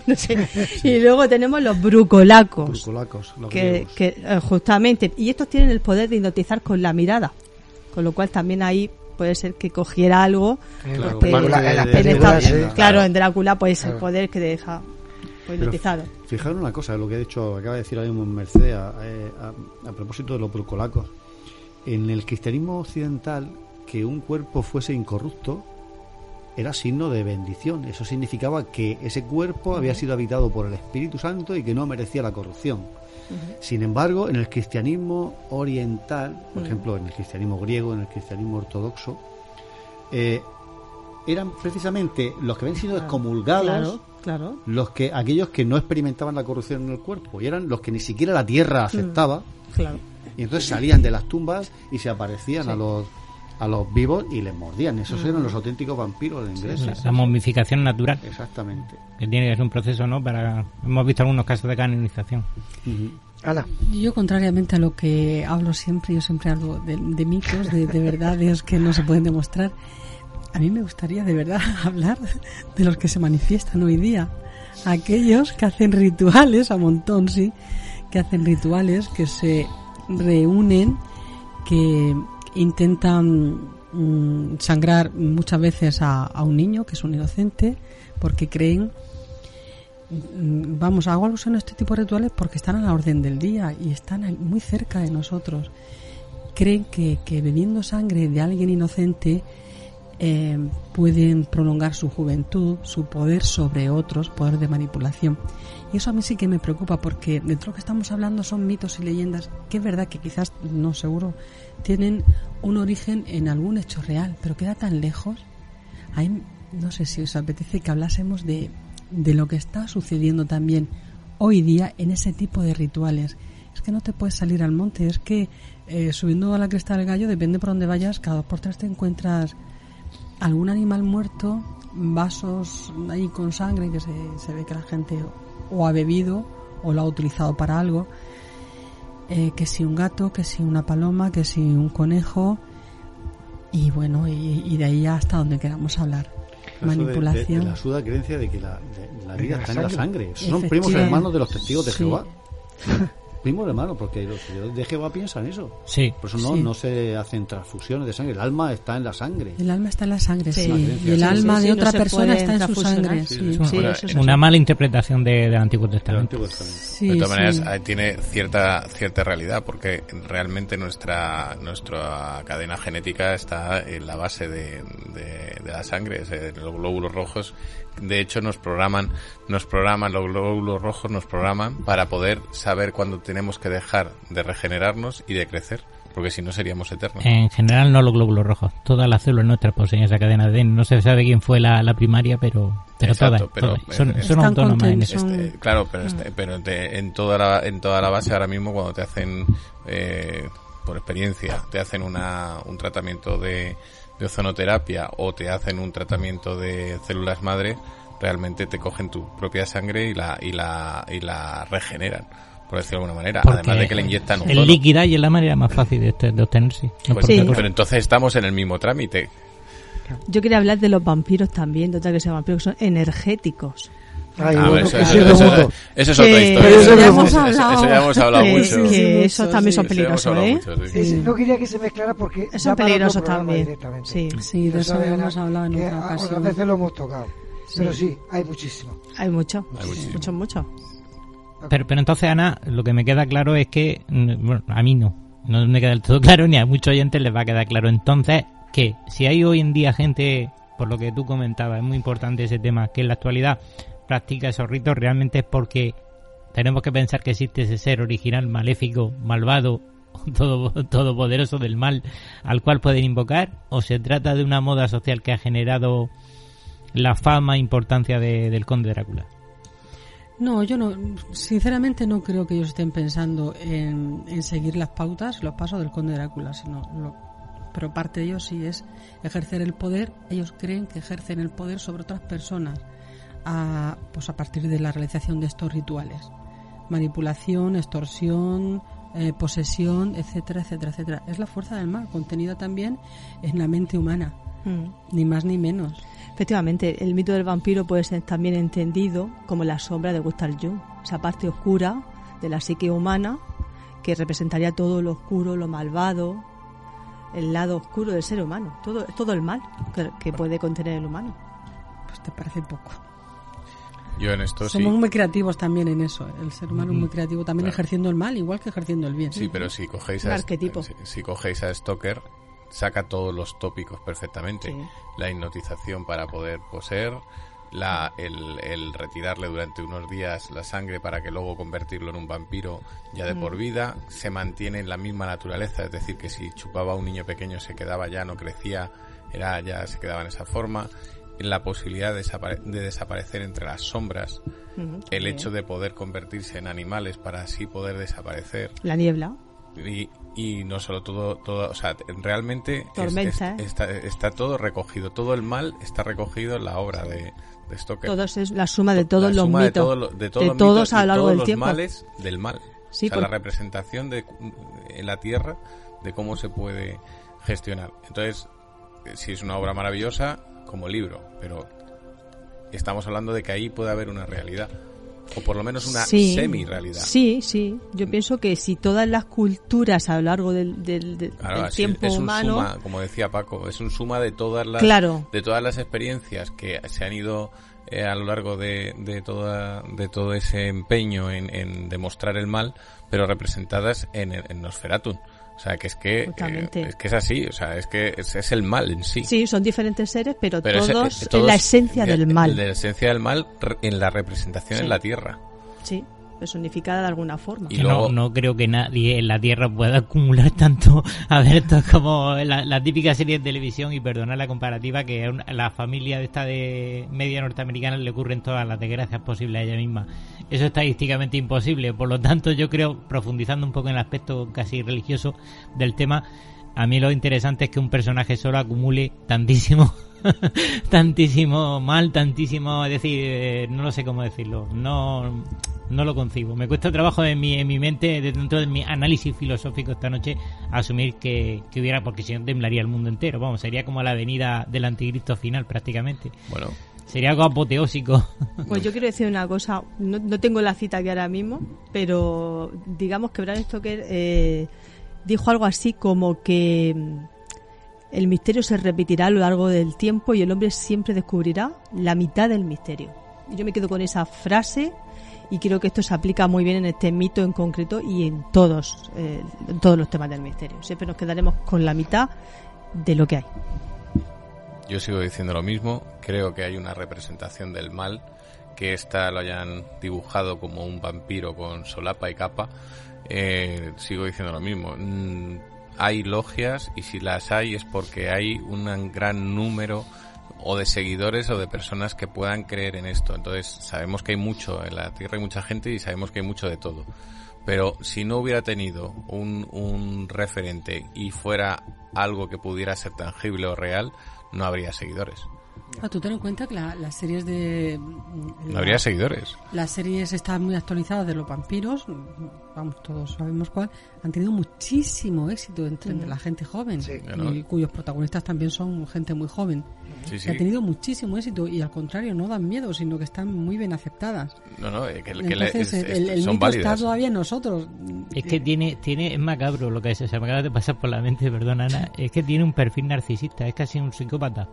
No sé. Y luego tenemos los brucolacos Brucolacos, los que, que, eh, justamente y estos tienen el poder de hipnotizar con la mirada con lo cual también ahí puede ser que cogiera algo Claro, porque en esta- sí. claro en Drácula pues el poder que te deja pues, hipnotizado Fijaros una cosa, lo que de hecho acaba de decir ahora mismo Mercedes a, a- a propósito de los brucolacos. En el cristianismo occidental, que un cuerpo fuese incorrupto era signo de bendición. Eso significaba que ese cuerpo había sido habitado por el Espíritu Santo y que no merecía la corrupción. Sin embargo, en el cristianismo oriental, por Mm. ejemplo, en el cristianismo griego, en el cristianismo ortodoxo, eh, eran precisamente los que habían sido excomulgados claro claro. los que aquellos que no experimentaban la corrupción en el cuerpo y eran los que ni siquiera la tierra aceptaba. Claro. Y entonces salían de las tumbas y se aparecían Sí. a los a los vivos y les mordían esos Mm. eran los auténticos vampiros de ingleses la momificación natural. Exactamente. Que tiene que ser un proceso, ¿no? Para hemos visto algunos casos de canonización. Ana. Yo, contrariamente a lo que hablo siempre, yo siempre hablo de, de mitos, de, de verdades que no se pueden demostrar. A mí me gustaría de verdad hablar de los que se manifiestan hoy día. Aquellos que hacen rituales, a montón, sí, que hacen rituales, que se reúnen, que intentan mm, sangrar muchas veces a, un niño, que es un inocente, porque creen Mm, vamos, hago alusión a este tipo de rituales porque están a la orden del día y están muy cerca de nosotros. Creen que, que bebiendo sangre de alguien inocente eh, pueden prolongar su juventud, su poder sobre otros, poder de manipulación. Y eso a mí sí que me preocupa porque dentro de lo que estamos hablando son mitos y leyendas que es verdad que quizás, no seguro, tienen un origen en algún hecho real, pero queda tan lejos. Ahí, no sé si os apetece que hablásemos de, de lo que está sucediendo también hoy día en ese tipo de rituales. Es que no te puedes salir al monte, es que eh, subiendo a la cresta del gallo, depende por dónde vayas, cada dos por tres te encuentras algún animal muerto, vasos ahí con sangre que se, se ve que la gente o ha bebido o lo ha utilizado para algo. Eh, que si un gato, que si una paloma, que si un conejo. Y bueno, y, y de ahí hasta donde queramos hablar. Eso de- de- Manipulación. de la absurda creencia de que la, de- la vida está en la sangre. son primos hermanos de los testigos de Sí. Jehová primos hermanos porque los de Jehová piensan eso Sí. por eso no, Sí. no se hacen transfusiones de sangre el alma está en la sangre El alma está en la sangre, sí. Sí. Y el alma sí, de sí, otra no persona está en su sangre. Es Una mala interpretación de- del Antiguo Testamento. Sí, de todas maneras, tiene cierta cierta realidad porque realmente nuestra nuestra cadena genética está en la base de, de, de la sangre, es, los glóbulos rojos. De hecho, nos programan, nos programan los glóbulos rojos, nos programan para poder saber cuándo tenemos que dejar de regenerarnos y de crecer, porque si no seríamos eternos. En general no los glóbulos rojos. Todas las células nuestras poseen esa cadena de ADN. No se sabe quién fue la, la primaria, pero, pero Exacto, todas, pero, todas. Son, eh, son autónomas en eso. Este, claro, pero, este- pero te- en toda la en toda la base ahora mismo cuando te hacen eh, por experiencia te hacen una, un tratamiento de, de ozonoterapia o te hacen un tratamiento de células madre realmente te cogen tu propia sangre y la y la y la regeneran por decirlo de alguna manera Porque además de que le inyectan el ozono. líquida y es la manera más fácil de, este- de obtenerse. No Pues, pero entonces estamos en el mismo trámite yo quería hablar de los vampiros también de otra que se llaman vampiros que son energéticos Ay, Ah, bueno, eso, que eso- es otra historia. Eso Eso, ya eso- hemos hablado. eso ya hemos hablado que, mucho. que esos también son ya peligrosos ¿eh? mucho, sí. Sí, sí, no quería que se mezclara porque Son peligrosos también. directamente. Sí. Sí, de Ya eso sabes, hemos hablado en otra a- ocasión. Otras veces lo hemos tocado. Pero sí, hay muchísimo. hay mucho mucho mucho Pero, pero entonces, Ana, lo que me queda claro es que, mm, bueno, a mí no, no me queda del todo claro, ni a muchos oyentes les va a quedar claro. Entonces, que si hay hoy en día gente, por lo que tú comentabas, es muy importante ese tema, que en la actualidad practica esos ritos, realmente es porque tenemos que pensar que existe ese ser original, maléfico, malvado, todo, todopoderoso del mal, al cual pueden invocar, o se trata de una moda social que ha generado la fama e importancia de- del conde Drácula. No, yo no, sinceramente no creo que ellos estén pensando en, seguir las pautas, los pasos del conde Drácula, sino lo, pero parte de ellos sí es ejercer el poder. Ellos creen que ejercen el poder sobre otras personas a, pues a partir de la realización de estos rituales. Manipulación, extorsión, eh, posesión, etcétera, etcétera, etcétera. Es la fuerza del mal, contenida también en la mente humana, Mm. ni más ni menos. Efectivamente, el mito del vampiro puede ser también entendido como la sombra de Gustav Jung, esa parte oscura de la psique humana que representaría todo lo oscuro, lo malvado, el lado oscuro del ser humano, todo, todo el mal que, que puede contener el humano. Pues te parece poco. Yo en esto Somos sí. muy creativos también en eso. El ser humano es muy creativo también Claro. ejerciendo el mal, igual que ejerciendo el bien. Sí, pero si cogéis a, si, si cogéis a Stoker, saca todos los tópicos perfectamente. Sí. La hipnotización para poder poseer, la, el, el retirarle durante unos días la sangre para que luego convertirlo en un vampiro ya de Mm. por vida, se mantiene en la misma naturaleza, es decir, que si chupaba a un niño pequeño se quedaba ya, no crecía, era ya se quedaba en esa forma. La posibilidad de, desapare- de desaparecer entre las sombras, el hecho de poder convertirse en animales para así poder desaparecer. La niebla. Y, y no solo todo, todo, o sea, realmente Tormenta, es- ¿eh? está, está todo recogido, todo el mal está recogido en la obra de, de Stoker. Todos es la suma de todos los suma de mitos. todo lo- de todos de todos mitos a lo largo todos del los tiempo. males del mal. Sí, o sea, por- la representación de, en la tierra de cómo se puede gestionar. Entonces, eh, sí es una obra maravillosa como libro, pero estamos hablando de que ahí puede haber una realidad. O por lo menos una Sí, semi-realidad. Sí, sí. Yo pienso que si todas las culturas a lo largo del, del- del- Claro, tiempo es un humano. suma, como decía Paco, es un suma de todas las Claro. de todas las experiencias que se han ido eh, a lo largo de, de toda de todo ese empeño en, en demostrar el mal, pero representadas en, en Nosferatu. O sea, que es que eh, es que es así, o sea, es que es, es el mal en sí. Sí, son diferentes seres, pero, todos, eh, en la esencia de- del mal. La esencia del mal re- en la representación Sí. en la tierra. Sí, personificada de alguna forma. Y luego- no, no creo que nadie en la Tierra pueda acumular tanto. A ver, esto es como la, la típica serie de televisión, y perdonad la comparativa, que a una- la familia de esta de media norteamericana le ocurren todas las desgracias posibles a ella misma. Eso es estadísticamente imposible. Por lo tanto, yo creo, profundizando un poco en el aspecto casi religioso del tema, a mí lo interesante es que un personaje solo acumule tantísimo tantísimo mal, tantísimo, es decir, eh, no lo sé cómo decirlo, no no lo concibo. Me cuesta trabajo en mi, en mi mente, de- dentro de mi análisis filosófico esta noche, asumir que, que hubiera, porque si no temblaría el mundo entero, vamos, sería como la venida del anticristo final prácticamente. Bueno. Sería algo apoteósico. Pues yo quiero decir una cosa, no, tengo la cita aquí ahora mismo, pero digamos que Bram Stoker eh, dijo algo así como que mm, el misterio se repetirá a lo largo del tiempo y el hombre siempre descubrirá la mitad del misterio. Yo me quedo con esa frase y creo que esto se aplica muy bien en este mito en concreto y en todos, eh, en todos los temas del misterio. Siempre nos quedaremos con la mitad de lo que hay. Yo sigo diciendo lo mismo. Creo que hay una representación del mal. Que esta lo hayan dibujado como un vampiro con solapa y capa. Eh, sigo diciendo lo mismo. Mm, hay logias y si las hay es porque hay un gran número o de seguidores o de personas que puedan creer en esto. Entonces sabemos que hay mucho en la Tierra, hay mucha gente y sabemos que hay mucho de todo. Pero si no hubiera tenido un, un referente y fuera algo que pudiera ser tangible o real, no habría seguidores. Ah, tú ten en cuenta que la- las series de... No habría seguidores. Las series están muy actualizadas de los vampiros, vamos, todos sabemos cuál, han tenido muchísimo éxito entre, entre la gente joven, Claro. y cuyos protagonistas también son gente muy joven. Sí, sí. Ha tenido muchísimo éxito y al contrario, no dan miedo, sino que están muy bien aceptadas. No, no, eh, que, que Entonces, es- el, es- el son mito está todavía en nosotros. Es que tiene, tiene, es macabro lo que se, se me acaba de pasar por la mente, perdona Ana, es que tiene un perfil narcisista, es casi un psicópata.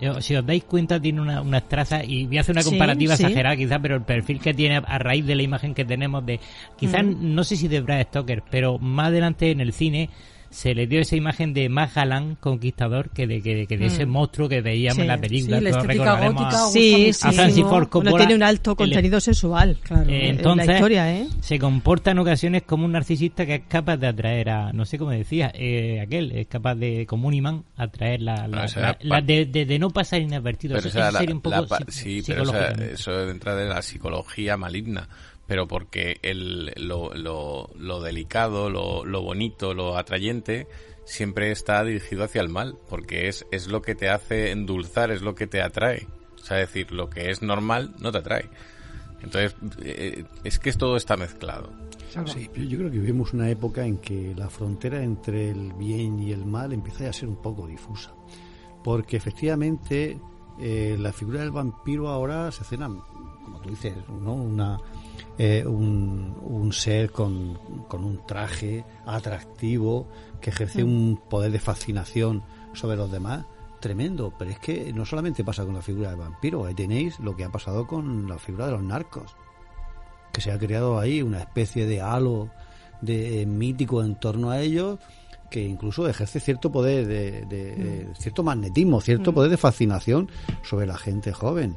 Yo, Si os dais cuenta tiene una- unas trazas y voy a hacer una Sí, comparativa sí. exagerada quizás, pero el perfil que tiene a raíz de la imagen que tenemos de, quizás Mm. no sé si de Brad Stoker, pero más adelante en el cine se le dio esa imagen de más galán conquistador que de, que, que de ese Mm. monstruo que veíamos Sí. en la película. Sí, la estética gótica a- Sí, a Francis Ford Coppola. Bueno, tiene un alto El- contenido sexual, claro, Eh, en entonces, la historia, ¿eh? se comporta en ocasiones como un narcisista que es capaz de atraer a, no sé cómo decía, eh, aquel, es capaz de, como un imán, atraer la, la, No, esa la- era la pa- de, de- de no pasar inadvertido. Pero Eso, eso la- sería un poco sí, pero eso entra de la psicología maligna. Pero porque el, lo, lo, lo delicado, lo, lo bonito, lo atrayente, siempre está dirigido hacia el mal. Porque es, es lo que te hace endulzar, es lo que te atrae. O sea, es decir, lo que es normal no te atrae. Entonces, eh, es que todo está mezclado. Sí, yo yo creo que vivimos una época en que la frontera entre el bien y el mal empieza a ser un poco difusa. Porque efectivamente eh, la figura del vampiro ahora se cena, como tú dices, ¿no? Una, eh, un, un ser con, con un traje atractivo que ejerce Mm. un poder de fascinación sobre los demás tremendo. Pero es que no solamente pasa con la figura del vampiro, ahí tenéis lo que ha pasado con la figura de los narcos que se ha creado ahí una especie de halo de eh, mítico en torno a ellos que incluso ejerce cierto poder de, de- eh, cierto magnetismo cierto Mm. poder de fascinación sobre la gente joven.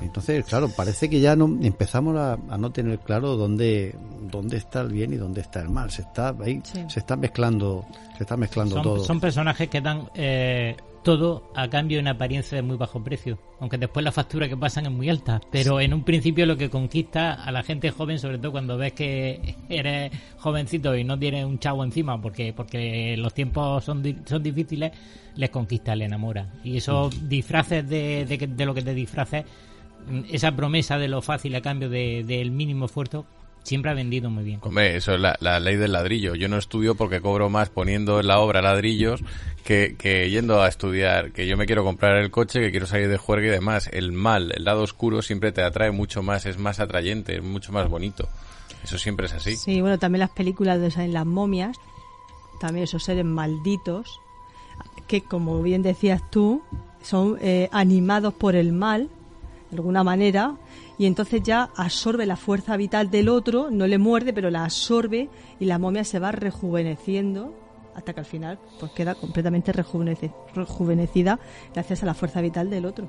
Entonces claro parece que ya no empezamos a, a no tener claro dónde dónde está el bien y dónde está el mal. Se está ahí Sí. se está mezclando se está mezclando son, todo. son personajes que dan eh, todo a cambio de una apariencia de muy bajo precio, aunque después la factura que pasan es muy alta, pero en un principio lo que conquista a la gente joven, sobre todo cuando ves que eres jovencito y no tienes un chavo encima porque porque los tiempos son, di- son difíciles, les conquista, le enamora. Y esos disfraces de, de, lo que te disfraces, mm, esa promesa de lo fácil a cambio de- del mínimo esfuerzo, siempre ha vendido muy bien. Hombre, eso es la, la ley del ladrillo. Yo no estudio porque cobro más poniendo en la obra ladrillos que, que yendo a estudiar. Que yo me quiero comprar el coche, que quiero salir de juerga y demás. El mal, el lado oscuro siempre te atrae mucho más, es más atrayente, es mucho más bonito. Eso siempre es así. Sí, bueno, también las películas de en las momias, también esos seres malditos, que como bien decías tú, son eh, animados por el mal, de alguna manera, y entonces ya absorbe la fuerza vital del otro, no le muerde, pero la absorbe y la momia se va rejuveneciendo hasta que al final pues queda completamente rejuvenece- rejuvenecida gracias a la fuerza vital del otro,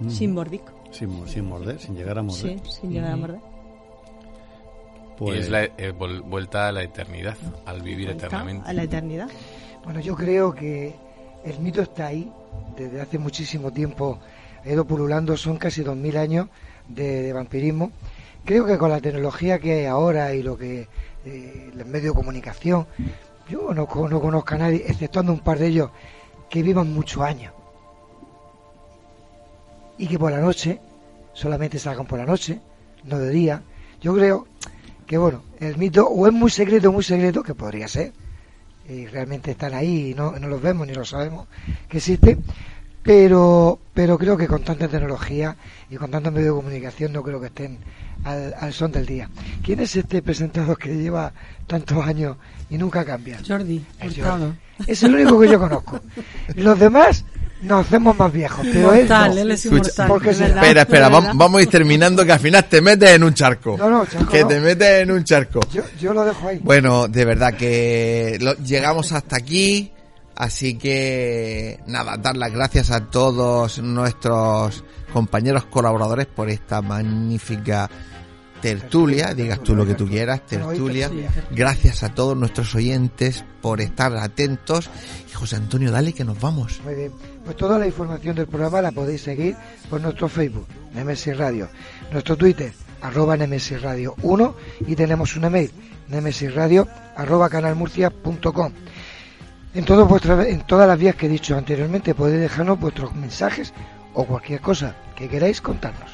Mm. sin mordisco. sin, mo- sin morder sin llegar a morder Sí, sin llegar a morder. Pues- Y es la eh, vol- vuelta a la eternidad, al vivir eternamente. A la eternidad. Bueno, yo creo que el mito está ahí desde hace muchísimo tiempo. Ha ido pululando, son casi 2.000 años de, vampirismo. Creo que con la tecnología que hay ahora y lo que eh, los medios de comunicación, yo no, no conozco a nadie, exceptuando un par de ellos, que vivan muchos años. Y que por la noche, solamente salgan por la noche, no de día. Yo creo que, bueno, el mito o es muy secreto, muy secreto, que podría ser, y realmente están ahí y no, no los vemos ni los sabemos que existen pero pero creo que con tanta tecnología y con tantos medios de comunicación no creo que estén al, al son del día ¿quién es este presentador que lleva tantos años y nunca cambia? Jordi Es. Jordi. es el único que yo conozco los demás nos hacemos más viejos pero él, Inmortal, no. él es inmortal. porque es se- verdad, espera, es espera, verdad. vam- vamos a ir terminando que al final te metes en un charco. No, no, charco Que no. te metes en un charco. yo, yo lo dejo ahí Bueno, de verdad que lo- llegamos hasta aquí, así que nada, dar las gracias a todos nuestros compañeros colaboradores por esta magnífica tertulia, digas tú lo que tú quieras, tertulia. Gracias a todos nuestros oyentes por estar atentos. Y José Antonio, dale que nos vamos. Muy bien. Pues toda la información del programa la podéis seguir por nuestro Facebook, Nemesis Radio, nuestro Twitter, arroba Nemesis Radio 1 y tenemos un email, nemesisradio arroba canalmurcia.com. En, todo en todas las vías que he dicho anteriormente podéis dejarnos vuestros mensajes o cualquier cosa que queráis contarnos.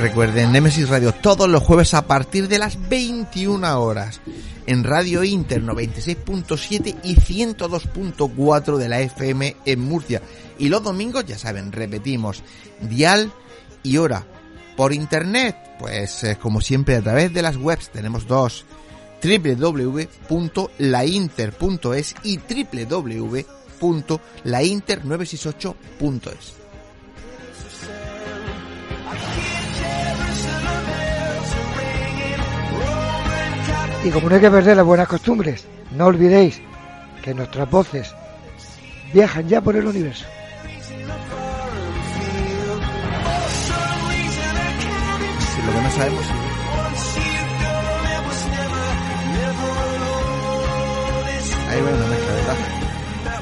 Recuerden, Nemesis Radio todos los jueves a partir de las 21 horas. En Radio Inter 96.7 y 102.4 de la FM en Murcia. Y los domingos, ya saben, repetimos, dial y hora. Por internet, pues eh, como siempre a través de las webs tenemos dos www.lainter.es y www.lainter968.es. Y como no hay que perder las buenas costumbres, no olvidéis que nuestras voces viajan ya por el universo. Lo que no sabemos Ahí ¿verdad?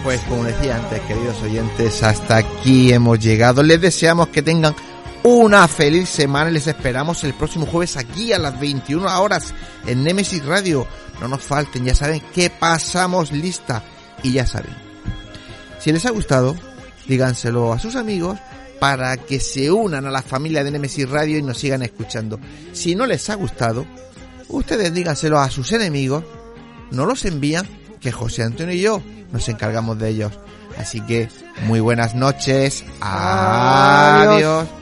Pues como decía antes, queridos oyentes, hasta aquí hemos llegado. Les deseamos que tengan una feliz semana y les esperamos el próximo jueves aquí a las 21 horas en Nemesis Radio. No nos falten, ya saben que pasamos lista y ya saben. Si les ha gustado, díganselo a sus amigos para que se unan a la familia de Nemesis Radio y nos sigan escuchando. Si no les ha gustado, ustedes díganselo a sus enemigos, no los envían, que José Antonio y yo nos encargamos de ellos. Así que muy buenas noches, adiós. Adiós.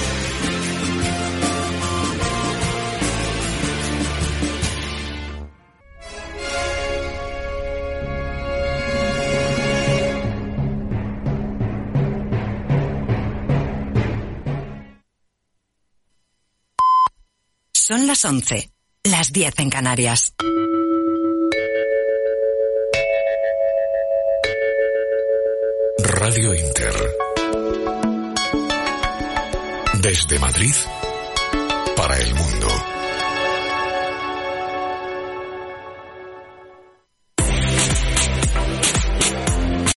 Son las 11, las 10 en Canarias. Radio Inter. Desde Madrid para el mundo.